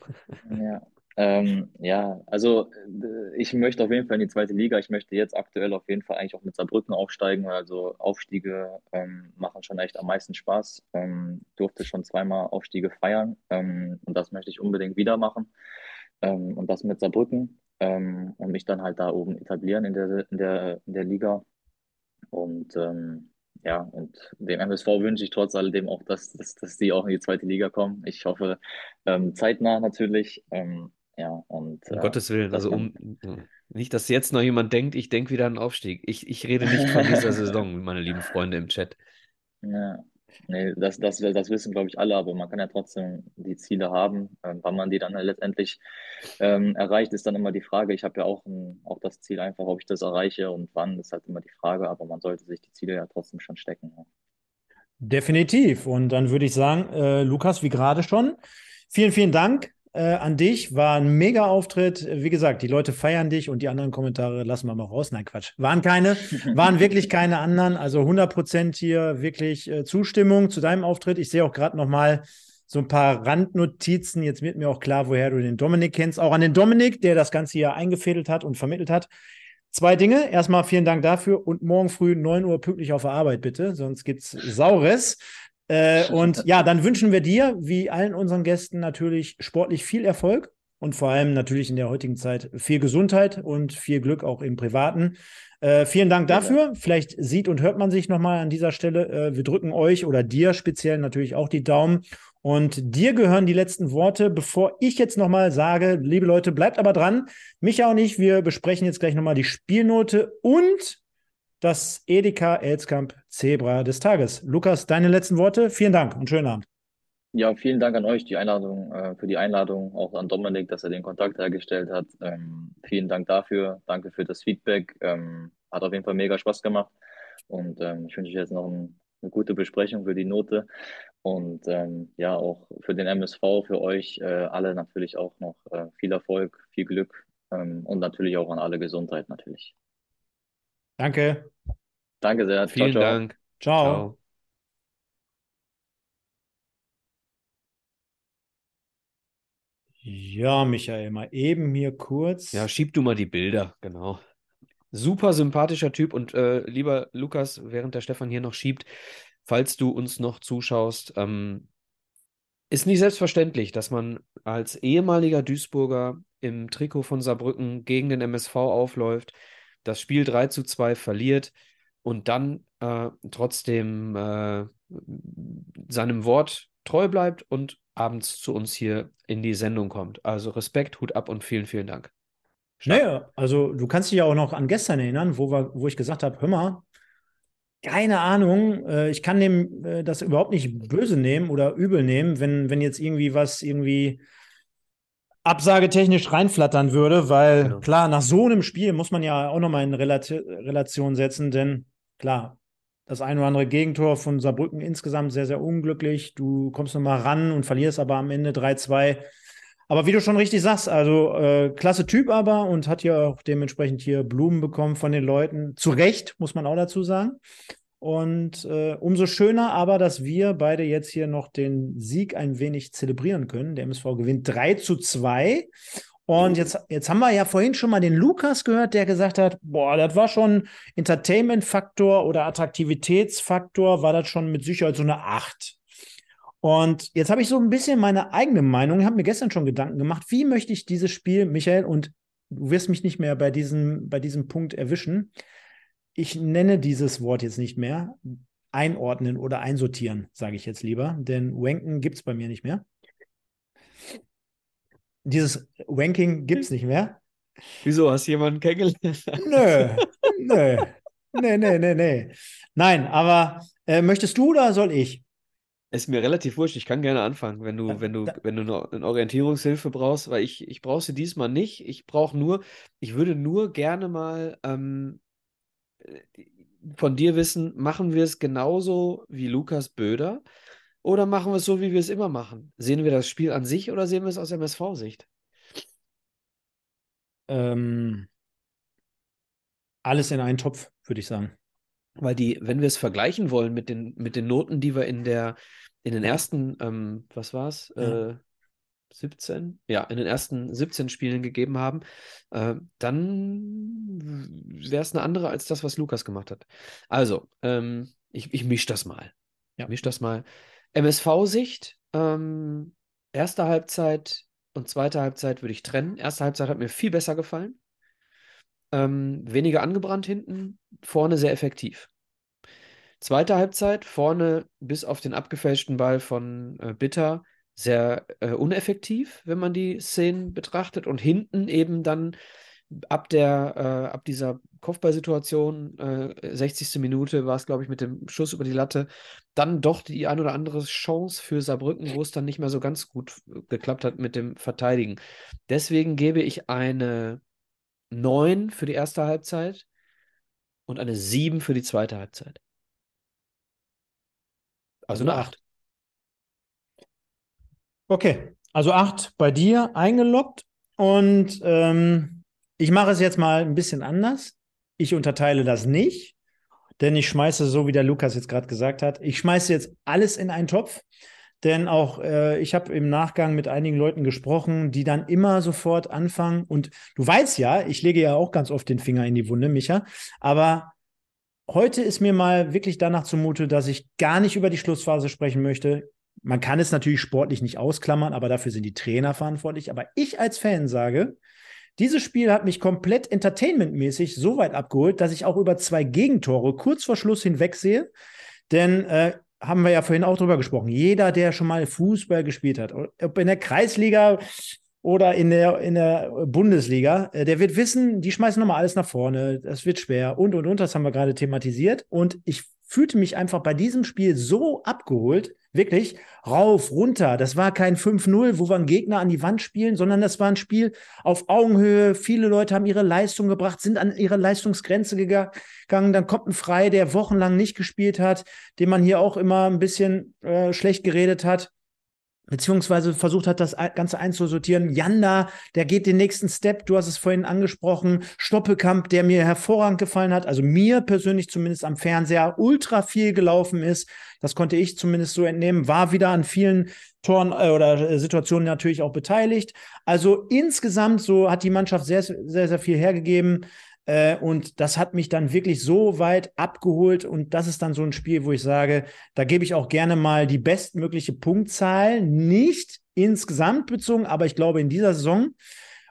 Speaker 3: Ja, Ähm, ja, also äh, ich möchte auf jeden Fall in die zweite Liga. Ich möchte jetzt aktuell auf jeden Fall eigentlich auch mit Saarbrücken aufsteigen. Also Aufstiege ähm, machen schon echt am meisten Spaß. Ähm, durfte schon zweimal Aufstiege feiern ähm, und das möchte ich unbedingt wieder machen. Ähm, und das mit Saarbrücken ähm, und mich dann halt da oben etablieren in der, in der, in der Liga. Und ähm, ja, und dem MSV wünsche ich trotz alledem auch, dass, dass, dass die auch in die zweite Liga kommen. Ich hoffe, zeitnah natürlich. Ja, und
Speaker 2: Um
Speaker 3: äh,
Speaker 2: Gottes Willen, also um *laughs* nicht, dass jetzt noch jemand denkt, ich denke wieder an den Aufstieg. Ich, ich rede nicht von dieser Saison, *laughs* meine lieben Freunde im Chat.
Speaker 3: ja, nee, das, das, das wissen, glaube ich, alle, aber man kann ja trotzdem die Ziele haben. Ähm, wann man die dann halt letztendlich ähm, erreicht, ist dann immer die Frage. Ich habe ja auch, ein, auch das Ziel einfach, ob ich das erreiche und wann, ist halt immer die Frage, aber man sollte sich die Ziele ja trotzdem schon stecken. Ja.
Speaker 1: Definitiv. Und dann würde ich sagen, äh, Lukas, wie gerade schon, vielen, vielen Dank äh, an dich. War ein mega Auftritt. Wie gesagt, die Leute feiern dich und die anderen Kommentare lassen wir mal raus. Nein, Quatsch. Waren keine, waren wirklich keine anderen. Also 100 Prozent hier wirklich äh, Zustimmung zu deinem Auftritt. Ich sehe auch gerade noch mal so ein paar Randnotizen. Jetzt wird mir auch klar, woher du den Dominik kennst. Auch an den Dominik, der das Ganze hier eingefädelt hat und vermittelt hat. Zwei Dinge. Erstmal vielen Dank dafür und morgen früh 9 Uhr pünktlich auf der Arbeit, bitte, sonst gibt's Saures. Äh, und ja, dann wünschen wir dir, wie allen unseren Gästen, natürlich sportlich viel Erfolg und vor allem natürlich in der heutigen Zeit viel Gesundheit und viel Glück auch im Privaten. Äh, vielen Dank dafür. Vielleicht sieht und hört man sich nochmal an dieser Stelle. Äh, wir drücken euch oder dir speziell natürlich auch die Daumen. Und dir gehören die letzten Worte, bevor ich jetzt nochmal sage, liebe Leute, bleibt aber dran. Micha und ich, wir besprechen jetzt gleich nochmal die Spielnote und das Edeka Elskamp Zebra des Tages. Lukas, deine letzten Worte. Vielen Dank und schönen Abend.
Speaker 3: Ja, vielen Dank an euch, die Einladung, äh, für die Einladung, auch an Dominik, dass er den Kontakt hergestellt hat. Ähm, vielen Dank dafür. Danke für das Feedback. Ähm, hat auf jeden Fall mega Spaß gemacht. Und ähm, ich wünsche euch jetzt noch ein, eine gute Besprechung für die Note. Und ähm, ja, auch für den MSV, für euch äh, alle natürlich auch noch äh, viel Erfolg, viel Glück ähm, und natürlich auch an alle Gesundheit natürlich.
Speaker 1: Danke.
Speaker 3: Danke sehr. Ciao,
Speaker 2: Vielen
Speaker 3: ciao.
Speaker 2: Dank.
Speaker 1: Ciao.
Speaker 2: Ciao.
Speaker 1: Ja, Michael, mal eben hier kurz.
Speaker 2: Ja, schieb du mal die Bilder, genau. Super sympathischer Typ und äh, lieber Lukas, während der Stefan hier noch schiebt, falls du uns noch zuschaust, ähm, ist nicht selbstverständlich, dass man als ehemaliger Duisburger im Trikot von Saarbrücken gegen den MSV aufläuft, das Spiel 3 zu 2 verliert und dann äh, trotzdem äh, seinem Wort treu bleibt und abends zu uns hier in die Sendung kommt. Also Respekt, Hut ab und vielen, vielen Dank. Stark.
Speaker 1: Naja, also du kannst dich ja auch noch an gestern erinnern, wo, wir, wo ich gesagt habe, hör mal, keine Ahnung, äh, ich kann dem äh, das überhaupt nicht böse nehmen oder übel nehmen, wenn, wenn jetzt irgendwie was irgendwie absagetechnisch reinflattern würde, weil
Speaker 2: Genau.
Speaker 1: klar, nach so einem Spiel muss man ja auch nochmal in Relati Relation setzen, denn klar, das ein oder andere Gegentor von Saarbrücken insgesamt sehr, sehr unglücklich. Du kommst nochmal ran und verlierst aber am Ende 3-2. Aber wie du schon richtig sagst, also äh, klasse Typ aber und hat ja auch dementsprechend hier Blumen bekommen von den Leuten. Zu Recht, muss man auch dazu sagen. Und äh, umso schöner aber, dass wir beide jetzt hier noch den Sieg ein wenig zelebrieren können. Der MSV gewinnt 3 zu 2. Und jetzt, jetzt haben wir ja vorhin schon mal den Lukas gehört, der gesagt hat, boah, das war schon Entertainment-Faktor oder Attraktivitätsfaktor, war das schon mit Sicherheit so eine 8. Und jetzt habe ich so ein bisschen meine eigene Meinung, habe mir gestern schon Gedanken gemacht, wie möchte ich dieses Spiel, Michael, und du wirst mich nicht mehr bei diesem, bei diesem Punkt erwischen. Ich nenne dieses Wort jetzt nicht mehr. Einordnen oder einsortieren, sage ich jetzt lieber, denn Wanken gibt es bei mir nicht mehr. Dieses Wanking gibt es nicht mehr.
Speaker 2: Wieso, hast du jemanden kennengelernt?
Speaker 1: Nö, nö, nee, nee, nee, nee. Nein, aber äh, möchtest du oder soll ich?
Speaker 2: Ist mir relativ wurscht, ich kann gerne anfangen, wenn du, wenn du, wenn du eine Orientierungshilfe brauchst, weil ich, ich brauche sie diesmal nicht. Ich brauche nur, ich würde nur gerne mal ähm, äh, von dir wissen, machen wir es genauso wie Lukas Böder oder machen wir es so, wie wir es immer machen? Sehen wir das Spiel an sich oder sehen wir es aus MSV-Sicht?
Speaker 1: Ähm, alles in einen Topf, würde ich sagen.
Speaker 2: Weil die, wenn wir es vergleichen wollen mit den, mit den Noten, die wir in der, in den ersten, ähm, was war's?
Speaker 1: Ja.
Speaker 2: Äh, 17, ja, in den ersten 17 Spielen gegeben haben, äh, dann wäre es eine andere als das, was Lukas gemacht hat. Also, ähm, ich, ich mische das mal. Ja. Misch das mal. MSV-Sicht, ähm, erste Halbzeit und zweite Halbzeit würde ich trennen. Erste Halbzeit hat mir viel besser gefallen. Ähm, weniger angebrannt hinten, vorne sehr effektiv. Zweite Halbzeit, vorne bis auf den abgefälschten Ball von äh, Bitter sehr äh, uneffektiv, wenn man die Szenen betrachtet. Und hinten eben dann ab der, äh, ab dieser Kopfballsituation, äh, 60. Minute war es, glaube ich, mit dem Schuss über die Latte, dann doch die ein oder andere Chance für Saarbrücken, wo es dann nicht mehr so ganz gut geklappt hat mit dem Verteidigen. Deswegen gebe ich eine 9 für die erste Halbzeit und eine 7 für die zweite Halbzeit. Also eine 8.
Speaker 1: Okay, also 8 bei dir eingeloggt und ähm, ich mache es jetzt mal ein bisschen anders. Ich unterteile das nicht, denn ich schmeiße, so wie der Lukas jetzt gerade gesagt hat, ich schmeiße jetzt alles in einen Topf. Denn auch äh, ich habe im Nachgang mit einigen Leuten gesprochen, die dann immer sofort anfangen. Und du weißt ja, ich lege ja auch ganz oft den Finger in die Wunde, Micha. Aber heute ist mir mal wirklich danach zumute, dass ich gar nicht über die Schlussphase sprechen möchte. Man kann es natürlich sportlich nicht ausklammern, aber dafür sind die Trainer verantwortlich. Aber ich als Fan sage, dieses Spiel hat mich komplett entertainmentmäßig so weit abgeholt, dass ich auch über zwei Gegentore kurz vor Schluss hinwegsehe. Denn äh, haben wir ja vorhin auch drüber gesprochen. Jeder, der schon mal Fußball gespielt hat, ob in der Kreisliga oder in der, in der Bundesliga, äh, der wird wissen, die schmeißen nochmal alles nach vorne. Das wird schwer und und und. Das haben wir gerade thematisiert. Und ich fühlte mich einfach bei diesem Spiel so abgeholt, wirklich rauf, runter. Das war kein 5-0, wo wir einen Gegner an die Wand spielen, sondern das war ein Spiel auf Augenhöhe. Viele Leute haben ihre Leistung gebracht, sind an ihre Leistungsgrenze gegangen. Dann kommt ein Frei, der wochenlang nicht gespielt hat, den man hier auch immer ein bisschen äh, schlecht geredet hat beziehungsweise versucht hat, das Ganze einzusortieren. Janda, der geht den nächsten Step, du hast es vorhin angesprochen, Stoppelkamp, der mir hervorragend gefallen hat, also mir persönlich zumindest am Fernseher ultra viel gelaufen ist, das konnte ich zumindest so entnehmen, war wieder an vielen Toren äh, oder äh, Situationen natürlich auch beteiligt. Also insgesamt so hat die Mannschaft sehr, sehr, sehr viel hergegeben. Äh, und das hat mich dann wirklich so weit abgeholt. Und das ist dann so ein Spiel, wo ich sage, da gebe ich auch gerne mal die bestmögliche Punktzahl. Nicht insgesamt bezogen, aber ich glaube in dieser Saison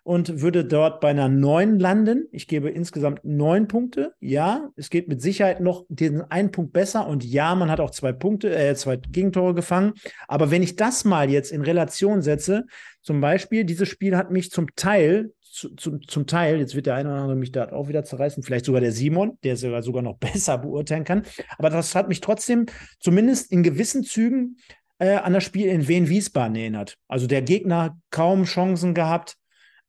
Speaker 1: und würde dort bei einer 9 landen. Ich gebe insgesamt neun Punkte. Ja, es geht mit Sicherheit noch den einen Punkt besser und ja, man hat auch zwei Punkte, äh, zwei Gegentore gefangen. Aber wenn ich das mal jetzt in Relation setze, zum Beispiel, dieses Spiel hat mich zum Teil zu, zu, zum Teil, jetzt wird der eine oder andere mich da auch wieder zerreißen, vielleicht sogar der Simon, der sogar, sogar noch *laughs* besser beurteilen kann. Aber das hat mich trotzdem zumindest in gewissen Zügen äh, an das Spiel in Wien-Wiesbaden erinnert. Also der Gegner kaum Chancen gehabt.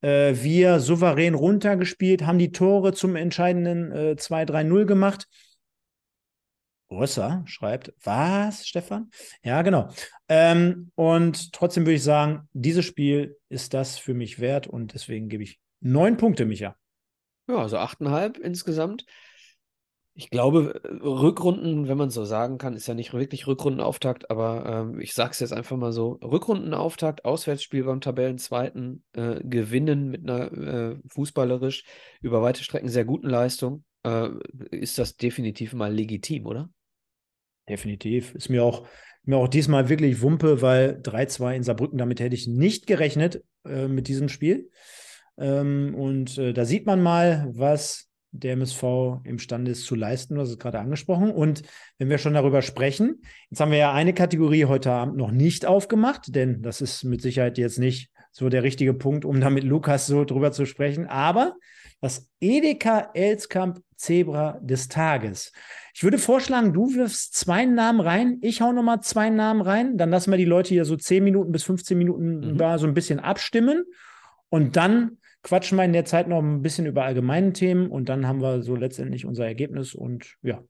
Speaker 1: Äh, wir souverän runtergespielt, haben die Tore zum entscheidenden äh, 2-3-0 gemacht. Ursa schreibt, was, Stefan? Ja, genau. Ähm, und trotzdem würde ich sagen, dieses Spiel ist das für mich wert und deswegen gebe ich neun Punkte, Micha.
Speaker 2: Ja, also achteinhalb insgesamt. Ich glaube, Rückrunden, wenn man so sagen kann, ist ja nicht wirklich Rückrundenauftakt, aber ähm, ich sage es jetzt einfach mal so: Rückrundenauftakt, Auswärtsspiel beim Tabellenzweiten, äh, gewinnen mit einer äh, fußballerisch über weite Strecken sehr guten Leistung, äh, ist das definitiv mal legitim, oder?
Speaker 1: Definitiv. Ist mir auch, mir auch diesmal wirklich Wumpe, weil 3-2 in Saarbrücken, damit hätte ich nicht gerechnet äh, mit diesem Spiel. Ähm, und äh, da sieht man mal, was der MSV imstande ist zu leisten. Du hast es gerade angesprochen. Und wenn wir schon darüber sprechen, jetzt haben wir ja eine Kategorie heute Abend noch nicht aufgemacht, denn das ist mit Sicherheit jetzt nicht so der richtige Punkt, um da mit Lukas so drüber zu sprechen. Aber das Edeka Elskamp Zebra des Tages. Ich würde vorschlagen, du wirfst zwei Namen rein, ich hau nochmal zwei Namen rein, dann lassen wir die Leute hier so 10 Minuten bis 15 Minuten mhm. da so ein bisschen abstimmen und dann quatschen wir in der Zeit noch ein bisschen über allgemeine Themen und dann haben wir so letztendlich unser Ergebnis und ja.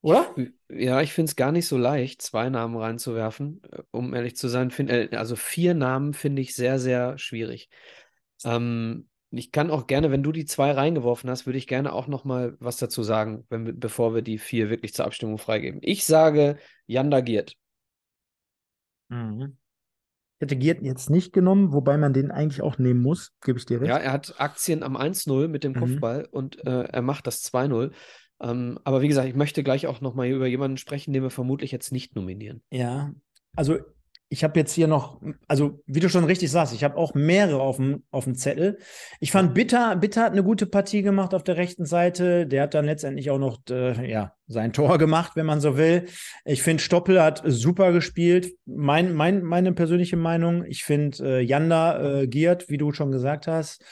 Speaker 2: Oder? Ja, ich finde es gar nicht so leicht, zwei Namen reinzuwerfen. Um ehrlich zu sein, find, äh, also vier Namen finde ich sehr, sehr schwierig. Ähm, ich kann auch gerne, wenn du die zwei reingeworfen hast, würde ich gerne auch noch mal was dazu sagen, wenn, bevor wir die vier wirklich zur Abstimmung freigeben. Ich sage Janda Giert.
Speaker 1: Mhm. Ich hätte Giert jetzt nicht genommen, wobei man den eigentlich auch nehmen muss, gebe ich dir recht.
Speaker 2: Ja, er hat Aktien am 1-0 mit dem
Speaker 1: Mhm.
Speaker 2: Kopfball und äh, er macht das 2-0. Ähm, aber wie gesagt, ich möchte gleich auch nochmal über jemanden sprechen, den wir vermutlich jetzt nicht nominieren.
Speaker 1: Ja, also ich habe jetzt hier noch, also wie du schon richtig sagst, ich habe auch mehrere auf dem, auf dem Zettel. Ich fand Bitter, Bitter hat eine gute Partie gemacht auf der rechten Seite. Der hat dann letztendlich auch noch äh, ja, sein Tor gemacht, wenn man so will. Ich finde, Stoppel hat super gespielt. Mein, mein, meine persönliche Meinung. Ich finde äh, Janda äh, Giert, wie du schon gesagt hast.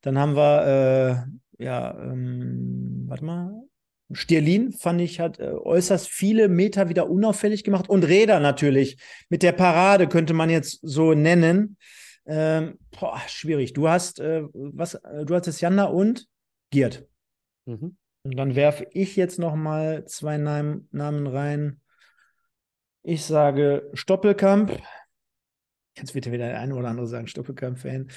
Speaker 1: Dann haben wir, äh, ja, ähm, warte mal, Stierlin, fand ich, hat äh, äußerst viele Meter wieder unauffällig gemacht. Und Räder natürlich. Mit der Parade könnte man jetzt so nennen. Ähm, boah, schwierig. Du hast, äh, was, äh, du hattest Janda und Giert.
Speaker 2: Mhm.
Speaker 1: Und dann werfe ich jetzt noch mal zwei Namen, Namen rein. Ich sage Stoppelkamp. Jetzt wird ja wieder der eine oder andere sagen Stoppelkamp-Fan.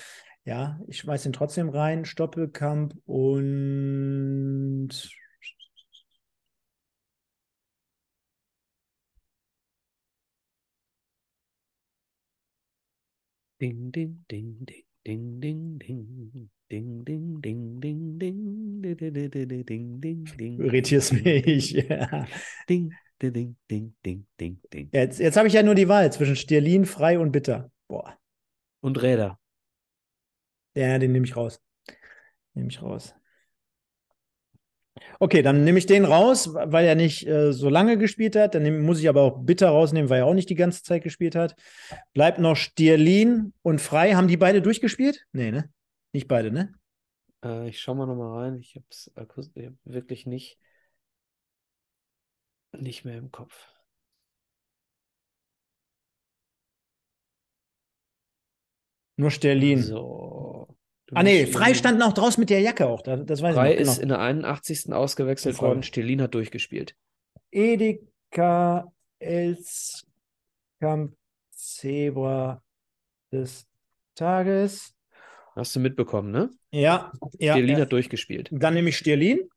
Speaker 1: Ja, ich schmeiße ihn trotzdem rein. Stoppelkamp und
Speaker 2: Ding, ding, ding, ding, ding, ding, ding. Ding, ding, ding, ding, ding, di, di, di, di, di, ding, ding, ding.
Speaker 1: du irritierst
Speaker 2: ding,
Speaker 1: mich. Ja.
Speaker 2: Ding, di, ding, ding, ding, ding, ding.
Speaker 1: Jetzt, jetzt habe ich ja nur die Wahl zwischen Stierlin, Frei und Bitter. Boah,
Speaker 2: Und Räder.
Speaker 1: ja, den nehme ich raus. Nehme ich raus. Okay, dann nehme ich den raus, weil er nicht äh, so lange gespielt hat. Dann nehm, muss ich aber auch Bitter rausnehmen, weil er auch nicht die ganze Zeit gespielt hat. Bleibt noch Stierlin und Frei. Haben die beide durchgespielt? Nee, ne? Nicht beide, ne?
Speaker 2: Äh, ich schau mal nochmal rein. Ich akust- ich hab wirklich nicht, nicht mehr im Kopf.
Speaker 1: Nur Stierlin.
Speaker 2: So. Du
Speaker 1: Ah, nee, Frei
Speaker 2: Stierlin.
Speaker 1: stand noch draußen mit der Jacke auch. Da- Das weiß
Speaker 2: Frei
Speaker 1: ich noch.
Speaker 2: ist
Speaker 1: Genau.
Speaker 2: in der 81. ausgewechselt worden. Stelin hat durchgespielt.
Speaker 1: Edeka Elskamp Zebra des Tages.
Speaker 2: Hast du mitbekommen, ne?
Speaker 1: Ja, ja.
Speaker 2: Stelin
Speaker 1: ja.
Speaker 2: hat durchgespielt.
Speaker 1: Dann nehme ich Stierlin.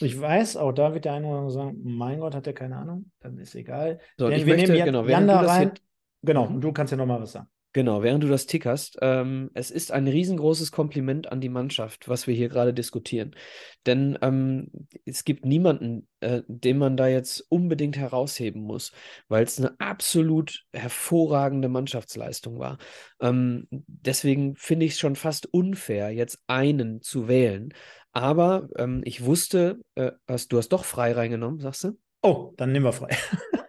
Speaker 1: Ich weiß, auch da wird der eine oder andere sagen, mein Gott, hat er keine Ahnung. Dann ist egal.
Speaker 2: So,
Speaker 1: Denn
Speaker 2: ich
Speaker 1: wir
Speaker 2: möchte,
Speaker 1: nehmen Jan-
Speaker 2: genau, du das
Speaker 1: rein. Genau,
Speaker 2: Mhm.
Speaker 1: und du kannst ja noch mal was sagen.
Speaker 2: Genau, während du das tickerst, ähm, es ist ein riesengroßes Kompliment an die Mannschaft, was wir hier gerade diskutieren. Denn ähm, es gibt niemanden, äh, den man da jetzt unbedingt herausheben muss, weil es eine absolut hervorragende Mannschaftsleistung war. Ähm, deswegen finde ich es schon fast unfair, jetzt einen zu wählen. Aber ähm, ich wusste, äh, hast, du hast doch frei reingenommen, sagst du?
Speaker 1: Oh, dann nehmen wir frei. *laughs*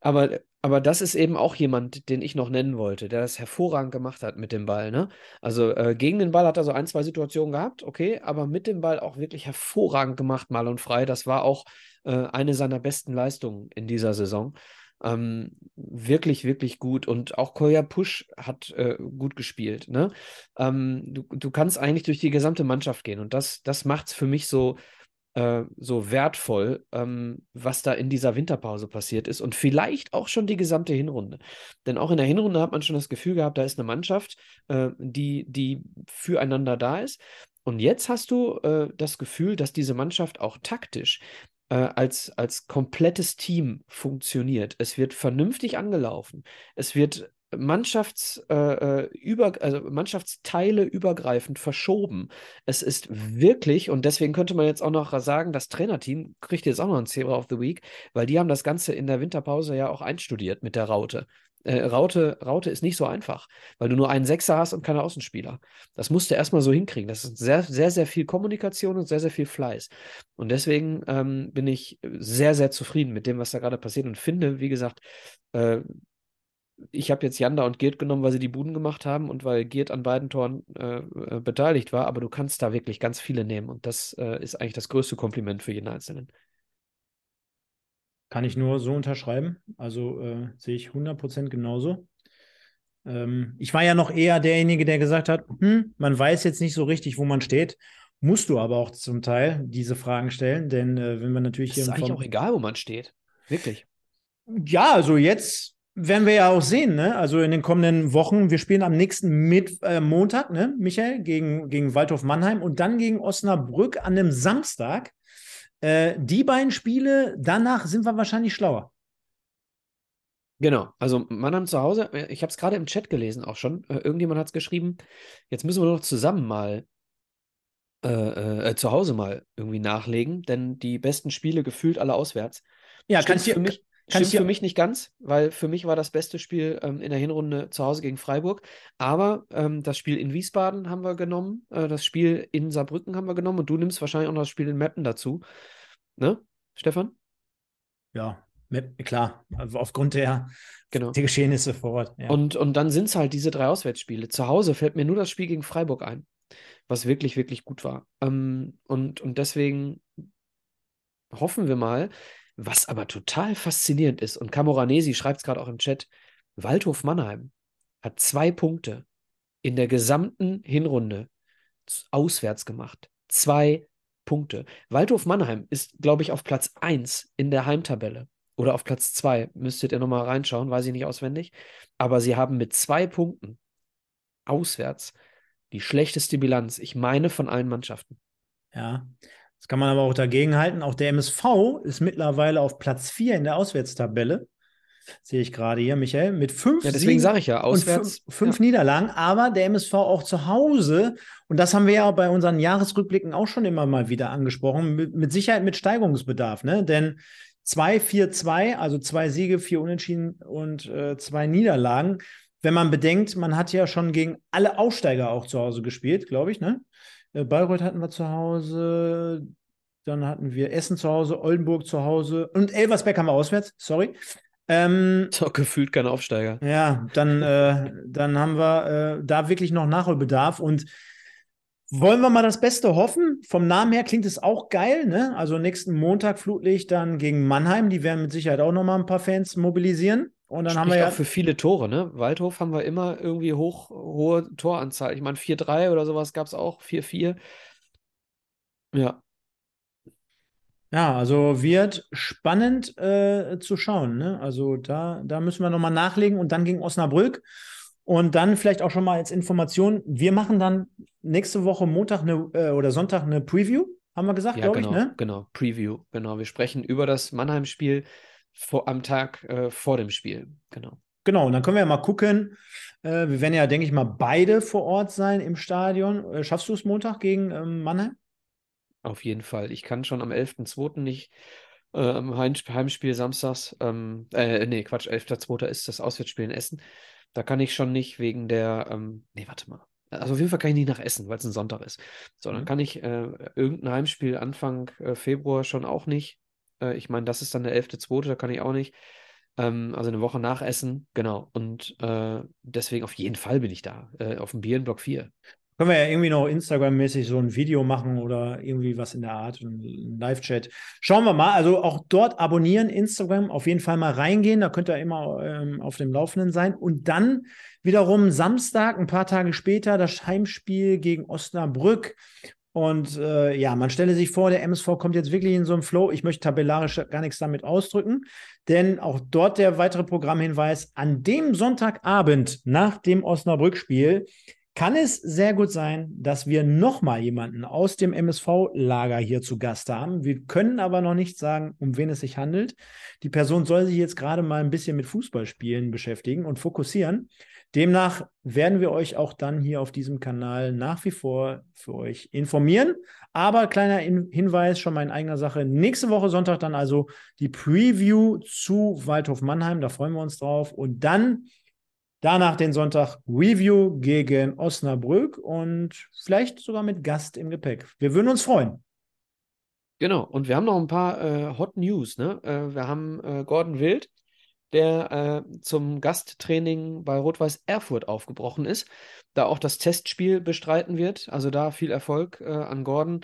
Speaker 2: Aber, aber das ist eben auch jemand, den ich noch nennen wollte, der das hervorragend gemacht hat mit dem Ball, ne? Also äh, gegen den Ball hat er so ein, zwei Situationen gehabt, okay, aber mit dem Ball auch wirklich hervorragend gemacht, mal und frei. Das war auch äh, eine seiner besten Leistungen in dieser Saison. Ähm, wirklich, wirklich gut. Und auch Koya Push hat äh, gut gespielt, ne? Ähm, du, du kannst eigentlich durch die gesamte Mannschaft gehen und das, das macht es für mich so äh, so wertvoll, ähm, was da in dieser Winterpause passiert ist und vielleicht auch schon die gesamte Hinrunde. Denn auch in der Hinrunde hat man schon das Gefühl gehabt, da ist eine Mannschaft, äh, die, die füreinander da ist. Und jetzt hast du äh, das Gefühl, dass diese Mannschaft auch taktisch äh, als, als komplettes Team funktioniert. Es wird vernünftig angelaufen. Es wird Mannschafts, äh, äh, über, also Mannschaftsteile übergreifend verschoben. Es ist wirklich, und deswegen könnte man jetzt auch noch sagen, das Trainerteam kriegt jetzt auch noch ein Zebra of the Week, weil die haben das Ganze in der Winterpause ja auch einstudiert mit der Raute. Äh, Raute, Raute ist nicht so einfach, weil du nur einen Sechser hast und keine Außenspieler. Das musst du erstmal so hinkriegen. Das ist sehr, sehr, sehr viel Kommunikation und sehr, sehr viel Fleiß. Und deswegen ähm, bin ich sehr, sehr zufrieden mit dem, was da gerade passiert und finde, wie gesagt, äh, ich habe jetzt Janda und Geert genommen, weil sie die Buden gemacht haben und weil Geert an beiden Toren äh, äh, beteiligt war, aber du kannst da wirklich ganz viele nehmen und das äh, ist eigentlich das größte Kompliment für jeden Einzelnen.
Speaker 1: Kann ich nur so unterschreiben. Also äh, sehe ich 100% genauso. Ähm, ich war ja noch eher derjenige, der gesagt hat, hm, man weiß jetzt nicht so richtig, wo man steht. Musst du aber auch zum Teil diese Fragen stellen, denn äh, wenn wir natürlich
Speaker 2: Es
Speaker 1: hier
Speaker 2: ist eigentlich auch egal, wo man steht. Wirklich.
Speaker 1: Ja, also jetzt werden wir ja auch sehen, ne? Also in den kommenden Wochen. Wir spielen am nächsten Mit äh, Montag, ne, Michael, gegen, gegen Waldhof Mannheim und dann gegen Osnabrück an einem Samstag. Äh, die beiden Spiele, danach sind wir wahrscheinlich schlauer.
Speaker 2: Genau, also Mannheim zu Hause, äh, ich habe es gerade im Chat gelesen auch schon. Äh, irgendjemand hat es geschrieben, jetzt müssen wir doch zusammen mal äh, äh, zu Hause mal irgendwie nachlegen, denn die besten Spiele gefühlt alle auswärts.
Speaker 1: Ja,
Speaker 2: Stimmt
Speaker 1: kannst
Speaker 2: für
Speaker 1: du
Speaker 2: mich, stimmt
Speaker 1: du
Speaker 2: für mich nicht ganz, weil für mich war das beste Spiel ähm, in der Hinrunde zu Hause gegen Freiburg. Aber ähm, das Spiel in Wiesbaden haben wir genommen, äh, das Spiel in Saarbrücken haben wir genommen und du nimmst wahrscheinlich auch noch das Spiel in Meppen dazu. Ne, Stefan?
Speaker 1: Ja, klar, also aufgrund der,
Speaker 2: Genau.
Speaker 1: der Geschehnisse vor Ort. Ja.
Speaker 2: Und, und dann sind es halt diese drei Auswärtsspiele. Zu Hause fällt mir nur das Spiel gegen Freiburg ein, was wirklich, wirklich gut war. Ähm, und, und deswegen hoffen wir mal, was aber total faszinierend ist, und Camoranesi schreibt es gerade auch im Chat, Waldhof Mannheim hat zwei Punkte in der gesamten Hinrunde auswärts gemacht. Zwei Punkte. Waldhof Mannheim ist, glaube ich, auf Platz 1 in der Heimtabelle. Oder auf Platz 2. Müsstet ihr nochmal reinschauen, weiß ich nicht auswendig. Aber sie haben mit zwei Punkten auswärts die schlechteste Bilanz, ich meine, von allen Mannschaften.
Speaker 1: Ja, das kann man aber auch dagegen halten. Auch der MSV ist mittlerweile auf Platz 4 in der Auswärtstabelle. Sehe ich gerade hier, Michael, mit fünf
Speaker 2: Ja, deswegen sage ich ja,
Speaker 1: und
Speaker 2: auswärts.
Speaker 1: fünf, fünf Niederlagen, aber der MSV auch zu Hause, und das haben wir ja bei unseren Jahresrückblicken auch schon immer mal wieder angesprochen, mit, mit Sicherheit mit Steigerungsbedarf, ne? Denn 2-4-2, also zwei Siege, vier Unentschieden und äh, zwei Niederlagen. Wenn man bedenkt, man hat ja schon gegen alle Aufsteiger auch zu Hause gespielt, glaube ich, ne? Äh, Bayreuth hatten wir zu Hause, dann hatten wir Essen zu Hause, Oldenburg zu Hause und Elversberg haben wir auswärts, sorry. Ähm,
Speaker 2: Ist auch gefühlt kein Aufsteiger.
Speaker 1: ja, dann, äh, dann haben wir äh, da wirklich noch Nachholbedarf und wollen wir mal das Beste hoffen. Vom Namen her klingt es auch geil, ne? Also nächsten Montag Flutlicht dann gegen Mannheim. Die werden mit Sicherheit auch noch mal ein paar Fans mobilisieren. Und dann haben wir
Speaker 2: Spricht
Speaker 1: ja.
Speaker 2: auch für viele Tore, ne? Waldhof haben wir immer irgendwie hoch, hohe Toranzahl. Ich meine, 4-3 oder sowas gab es auch, 4-4. Ja,
Speaker 1: Ja, also wird spannend äh, zu schauen. Ne? Also da, da müssen wir nochmal nachlegen und dann gegen Osnabrück. Und dann vielleicht auch schon mal als Information, wir machen dann nächste Woche Montag eine, äh, oder Sonntag eine Preview, haben wir gesagt,
Speaker 2: ja,
Speaker 1: glaube
Speaker 2: genau,
Speaker 1: ich, ne?
Speaker 2: genau. Preview, genau. Wir sprechen über das Mannheim-Spiel vor, am Tag äh, vor dem Spiel. Genau.
Speaker 1: Genau, und dann können wir ja mal gucken. Äh, wir werden ja, denke ich mal, beide vor Ort sein im Stadion. Äh, schaffst du es Montag gegen ähm, Mannheim?
Speaker 2: Auf jeden Fall. Ich kann schon am 11.02. nicht am Heim Heimspiel samstags, ähm, äh, nee, Quatsch, 11.02. ist das Auswärtsspiel in Essen. Da kann ich schon nicht wegen der, ähm, nee, warte mal. Also auf jeden Fall kann ich nicht nach Essen, weil es ein Sonntag ist. So, dann
Speaker 1: Mhm.
Speaker 2: kann ich äh, irgendein Heimspiel Anfang äh, Februar schon auch nicht. Äh, ich meine, das ist dann der 11.02., da kann ich auch nicht. Ähm, also eine Woche nach Essen, genau. Und äh, deswegen auf jeden Fall bin ich da, äh, auf dem Bier in Block 4.
Speaker 1: Können wir ja irgendwie noch Instagram-mäßig so ein Video machen oder irgendwie was in der Art, ein Live-Chat. Schauen wir mal. Also auch dort abonnieren, Instagram, auf jeden Fall mal reingehen. Da könnt ihr immer ähm, auf dem Laufenden sein. Und dann wiederum Samstag, ein paar Tage später, das Heimspiel gegen Osnabrück. Und äh, ja, man stelle sich vor, der MSV kommt jetzt wirklich in so einen Flow. Ich möchte tabellarisch gar nichts damit ausdrücken, denn auch dort der weitere Programmhinweis: An dem Sonntagabend nach dem Osnabrück-Spiel kann es sehr gut sein, dass wir nochmal jemanden aus dem MSV-Lager hier zu Gast haben. Wir können aber noch nicht sagen, um wen es sich handelt. Die Person soll sich jetzt gerade mal ein bisschen mit Fußballspielen beschäftigen und fokussieren. Demnach werden wir euch auch dann hier auf diesem Kanal nach wie vor für euch informieren. Aber kleiner Hinweis schon mal in eigener Sache. Nächste Woche Sonntag dann also die Preview zu Waldhof Mannheim. Da freuen wir uns drauf. Und dann Danach den Sonntag Review gegen Osnabrück und vielleicht sogar mit Gast im Gepäck. Wir würden uns freuen.
Speaker 2: Genau, und wir haben noch ein paar äh, Hot News. Ne? Äh, wir haben äh, Gordon Wild, der äh, zum Gasttraining bei Rot-Weiß Erfurt aufgebrochen ist, da auch das Testspiel bestreiten wird. Also da viel Erfolg äh, an Gordon.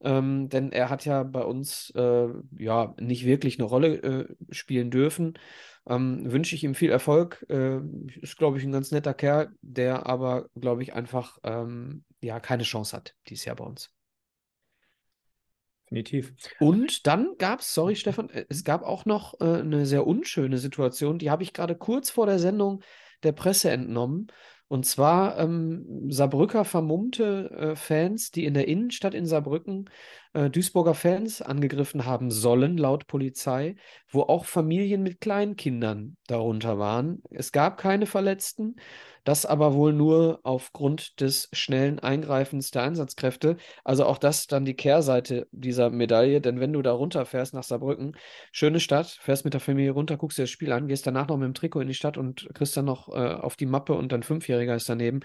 Speaker 2: Ähm, denn er hat ja bei uns äh, ja nicht wirklich eine Rolle äh, spielen dürfen. Ähm, wünsche ich ihm viel Erfolg. Äh, ist, glaube ich, ein ganz netter Kerl, der aber, glaube ich, einfach ähm, ja keine Chance hat dieses Jahr bei uns.
Speaker 1: Definitiv.
Speaker 2: Und dann gab es, sorry Stefan, äh, es gab auch noch äh, eine sehr unschöne Situation, die habe ich gerade kurz vor der Sendung der Presse entnommen. Und zwar ähm, Saarbrücker vermummte äh, Fans, die in der Innenstadt in Saarbrücken äh, Duisburger Fans angegriffen haben sollen, laut Polizei, wo auch Familien mit Kleinkindern darunter waren. Es gab keine Verletzten. Das aber wohl nur aufgrund des schnellen Eingreifens der Einsatzkräfte. Also auch das dann die Kehrseite dieser Medaille, denn wenn du da runterfährst nach Saarbrücken, schöne Stadt, fährst mit der Familie runter, guckst dir das Spiel an, gehst danach noch mit dem Trikot in die Stadt und kriegst dann noch äh, auf die Mappe und dein Fünfjähriger ist daneben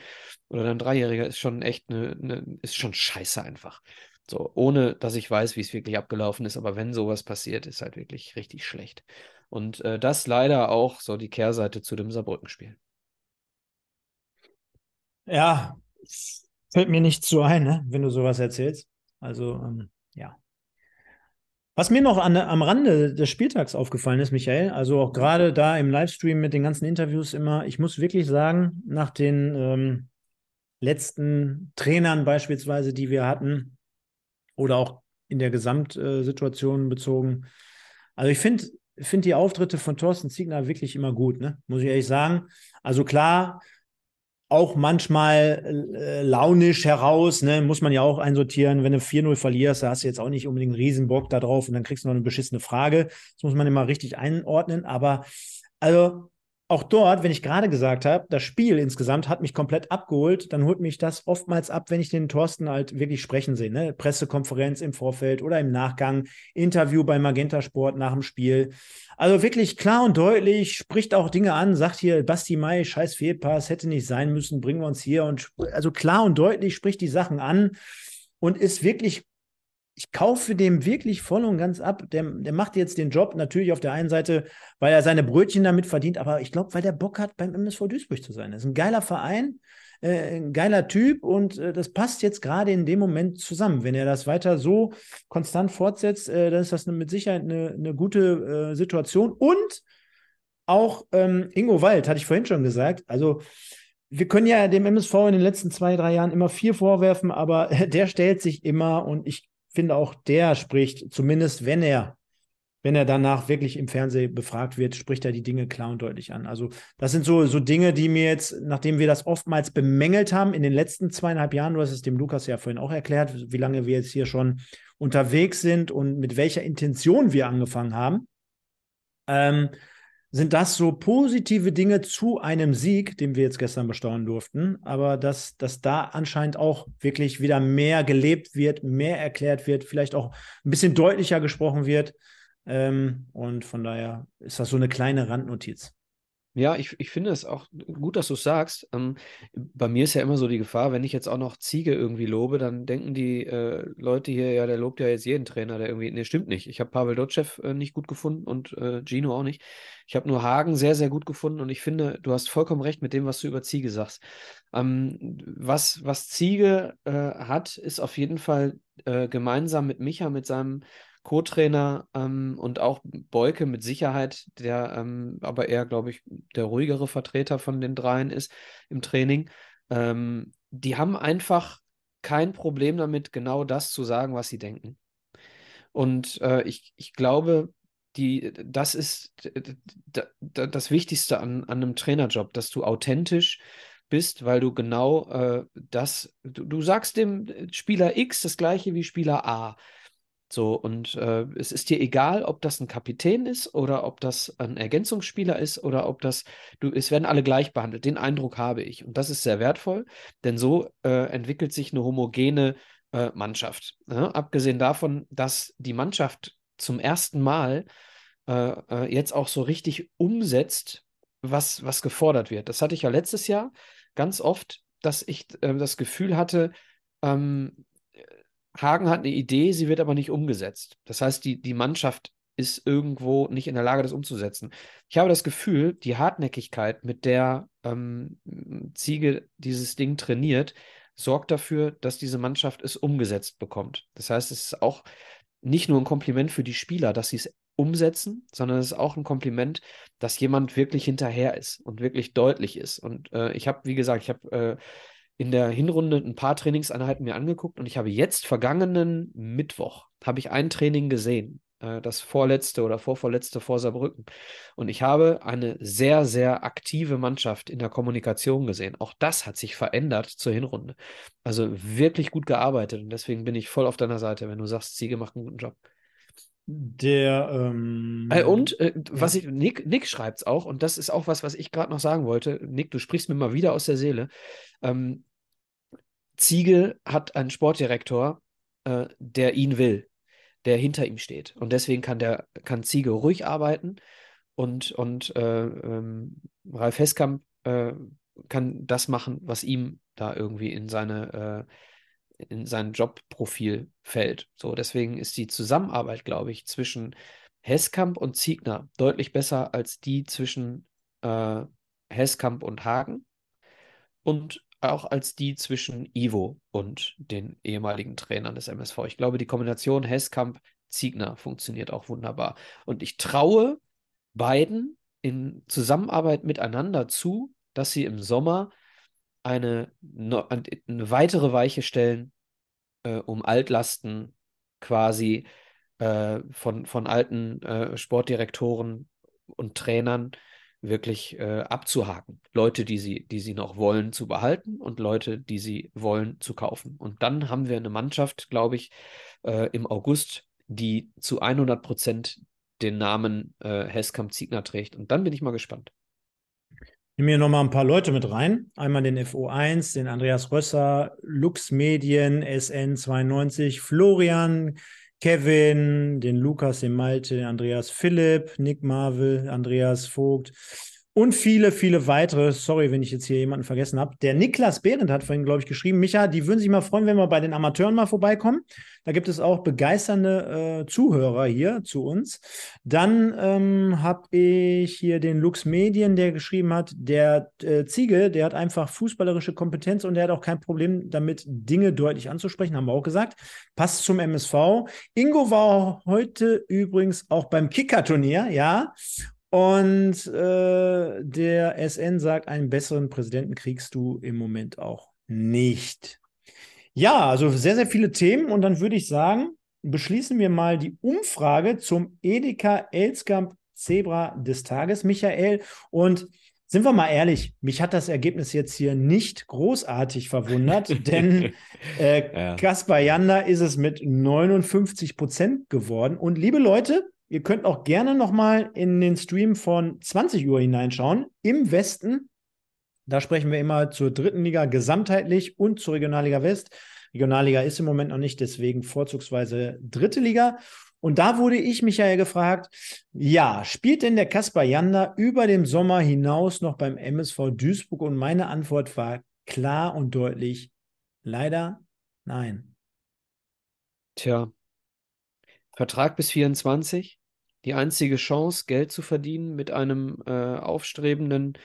Speaker 2: oder dein Dreijähriger ist schon echt eine, eine ist schon scheiße einfach. So, ohne dass ich weiß, wie es wirklich abgelaufen ist, aber wenn sowas passiert, ist halt wirklich richtig schlecht. Und äh, das leider auch so die Kehrseite zu dem Saarbrücken-Spiel.
Speaker 1: Ja, fällt mir nichts so ein, ne, wenn du sowas erzählst. Also, ähm, ja. Was mir noch an, am Rande des Spieltags aufgefallen ist, Michael, also auch gerade da im Livestream mit den ganzen Interviews immer, ich muss wirklich sagen, nach den ähm, letzten Trainern beispielsweise, die wir hatten, oder auch in der Gesamtsituation bezogen, also ich finde find die Auftritte von Thorsten Ziegner wirklich immer gut, ne? muss ich ehrlich sagen. Also klar, auch manchmal äh, launisch heraus, ne? muss man ja auch einsortieren. Wenn du 4-0 verlierst, da hast du jetzt auch nicht unbedingt einen Riesenbock da drauf und dann kriegst du noch eine beschissene Frage. Das muss man immer richtig einordnen. Aber also auch dort, wenn ich gerade gesagt habe, das Spiel insgesamt hat mich komplett abgeholt, dann holt mich das oftmals ab, wenn ich den Thorsten halt wirklich sprechen sehe. Ne? Pressekonferenz im Vorfeld oder im Nachgang, Interview bei Magenta Sport nach dem Spiel. Also wirklich klar und deutlich, spricht auch Dinge an, sagt hier, Basti Mai, scheiß Fehlpass, hätte nicht sein müssen, bringen wir uns hier. Und also klar und deutlich spricht die Sachen an und ist wirklich ich kaufe dem wirklich voll und ganz ab. Der, der macht jetzt den Job natürlich auf der einen Seite, weil er seine Brötchen damit verdient, aber ich glaube, weil der Bock hat, beim MSV Duisburg zu sein. Das ist ein geiler Verein, äh, ein geiler Typ und äh, das passt jetzt gerade in dem Moment zusammen. Wenn er das weiter so konstant fortsetzt, äh, dann ist das mit Sicherheit eine, eine gute äh, Situation. Und auch ähm, Ingo Wald, hatte ich vorhin schon gesagt, also wir können ja dem MSV in den letzten zwei, drei Jahren immer vier vorwerfen, aber *laughs* der stellt sich immer und ich finde auch der spricht, zumindest wenn er, wenn er danach wirklich im Fernsehen befragt wird, spricht er die Dinge klar und deutlich an. Also das sind so, so Dinge, die mir jetzt, nachdem wir das oftmals bemängelt haben in den letzten zweieinhalb Jahren, du hast es dem Lukas ja vorhin auch erklärt, wie lange wir jetzt hier schon unterwegs sind und mit welcher Intention wir angefangen haben. Ähm, sind das so positive Dinge zu einem Sieg, den wir jetzt gestern bestaunen durften, aber dass, dass da anscheinend auch wirklich wieder mehr gelebt wird, mehr erklärt wird, vielleicht auch ein bisschen deutlicher gesprochen wird. Ähm, und von daher ist das so eine kleine Randnotiz.
Speaker 2: Ja, ich, ich finde es auch gut, dass du es sagst. Ähm, bei mir ist ja immer so die Gefahr, wenn ich jetzt auch noch Ziege irgendwie lobe, dann denken die äh, Leute hier, ja, der lobt ja jetzt jeden Trainer, der irgendwie. Nee, stimmt nicht. Ich habe Pavel Dotschew äh, nicht gut gefunden und äh, Gino auch nicht. Ich habe nur Hagen sehr, sehr gut gefunden und ich finde, du hast vollkommen recht mit dem, was du über Ziege sagst. Ähm, was, was Ziege äh, hat, ist auf jeden Fall äh, gemeinsam mit Micha, mit seinem Co-Trainer ähm, und auch Beuke mit Sicherheit, der ähm, aber eher, glaube ich, der ruhigere Vertreter von den dreien ist im Training. Ähm, die haben einfach kein Problem damit, genau das zu sagen, was sie denken. Und äh, ich, ich glaube, die, das ist das Wichtigste an, an einem Trainerjob, dass du authentisch bist, weil du genau äh, das, du, du sagst dem Spieler X das gleiche wie Spieler A. So, und äh, es ist dir egal, ob das ein Kapitän ist oder ob das ein Ergänzungsspieler ist oder ob das, du, es werden alle gleich behandelt. Den Eindruck habe ich. Und das ist sehr wertvoll, denn so äh, entwickelt sich eine homogene äh, Mannschaft. Ne? Abgesehen davon, dass die Mannschaft zum ersten Mal äh, äh, jetzt auch so richtig umsetzt, was, was gefordert wird. Das hatte ich ja letztes Jahr ganz oft, dass ich äh, das Gefühl hatte, ähm, Hagen hat eine Idee, sie wird aber nicht umgesetzt. Das heißt, die, die Mannschaft ist irgendwo nicht in der Lage, das umzusetzen. Ich habe das Gefühl, die Hartnäckigkeit, mit der ähm, Ziege dieses Ding trainiert, sorgt dafür, dass diese Mannschaft es umgesetzt bekommt. Das heißt, es ist auch nicht nur ein Kompliment für die Spieler, dass sie es umsetzen, sondern es ist auch ein Kompliment, dass jemand wirklich hinterher ist und wirklich deutlich ist. Und äh, ich habe, wie gesagt, ich habe äh, in der Hinrunde ein paar Trainingseinheiten mir angeguckt und ich habe jetzt vergangenen Mittwoch habe ich ein Training gesehen äh, das vorletzte oder vorvorletzte vor Saarbrücken. Und ich habe eine sehr, sehr aktive Mannschaft in der Kommunikation gesehen. Auch das hat sich verändert zur Hinrunde. Also wirklich gut gearbeitet und deswegen bin ich voll auf deiner Seite, wenn du sagst, Ziege macht einen guten Job.
Speaker 1: Der ähm,
Speaker 2: äh, und äh, was ich Nick Nick schreibt es auch und das ist auch was, was ich gerade noch sagen wollte. Nick, du sprichst mir mal wieder aus der Seele. Ähm, Ziege hat einen Sportdirektor, äh, der ihn will, der hinter ihm steht und deswegen kann der kann Ziege ruhig arbeiten und und äh, ähm, Ralf Heskamp äh, kann das machen, was ihm da irgendwie in seine äh, in sein Jobprofil fällt. So, deswegen ist die Zusammenarbeit, glaube ich, zwischen Heskamp und Ziegner deutlich besser als die zwischen äh, Heskamp und Hagen und auch als die zwischen Ivo und den ehemaligen Trainern des MSV. Ich glaube, die Kombination Heskamp-Ziegner funktioniert auch wunderbar. Und ich traue beiden in Zusammenarbeit miteinander zu, dass sie im Sommer eine, eine weitere Weiche stellen, äh, um Altlasten quasi äh, von, von alten äh, Sportdirektoren und Trainern wirklich äh, abzuhaken. Leute, die sie, die sie noch wollen, zu behalten und Leute, die sie wollen, zu kaufen. Und dann haben wir eine Mannschaft, glaube ich, äh, im August, die zu 100 Prozent den Namen äh, Heskamp-Ziegner trägt. Und dann bin ich mal gespannt
Speaker 1: nehme hier nochmal ein paar Leute mit rein. Einmal den FO1, den Andreas Rösser, Lux Medien, SN92, Florian, Kevin, den Lukas, den Malte, den Andreas Philipp, Nick Marvel, Andreas Vogt, und viele, viele weitere. Sorry, wenn ich jetzt hier jemanden vergessen habe. Der Niklas Behrendt hat vorhin, glaube ich, geschrieben, Micha, die würden sich mal freuen, wenn wir bei den Amateuren mal vorbeikommen. Da gibt es auch begeisternde äh, Zuhörer hier zu uns. Dann ähm, habe ich hier den Lux Medien, der geschrieben hat, der äh, Ziege, der hat einfach fußballerische Kompetenz und der hat auch kein Problem damit, Dinge deutlich anzusprechen, haben wir auch gesagt. Passt zum MSV. Ingo war heute übrigens auch beim Kicker-Turnier, ja. Und äh, der SN sagt, einen besseren Präsidenten kriegst du im Moment auch nicht. Ja, also sehr, sehr viele Themen. Und dann würde ich sagen, beschließen wir mal die Umfrage zum Edeka Elskamp Zebra des Tages, Michael. Und sind wir mal ehrlich, mich hat das Ergebnis jetzt hier nicht großartig verwundert, *laughs* denn äh, ja. Kaspar Janda ist es mit 59 Prozent geworden. Und liebe Leute, Ihr könnt auch gerne nochmal in den Stream von 20 Uhr hineinschauen. Im Westen, da sprechen wir immer zur dritten Liga gesamtheitlich und zur Regionalliga West. Regionalliga ist im Moment noch nicht, deswegen vorzugsweise dritte Liga. Und da wurde ich, Michael, gefragt, ja, spielt denn der Kaspar Janda über dem Sommer hinaus noch beim MSV Duisburg? Und meine Antwort war klar und deutlich, leider nein.
Speaker 2: Tja, Vertrag bis 24 die einzige Chance, Geld zu verdienen mit einem äh, aufstrebenden.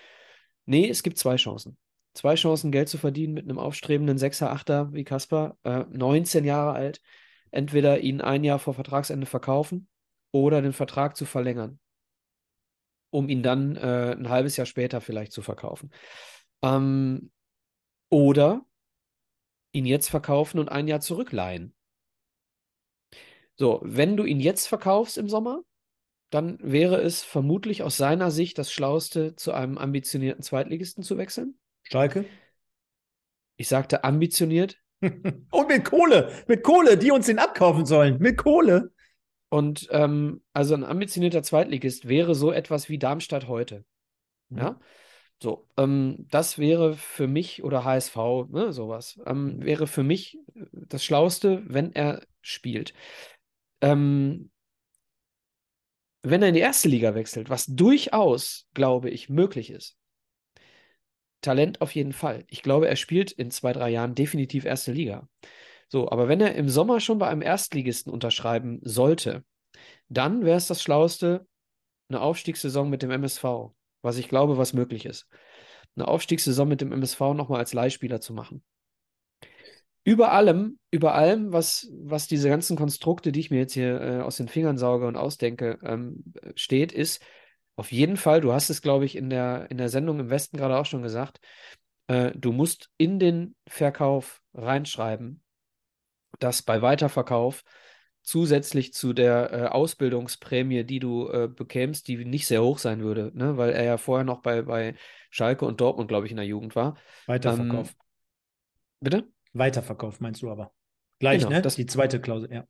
Speaker 2: Nee, es gibt zwei Chancen. Zwei Chancen, Geld zu verdienen mit einem aufstrebenden Sechser, Achter wie Kasper, äh, 19 Jahre alt. Entweder ihn ein Jahr vor Vertragsende verkaufen oder den Vertrag zu verlängern, um ihn dann äh, ein halbes Jahr später vielleicht zu verkaufen. Ähm, oder ihn jetzt verkaufen und ein Jahr zurückleihen. So, wenn du ihn jetzt verkaufst im Sommer, dann wäre es vermutlich aus seiner Sicht das Schlauste, zu einem ambitionierten Zweitligisten zu wechseln.
Speaker 1: Schalke?
Speaker 2: Ich sagte ambitioniert. *laughs*
Speaker 1: Und mit Kohle, mit Kohle, die uns den abkaufen sollen, mit Kohle.
Speaker 2: Und ähm, also ein ambitionierter Zweitligist wäre so etwas wie Darmstadt heute. Mhm. Ja. So, ähm, das wäre für mich oder HSV, ne, sowas, ähm, mhm. wäre für mich das Schlauste, wenn er spielt. Ähm, wenn er in die erste Liga wechselt, was durchaus, glaube ich, möglich ist, Talent auf jeden Fall. Ich glaube, er spielt in zwei, drei Jahren definitiv erste Liga. So, aber wenn er im Sommer schon bei einem Erstligisten unterschreiben sollte, dann wäre es das Schlauste, eine Aufstiegssaison mit dem MSV, was ich glaube, was möglich ist. Eine Aufstiegssaison mit dem MSV nochmal als Leihspieler zu machen über allem, über allem, was, was diese ganzen Konstrukte, die ich mir jetzt hier äh, aus den Fingern sauge und ausdenke, ähm, steht, ist auf jeden Fall, du hast es, glaube ich, in der, in der Sendung im Westen gerade auch schon gesagt, äh, du musst in den Verkauf reinschreiben, dass bei Weiterverkauf zusätzlich zu der äh, Ausbildungsprämie, die du äh, bekämst, die nicht sehr hoch sein würde, ne? weil er ja vorher noch bei, bei Schalke und Dortmund, glaube ich, in der Jugend war.
Speaker 1: Weiterverkauf.
Speaker 2: Ähm, bitte?
Speaker 1: Weiterverkauf meinst du aber. Gleich,
Speaker 2: Genau,
Speaker 1: ne?
Speaker 2: das-
Speaker 1: Die zweite Klausel, ja.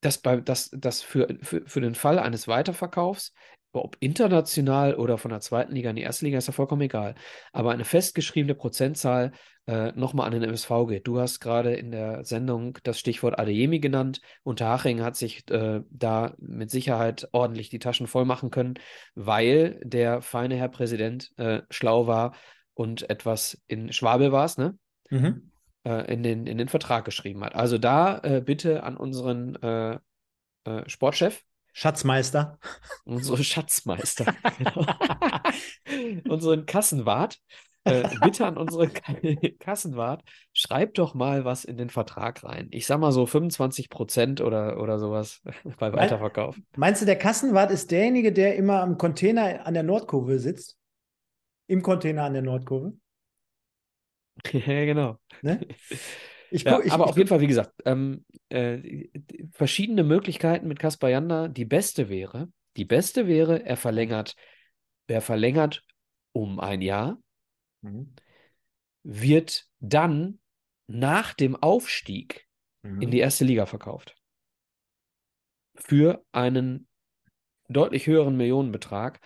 Speaker 2: dass, bei, dass, dass für, für, für den Fall eines Weiterverkaufs, ob international oder von der zweiten Liga in die erste Liga, ist ja vollkommen egal. Aber eine festgeschriebene Prozentzahl äh, nochmal an den MSV geht. Du hast gerade in der Sendung das Stichwort Adeyemi genannt. Unterhaching hat sich äh, da mit Sicherheit ordentlich die Taschen voll machen können, weil der feine Herr Präsident äh, schlau war und etwas in Schwabel war es, ne?
Speaker 1: Mhm.
Speaker 2: Äh, in den, in den Vertrag geschrieben hat. Also da äh, bitte an unseren äh, äh, Sportchef,
Speaker 1: Schatzmeister.
Speaker 2: unsere *laughs* Schatzmeister, genau. *laughs* unseren Kassenwart, äh, bitte an unseren *laughs* Kassenwart, schreibt doch mal was in den Vertrag rein. Ich sag mal so 25 Prozent oder, oder sowas bei Weiterverkauf.
Speaker 1: Meinst du, der Kassenwart ist derjenige, der immer am Container an der Nordkurve sitzt? Im Container an der Nordkurve? *laughs*
Speaker 2: Ja, genau.
Speaker 1: Ne? *laughs* Ich
Speaker 2: Ja,
Speaker 1: ich,
Speaker 2: aber
Speaker 1: ich,
Speaker 2: auf jeden Fall, wie gesagt, ähm, äh, verschiedene Möglichkeiten mit Kaspar Janda. Die beste wäre, die beste wäre, er verlängert, er verlängert um ein Jahr,
Speaker 1: Mhm.
Speaker 2: wird dann nach dem Aufstieg
Speaker 1: Mhm.
Speaker 2: in die erste Liga verkauft. Für einen deutlich höheren Millionenbetrag,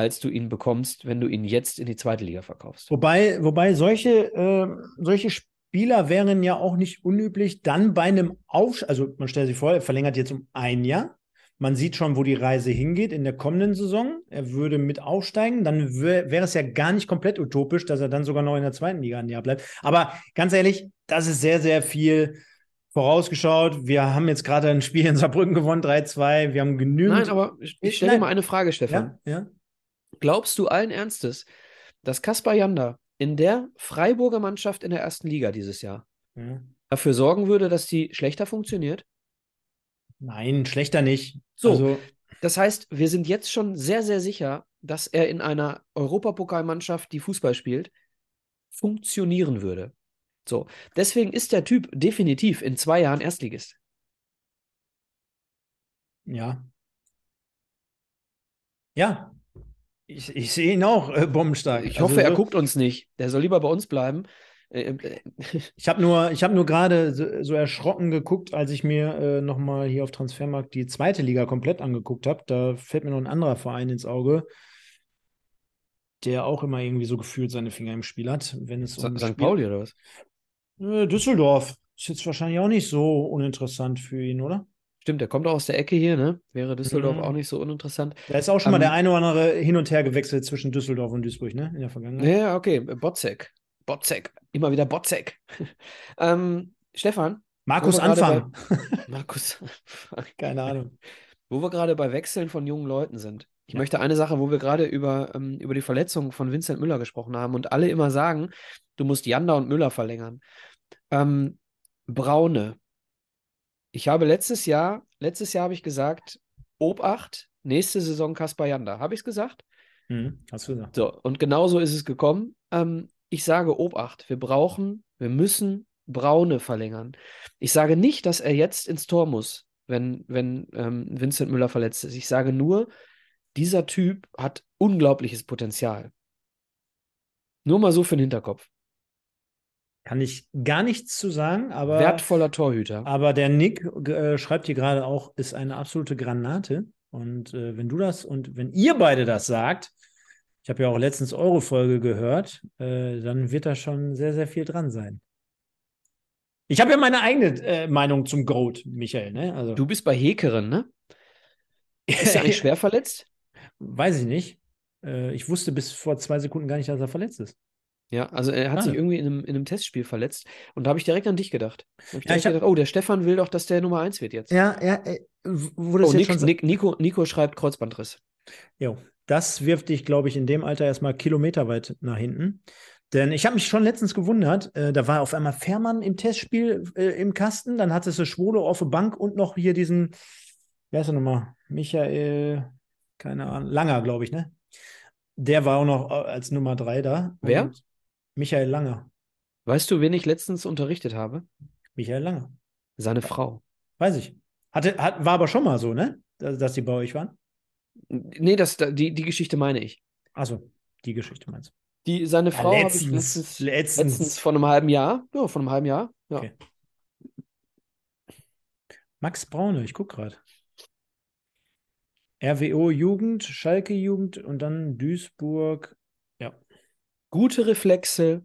Speaker 2: als du ihn bekommst, wenn du ihn jetzt in die zweite Liga verkaufst.
Speaker 1: Wobei, wobei solche, äh, solche Spieler wären ja auch nicht unüblich, dann bei einem Aufstieg, also man stellt sich vor, er verlängert jetzt um ein Jahr. Man sieht schon, wo die Reise hingeht in der kommenden Saison. Er würde mit aufsteigen. Dann wär- wäre es ja gar nicht komplett utopisch, dass er dann sogar noch in der zweiten Liga ein Jahr bleibt. Aber ganz ehrlich, das ist sehr, sehr viel vorausgeschaut. Wir haben jetzt gerade ein Spiel in Saarbrücken gewonnen, 3-2. Wir haben genügend.
Speaker 2: Nein, aber ich, ich stelle mal eine Frage, Stefan.
Speaker 1: ja, ja.
Speaker 2: Glaubst du allen Ernstes, dass Kaspar Janda in der Freiburger Mannschaft in der ersten Liga dieses Jahr
Speaker 1: ja.
Speaker 2: dafür sorgen würde, dass die schlechter funktioniert?
Speaker 1: Nein, schlechter nicht.
Speaker 2: So.
Speaker 1: Also,
Speaker 2: Das heißt, wir sind jetzt schon sehr, sehr sicher, dass er in einer Europapokalmannschaft, die Fußball spielt, funktionieren würde. So, deswegen ist der Typ definitiv in zwei Jahren Erstligist.
Speaker 1: Ja. Ja. Ich, ich sehe ihn auch äh, bombenstark.
Speaker 2: Ich
Speaker 1: Also
Speaker 2: hoffe, er
Speaker 1: so-
Speaker 2: guckt uns nicht. Der soll lieber bei uns bleiben. Äh, äh, *laughs*
Speaker 1: Ich habe nur, ich hab nur gerade so, so erschrocken geguckt, als ich mir äh, nochmal hier auf Transfermarkt die zweite Liga komplett angeguckt habe. Da fällt mir noch ein anderer Verein ins Auge, der auch immer irgendwie so gefühlt seine Finger im Spiel hat. Wenn es um
Speaker 2: St. Pauli oder was?
Speaker 1: Äh, Düsseldorf. Ist jetzt wahrscheinlich auch nicht so uninteressant für ihn, oder?
Speaker 2: Stimmt, der kommt auch aus der Ecke hier, ne? Wäre Düsseldorf
Speaker 1: Mhm.
Speaker 2: auch nicht so uninteressant.
Speaker 1: Da ist auch schon mal
Speaker 2: Ähm,
Speaker 1: der eine oder andere hin und her gewechselt zwischen Düsseldorf und Duisburg, ne? In der Vergangenheit.
Speaker 2: Ja, okay, Botzek. Botzek. Immer wieder Botzek. *laughs* ähm, Stefan,
Speaker 1: Markus Anfang. *laughs*
Speaker 2: Markus,
Speaker 1: Keine Ahnung.
Speaker 2: wo wir gerade bei Wechseln von jungen Leuten sind. Ich
Speaker 1: Ja.
Speaker 2: möchte eine Sache, wo wir gerade über, ähm, über die Verletzung von Vincent Müller gesprochen haben und alle immer sagen, du musst Janda und Müller verlängern. Ähm, Braune. Ich habe letztes Jahr, letztes Jahr habe ich gesagt, Obacht, nächste Saison Kaspar Janda. Habe ich es gesagt?
Speaker 1: Hm, hast du gesagt.
Speaker 2: So, und genau so ist es gekommen. Ähm, ich sage Obacht, wir brauchen, wir müssen Braune verlängern. Ich sage nicht, dass er jetzt ins Tor muss, wenn, wenn ähm, Vincent Müller verletzt ist. Ich sage nur, dieser Typ hat unglaubliches Potenzial. Nur mal so für den Hinterkopf.
Speaker 1: Kann ich gar nichts zu sagen, aber,
Speaker 2: Wertvoller Torhüter.
Speaker 1: aber der Nick äh, schreibt hier gerade auch, ist eine absolute Granate. Und äh, wenn du das und wenn ihr beide das sagt, ich habe ja auch letztens eure Folge gehört, äh, dann wird da schon sehr, sehr viel dran sein. Ich habe ja meine eigene äh, Meinung zum Goat, Michael. Ne? Also,
Speaker 2: Du bist bei Hekeren, ne? Ist er eigentlich *laughs* schwer verletzt?
Speaker 1: Weiß ich nicht. Äh, ich wusste bis vor zwei Sekunden gar nicht, dass er verletzt ist.
Speaker 2: Ja, also er hat
Speaker 1: Ah.
Speaker 2: sich irgendwie in einem, in einem Testspiel verletzt. Und da habe ich direkt an dich gedacht. Da ich
Speaker 1: Ja, ich hab-
Speaker 2: gedacht, oh, der Stefan will doch, dass der Nummer 1 wird jetzt.
Speaker 1: Ja, ja, äh, wo das
Speaker 2: Oh,
Speaker 1: jetzt
Speaker 2: Nick,
Speaker 1: schon
Speaker 2: Nick, Nico, Nico schreibt Kreuzbandriss.
Speaker 1: Jo, das wirft dich, glaube ich, in dem Alter erstmal kilometerweit nach hinten. Denn ich habe mich schon letztens gewundert, äh, da war auf einmal Fährmann im Testspiel äh, im Kasten, dann hattest du Schwolo auf der Bank und noch hier diesen, wer ist er nochmal? Michael, keine Ahnung, Langer, glaube ich, ne? Der war auch noch äh, als Nummer drei da.
Speaker 2: Wer?
Speaker 1: Und Michael Langer.
Speaker 2: Weißt du, wen ich letztens unterrichtet habe?
Speaker 1: Michael Langer.
Speaker 2: Seine Frau.
Speaker 1: Weiß ich. Hatte, hat, war aber schon mal so, ne? Dass, dass die bei euch waren?
Speaker 2: Nee, das, die, die Geschichte meine ich.
Speaker 1: Also die Geschichte meinst du?
Speaker 2: Die, seine
Speaker 1: Ja,
Speaker 2: Frau ich
Speaker 1: letztens,
Speaker 2: letztens,
Speaker 1: letztens.
Speaker 2: letztens vor einem halben Jahr. Ja, vor einem halben Jahr. Ja.
Speaker 1: Okay. Max Braune, ich gucke gerade. RWO Jugend, Schalke Jugend und dann Duisburg.
Speaker 2: Gute Reflexe,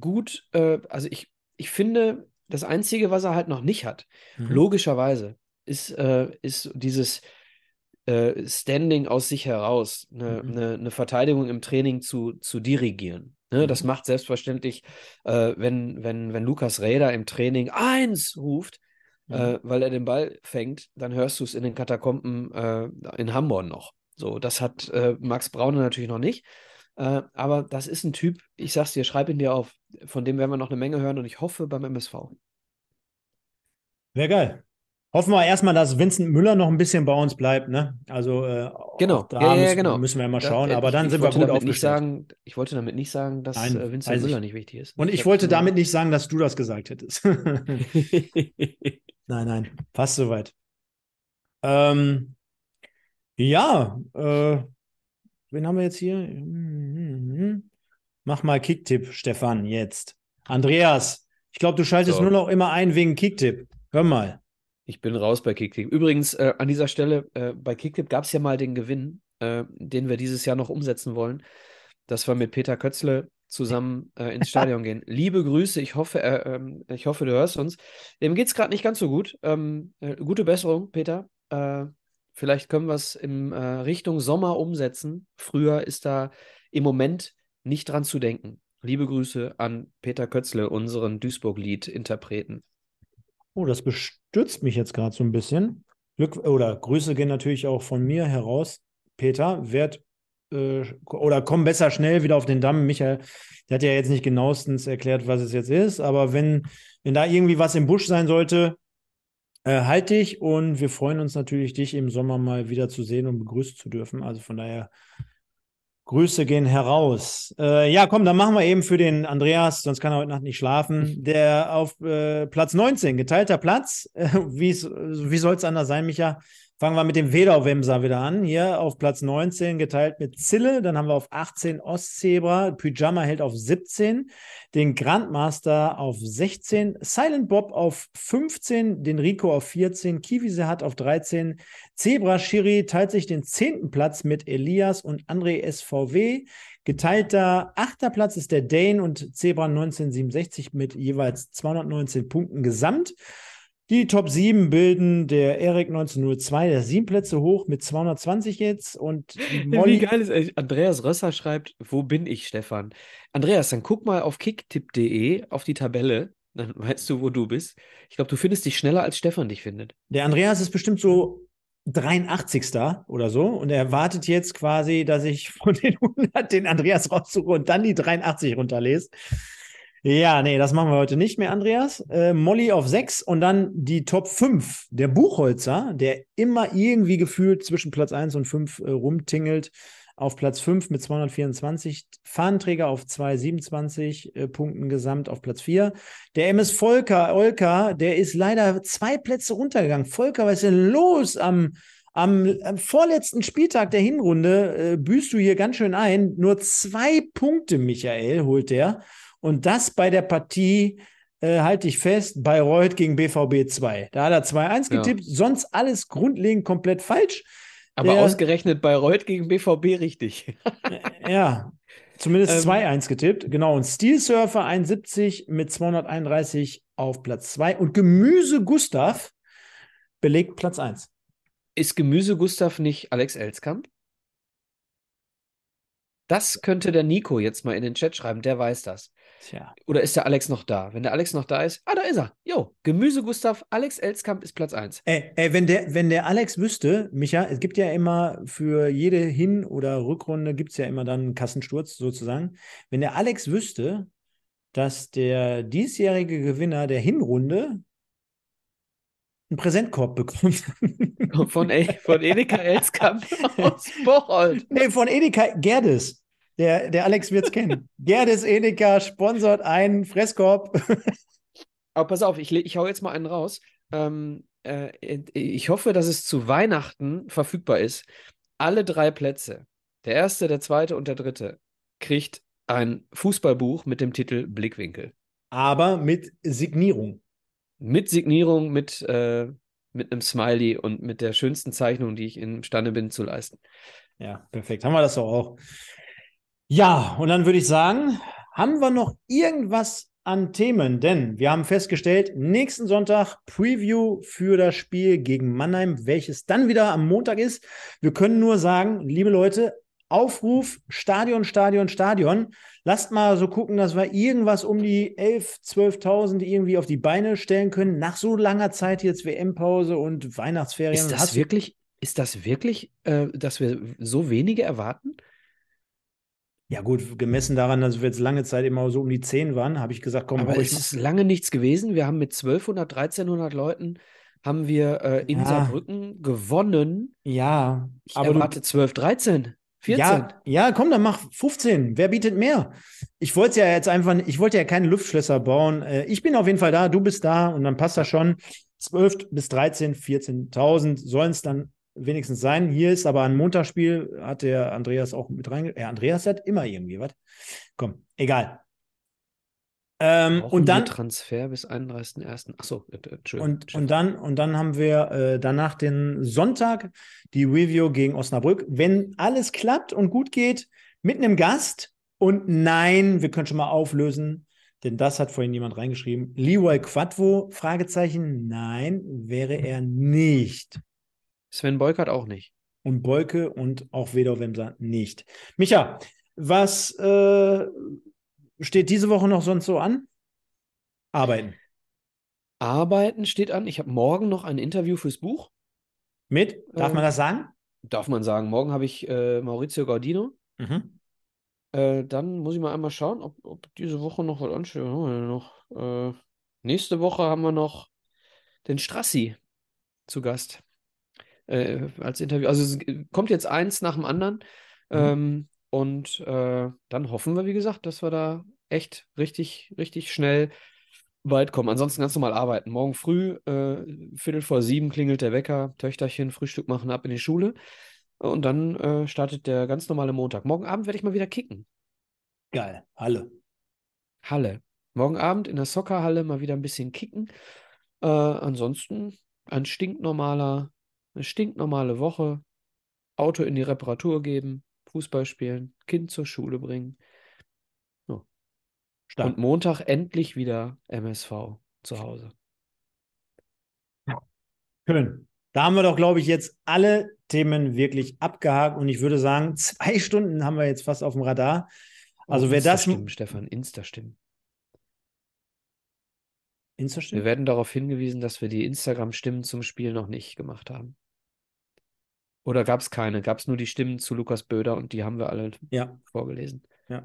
Speaker 2: gut, äh, also ich, ich finde, das Einzige, was er halt noch nicht hat,
Speaker 1: Mhm.
Speaker 2: logischerweise, ist, äh, ist dieses äh, Standing aus sich heraus, eine,
Speaker 1: Mhm.
Speaker 2: eine, eine Verteidigung im Training zu, zu dirigieren. Ne, Das
Speaker 1: Mhm.
Speaker 2: macht selbstverständlich, äh, wenn, wenn, wenn Lukas Räder im Training eins ruft,
Speaker 1: Mhm.
Speaker 2: äh, weil er den Ball fängt, dann hörst du es in den Katakomben äh, in Hamburg noch. So, das hat Max Braune natürlich noch nicht. Äh, aber das ist ein Typ, ich sag's dir, schreib ihn dir auf. Von dem werden wir noch eine Menge hören und ich hoffe beim MSV.
Speaker 1: Wäre geil. Hoffen wir erstmal, dass Vincent Müller noch ein bisschen bei uns bleibt, ne? Also äh,
Speaker 2: Genau,
Speaker 1: da
Speaker 2: ja, ja,
Speaker 1: müssen,
Speaker 2: genau.
Speaker 1: müssen wir mal schauen,
Speaker 2: äh,
Speaker 1: aber
Speaker 2: ich-
Speaker 1: dann
Speaker 2: ich
Speaker 1: sind wir gut aufgestellt.
Speaker 2: sagen, ich wollte damit nicht sagen, dass
Speaker 1: Nein,
Speaker 2: äh, Vincent
Speaker 1: weiß ich.
Speaker 2: Müller nicht wichtig ist.
Speaker 1: Und ich
Speaker 2: hab
Speaker 1: wollte damit nicht sagen, dass du das gesagt hättest. *laughs* Nein, nein, passt soweit. Ähm, ja, äh, wen haben wir jetzt hier? Mach mal Kicktipp, Stefan, jetzt. Andreas, ich glaube, du schaltest
Speaker 2: So.
Speaker 1: nur noch immer ein wegen Kicktipp. Hör mal.
Speaker 2: Ich bin raus bei Kicktipp. Übrigens, äh, an dieser Stelle, äh, bei Kicktipp gab es ja mal den Gewinn, äh, den wir dieses Jahr noch umsetzen wollen, dass wir mit Peter Kötzle zusammen äh, ins Stadion gehen. *laughs* Liebe Grüße, ich hoffe, äh, ähm, ich hoffe, du hörst uns. Dem geht es gerade nicht ganz so gut. Ähm, äh, gute Besserung, Peter. Vielleicht können wir es in äh, Richtung Sommer umsetzen. Früher ist da im Moment nicht dran zu denken. Liebe Grüße an Peter Kötzle, unseren Duisburg-Lied-Interpreten.
Speaker 1: Oh, das bestürzt mich jetzt gerade so ein bisschen. Glück oder Grüße gehen natürlich auch von mir heraus. Peter, werd äh, oder komm besser schnell wieder auf den Damm. Michael, der hat ja jetzt nicht genauestens erklärt, was es jetzt ist, aber wenn, wenn da irgendwie was im Busch sein sollte, äh, halt dich und wir freuen uns natürlich, dich im Sommer mal wieder zu sehen und begrüßen zu dürfen. Also von daher Grüße gehen heraus. Äh, ja, komm, dann machen wir eben für den Andreas, sonst kann er heute Nacht nicht schlafen. Der auf äh, Platz 19, geteilter Platz. *laughs* Wie soll es anders sein, Micha? Fangen wir mit dem Wedau-Wemser wieder an. Hier auf Platz 19 geteilt mit Zille. Dann haben wir auf 18 Ostzebra. Pyjama hält auf 17. Den Grandmaster auf 16. Silent Bob auf 15. Den Rico auf 14. Kiwise hat auf 13. Zebra Schiri teilt sich den 10. Platz mit Elias und André SVW. Geteilter achter Platz ist der Dane und Zebra 1967 mit jeweils 219 Punkten gesamt. Die Top 7 bilden der Erik 1902, der sieben Plätze hoch mit 220 jetzt und die
Speaker 2: Wie
Speaker 1: Molly.
Speaker 2: geil ist, ey, Andreas Rösser schreibt, wo bin ich, Stefan? Andreas, dann guck mal auf kicktipp.de auf die Tabelle, dann *laughs* weißt du, wo du bist. Ich glaube, du findest dich schneller, als Stefan dich findet.
Speaker 1: Der Andreas ist bestimmt so 83. oder so und er wartet jetzt quasi, dass ich von den 100 den Andreas raussuche und dann die 83 runterlese. Ja, nee, das machen wir heute nicht mehr, Andreas. Äh, Molly auf 6 und dann die Top 5. Der Buchholzer, der immer irgendwie gefühlt zwischen Platz 1 und 5 äh, rumtingelt, auf Platz 5 mit 224. Fahnenträger auf 227 äh, Punkten gesamt auf Platz 4. Der MS Volker, Olka, der ist leider zwei Plätze runtergegangen. Volker, was ist denn los am, am, am vorletzten Spieltag der Hinrunde? Äh, büßt du hier ganz schön ein. Nur zwei Punkte, Michael, holt der. Und das bei der Partie, äh, halte ich fest, Bayreuth gegen BVB 2. Da hat er 2-1
Speaker 2: Ja.
Speaker 1: getippt, sonst alles grundlegend komplett falsch.
Speaker 2: Aber
Speaker 1: Der-
Speaker 2: ausgerechnet Bayreuth gegen BVB richtig.
Speaker 1: Äh, Ja, zumindest
Speaker 2: Ähm,
Speaker 1: 2-1 getippt. Genau. Und Steel Surfer 71 mit 231 auf Platz 2. Und Gemüse Gustav belegt Platz 1.
Speaker 2: Ist Gemüse Gustav nicht Alex Elskamp? Das könnte der Nico jetzt mal in den Chat schreiben, der weiß das.
Speaker 1: Tja.
Speaker 2: Oder ist der Alex noch da? Wenn der Alex noch da ist, ah, da ist er. Jo, Gemüse Gustav, Alex Elskamp ist Platz 1.
Speaker 1: Ey, ey, wenn, der, wenn der Alex wüsste, Micha, es gibt ja immer für jede Hin- oder Rückrunde gibt es ja immer dann einen Kassensturz sozusagen. Wenn der Alex wüsste, dass der diesjährige Gewinner der Hinrunde einen Präsentkorb bekommt.
Speaker 2: Von, E- von Edeka *laughs* Elskamp aus Bocholt.
Speaker 1: Nee, von Edeka Gerdes. Der, der Alex wird es kennen. *laughs* Gerdes Edeka sponsort einen Fresskorb.
Speaker 2: Aber pass auf, ich, ich hau jetzt mal einen raus. Ähm, äh, ich hoffe, dass es zu Weihnachten verfügbar ist. Alle drei Plätze, der erste, der zweite und der dritte, kriegt ein Fußballbuch mit dem Titel Blickwinkel.
Speaker 1: Aber mit Signierung.
Speaker 2: Mit Signierung, mit, äh, mit einem Smiley und mit der schönsten Zeichnung, die ich imstande bin zu leisten.
Speaker 1: Ja, perfekt. Haben wir das doch auch. Ja, und dann würde ich sagen, haben wir noch irgendwas an Themen? Denn wir haben festgestellt, nächsten Sonntag Preview für das Spiel gegen Mannheim, welches dann wieder am Montag ist. Wir können nur sagen, liebe Leute, Aufruf, Stadion, Stadion, Stadion. Lasst mal so gucken, dass wir irgendwas um die 11, 12.000 irgendwie auf die Beine stellen können. Nach so langer Zeit jetzt WM-Pause und Weihnachtsferien.
Speaker 2: Ist das wirklich, ist das wirklich, äh, dass wir so wenige erwarten?
Speaker 1: Ja, gut, gemessen daran, dass wir jetzt lange Zeit immer so um die 10 waren, habe ich gesagt, komm,
Speaker 2: Aber es ist lange nichts gewesen. Wir haben mit 1200, 1300 Leuten haben wir äh, in
Speaker 1: Ja.
Speaker 2: Saarbrücken gewonnen.
Speaker 1: Ja,
Speaker 2: Ich
Speaker 1: aber du,
Speaker 2: erwarte 12, 13, 14.
Speaker 1: Ja, ja, komm, dann mach 15. Wer bietet mehr? Ich wollte ja jetzt einfach, ich wollte ja keine Luftschlösser bauen. Äh, Ich bin auf jeden Fall da, du bist da und dann passt das schon. 12 bis 13, 14.000 sollen es dann wenigstens sein. Hier ist aber ein Montagsspiel, hat der Andreas auch mit reinge... Ja, Andreas hat immer irgendwie was. Komm, egal. Ähm, und dann,
Speaker 2: Transfer bis 31.01. Achso, äh, Entschuldigung.
Speaker 1: und, und, dann, und dann haben wir äh, danach den Sonntag die Review gegen Osnabrück. Wenn alles klappt und gut geht, mit einem Gast. Und nein, wir können schon mal auflösen, denn das hat vorhin jemand reingeschrieben. Leroy Quadvo, Fragezeichen, nein, wäre er nicht.
Speaker 2: Sven Beukert auch nicht.
Speaker 1: Und Beuke und auch Wedau Wemser nicht. Micha, was äh, steht diese Woche noch sonst so an? Arbeiten.
Speaker 2: Arbeiten steht an. Ich habe morgen noch ein Interview fürs Buch.
Speaker 1: Mit? Darf
Speaker 2: Äh,
Speaker 1: man das sagen?
Speaker 2: Darf man sagen. Morgen habe ich äh, Maurizio Gaudino.
Speaker 1: Mhm.
Speaker 2: Äh, dann muss ich mal einmal schauen, ob, ob diese Woche noch was ansteht. Noch? Äh, nächste Woche haben wir noch den Strassi zu Gast äh, als Interview. Also es kommt jetzt eins nach dem anderen. Ähm, und äh, dann hoffen wir, wie gesagt, dass wir da echt richtig, richtig schnell weit kommen. Ansonsten ganz normal arbeiten. Morgen früh, äh, Viertel vor sieben klingelt der Wecker, Töchterchen, Frühstück machen, ab in die Schule. Und dann äh, startet der ganz normale Montag. Morgen Abend werde ich mal wieder kicken.
Speaker 1: Geil. Halle.
Speaker 2: Halle. Morgen Abend in der Soccerhalle mal wieder ein bisschen kicken. Äh, ansonsten ein stinknormaler, eine stinknormale Woche. Auto in die Reparatur geben, Fußball spielen, Kind zur Schule bringen.
Speaker 1: Stark.
Speaker 2: Und Montag endlich wieder MSV zu Hause.
Speaker 1: Schön. Da haben wir doch, glaube ich, jetzt alle Themen wirklich abgehakt und ich würde sagen, *laughs* zwei Stunden haben wir jetzt fast auf dem Radar. Also
Speaker 2: Oh,
Speaker 1: wer das
Speaker 2: Insta-Stimmen, Stefan, Insta-Stimmen.
Speaker 1: Insta
Speaker 2: Wir werden darauf hingewiesen, dass wir die Instagram-Stimmen zum Spiel noch nicht gemacht haben. Oder gab es keine? Gab es nur die Stimmen zu Lukas Böder und die haben wir alle
Speaker 1: Ja,
Speaker 2: vorgelesen.
Speaker 1: ja.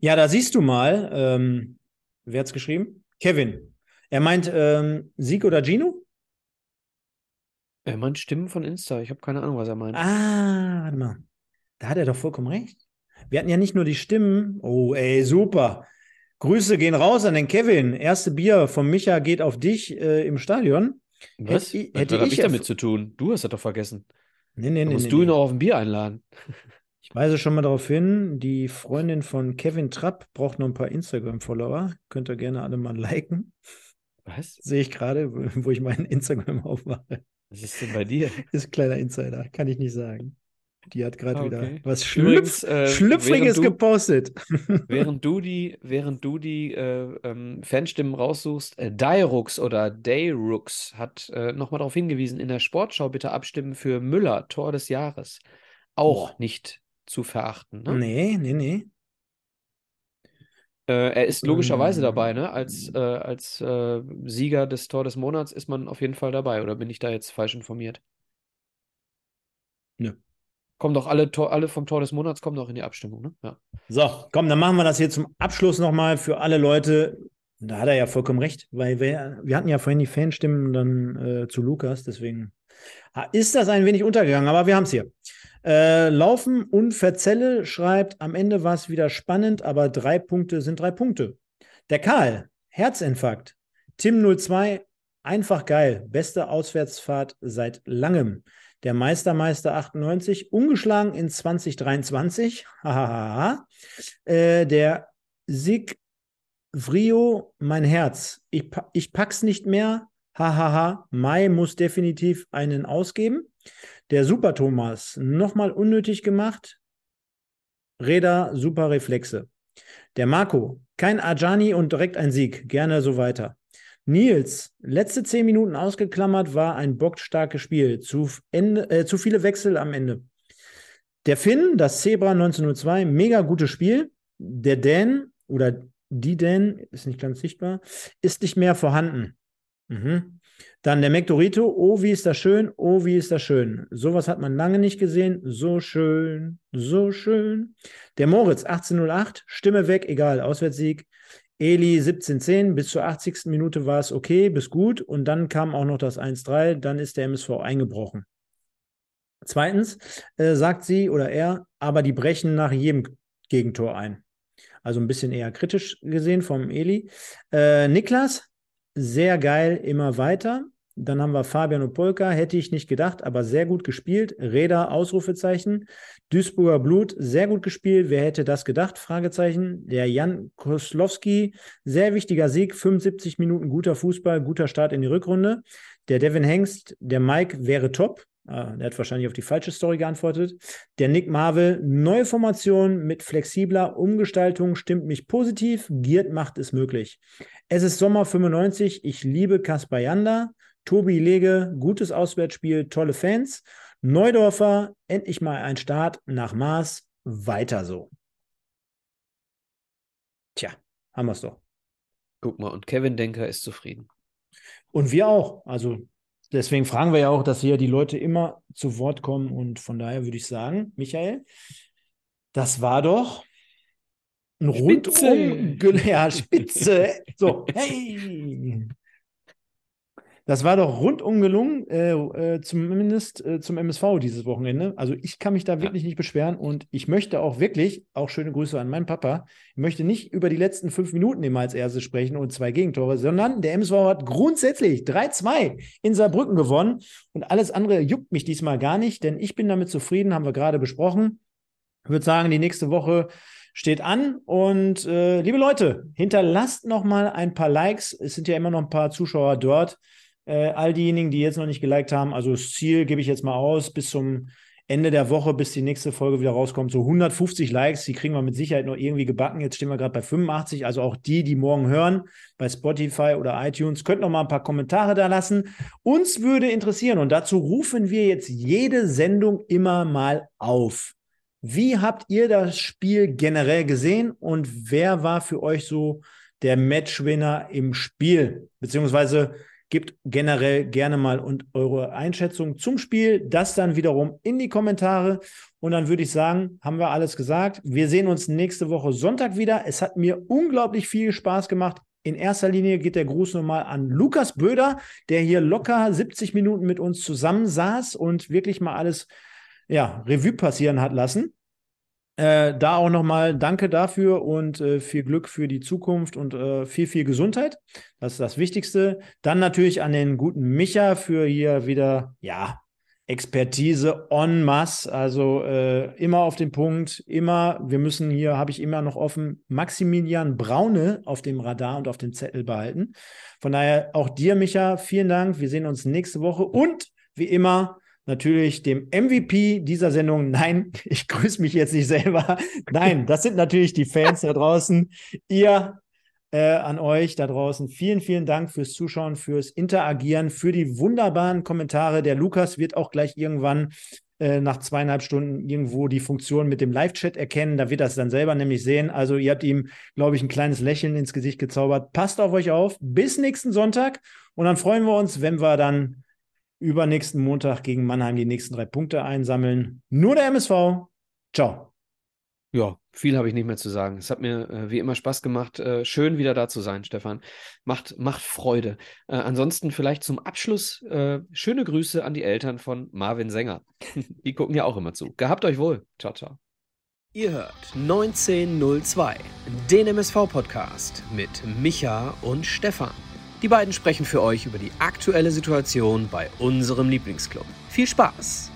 Speaker 1: Ja, da siehst du mal, ähm, wer hat's geschrieben? Kevin. Er meint ähm, Sieg oder Gino?
Speaker 2: Er meint Stimmen von Insta. Ich habe keine Ahnung, was er meint.
Speaker 1: Ah, warte mal. Da hat er doch vollkommen recht. Wir hatten ja nicht nur die Stimmen. Oh, ey, super. Grüße gehen raus an den Kevin. Erste Bier von Micha geht auf dich äh, im Stadion.
Speaker 2: Was?
Speaker 1: hätte ich-
Speaker 2: was
Speaker 1: hätte
Speaker 2: hat
Speaker 1: ich
Speaker 2: ich damit zu tun? Du hast das doch vergessen.
Speaker 1: Nee, nee,
Speaker 2: Da
Speaker 1: nee.
Speaker 2: musst
Speaker 1: nee,
Speaker 2: du ihn
Speaker 1: nee.
Speaker 2: noch auf ein Bier einladen.
Speaker 1: Ich weise schon mal darauf hin, die Freundin von Kevin Trapp braucht noch ein paar Instagram-Follower. Könnt ihr gerne alle mal liken.
Speaker 2: Was?
Speaker 1: Sehe ich gerade, wo wo ich meinen Instagram *laughs* aufmache.
Speaker 2: Was ist denn bei dir?
Speaker 1: Ist ein kleiner Insider, kann ich nicht sagen. Die hat gerade wieder
Speaker 2: Okay.
Speaker 1: was
Speaker 2: Übrigens,
Speaker 1: Schlüpf
Speaker 2: äh,
Speaker 1: Schlüpfriges
Speaker 2: du-
Speaker 1: gepostet. *laughs*
Speaker 2: Während du die, während du die äh, ähm, Fanstimmen raussuchst, äh, Dairux oder Dayrux hat äh, nochmal darauf hingewiesen, in der Sportschau bitte abstimmen für Müller, Tor des Jahres. Auch
Speaker 1: Boah.
Speaker 2: nicht zu verachten. Ne?
Speaker 1: Nee, nee, nee.
Speaker 2: Äh, er ist logischerweise
Speaker 1: Ähm.
Speaker 2: dabei, ne? Als, äh, als äh, Sieger des Tor des Monats ist man auf jeden Fall dabei, oder bin ich da jetzt falsch informiert?
Speaker 1: Nö.
Speaker 2: Kommen doch alle, alle vom Tor des Monats kommen doch in die Abstimmung, ne? Ja.
Speaker 1: So, komm, dann machen wir das hier zum Abschluss nochmal für alle Leute. Da hat er ja vollkommen recht, weil wir, wir hatten ja vorhin die Fanstimmen dann äh, zu Lukas, deswegen ist das ein wenig untergegangen, aber wir haben es hier. Äh, Laufen und Verzelle schreibt, am Ende war es wieder spannend, aber drei Punkte sind drei Punkte. Der Karl, Herzinfarkt. Tim 02, Einfach geil. Beste Auswärtsfahrt seit langem. Der Meistermeister 98, ungeschlagen in 2023. äh, der Sieg Vrio, mein Herz. Ich, ich pack's nicht mehr. Hahaha. Mai muss definitiv einen ausgeben. Der Super Thomas, nochmal unnötig gemacht. Räder, super Reflexe. Der Marco, kein Ajani und direkt ein Sieg. Gerne so weiter. Nils, letzte zehn Minuten ausgeklammert, war ein bockstarkes Spiel. Zu, Ende, äh, zu viele Wechsel am Ende. Der Finn, das Zebra 1902, mega gutes Spiel. Der Dan oder die Dan, ist nicht ganz sichtbar, ist nicht mehr vorhanden. Mhm. Dann der Mektorito, oh, wie ist das schön, oh, wie ist das schön. Sowas hat man lange nicht gesehen. So schön, so schön. Der Moritz, 1808, Stimme weg, egal, Auswärtssieg. Eli 1710, bis zur 80. Minute war es okay, bis gut. Und dann kam auch noch das 1-3, dann ist der MSV eingebrochen. Zweitens äh, sagt sie oder er, aber die brechen nach jedem Gegentor ein. Also ein bisschen eher kritisch gesehen vom Eli. Äh, Niklas, sehr geil, immer weiter. Dann haben wir Fabian Opolka, hätte ich nicht gedacht, aber sehr gut gespielt. Räder, Ausrufezeichen. Duisburger Blut, sehr gut gespielt. Wer hätte das gedacht? Fragezeichen. Der Jan Koslowski, sehr wichtiger Sieg. 75 Minuten guter Fußball, guter Start in die Rückrunde. Der Devin Hengst, der Mike wäre top. Ah, der hat wahrscheinlich auf die falsche Story geantwortet. Der Nick Marvel, neue Formation mit flexibler Umgestaltung stimmt mich positiv. Giert macht es möglich. Es ist Sommer 95. Ich liebe Kaspar Janda. Tobi Lege, gutes Auswärtsspiel, tolle Fans. Neudorfer, endlich mal ein Start nach Maß. Weiter so. Tja, haben wir es doch.
Speaker 2: Guck mal, und Kevin Denker ist zufrieden.
Speaker 1: Und wir auch. Also deswegen fragen wir ja auch, dass hier die Leute immer zu Wort kommen. Und von daher würde ich sagen, Michael, das war doch ein
Speaker 2: Spitze.
Speaker 1: rundum *laughs* ja, Spitze. So, hey. Das war doch rundum gelungen, äh, äh, zumindest äh, zum MSV dieses Wochenende. Also ich kann mich da wirklich nicht beschweren und ich möchte auch wirklich, auch schöne Grüße an meinen Papa, ich möchte nicht über die letzten fünf Minuten immer als erstes sprechen und zwei Gegentore, sondern der MSV hat grundsätzlich 3-2 in Saarbrücken gewonnen und alles andere juckt mich diesmal gar nicht, denn ich bin damit zufrieden, haben wir gerade besprochen. Ich würde sagen, die nächste Woche steht an. Und äh, liebe Leute, hinterlasst noch mal ein paar Likes. Es sind ja immer noch ein paar Zuschauer dort. Äh, all diejenigen, die jetzt noch nicht geliked haben, also das Ziel gebe ich jetzt mal aus, bis zum Ende der Woche, bis die nächste Folge wieder rauskommt, so 150 Likes, die kriegen wir mit Sicherheit noch irgendwie gebacken. Jetzt stehen wir gerade bei 85, also auch die, die morgen hören, bei Spotify oder iTunes, könnt noch mal ein paar Kommentare da lassen. Uns würde interessieren und dazu rufen wir jetzt jede Sendung immer mal auf. Wie habt ihr das Spiel generell gesehen und wer war für euch so der Matchwinner im Spiel? Beziehungsweise Gebt generell gerne mal und eure Einschätzung zum Spiel, das dann wiederum in die Kommentare. Und dann würde ich sagen, haben wir alles gesagt. Wir sehen uns nächste Woche Sonntag wieder. Es hat mir unglaublich viel Spaß gemacht. In erster Linie geht der Gruß nochmal an Lukas Böder, der hier locker 70 Minuten mit uns zusammensaß und wirklich mal alles ja, Revue passieren hat lassen. Äh, da auch nochmal danke dafür und äh, viel Glück für die Zukunft und äh, viel, viel Gesundheit. Das ist das Wichtigste. Dann natürlich an den guten Micha für hier wieder, ja, Expertise en masse, also äh, immer auf den Punkt, immer, wir müssen hier, habe ich immer noch offen, Maximilian Braune auf dem Radar und auf dem Zettel behalten. Von daher auch dir, Micha, vielen Dank. Wir sehen uns nächste Woche und wie immer, natürlich dem MVP dieser Sendung. Nein, *laughs* ich grüße mich jetzt nicht selber. Nein, das sind natürlich die Fans da draußen. Ihr äh, an euch da draußen. Vielen, vielen Dank fürs Zuschauen, fürs Interagieren, für die wunderbaren Kommentare. Der Lukas wird auch gleich irgendwann äh, nach zweieinhalb Stunden irgendwo die Funktion mit dem Live-Chat erkennen. Da wird er es dann selber nämlich sehen. Also ihr habt ihm, glaube ich, ein kleines Lächeln ins Gesicht gezaubert. Passt auf euch auf. Bis nächsten Sonntag. Und dann freuen wir uns, wenn wir dann übernächsten Montag gegen Mannheim die nächsten drei Punkte einsammeln. Nur der MSV. Ciao.
Speaker 2: Ja, viel habe ich nicht mehr zu sagen. Es hat mir äh, wie immer Spaß gemacht. Äh, schön wieder da zu sein, Stefan. Macht, macht Freude. Äh, ansonsten vielleicht zum Abschluss äh, schöne Grüße an die Eltern von Marvin Sänger. *laughs* die gucken ja auch immer zu. Gehabt euch wohl. Ciao, ciao.
Speaker 4: Ihr hört 1902, den MSV-Podcast mit Micha und Stefan.
Speaker 2: Die beiden sprechen für euch über die aktuelle Situation bei unserem Lieblingsclub. Viel Spaß!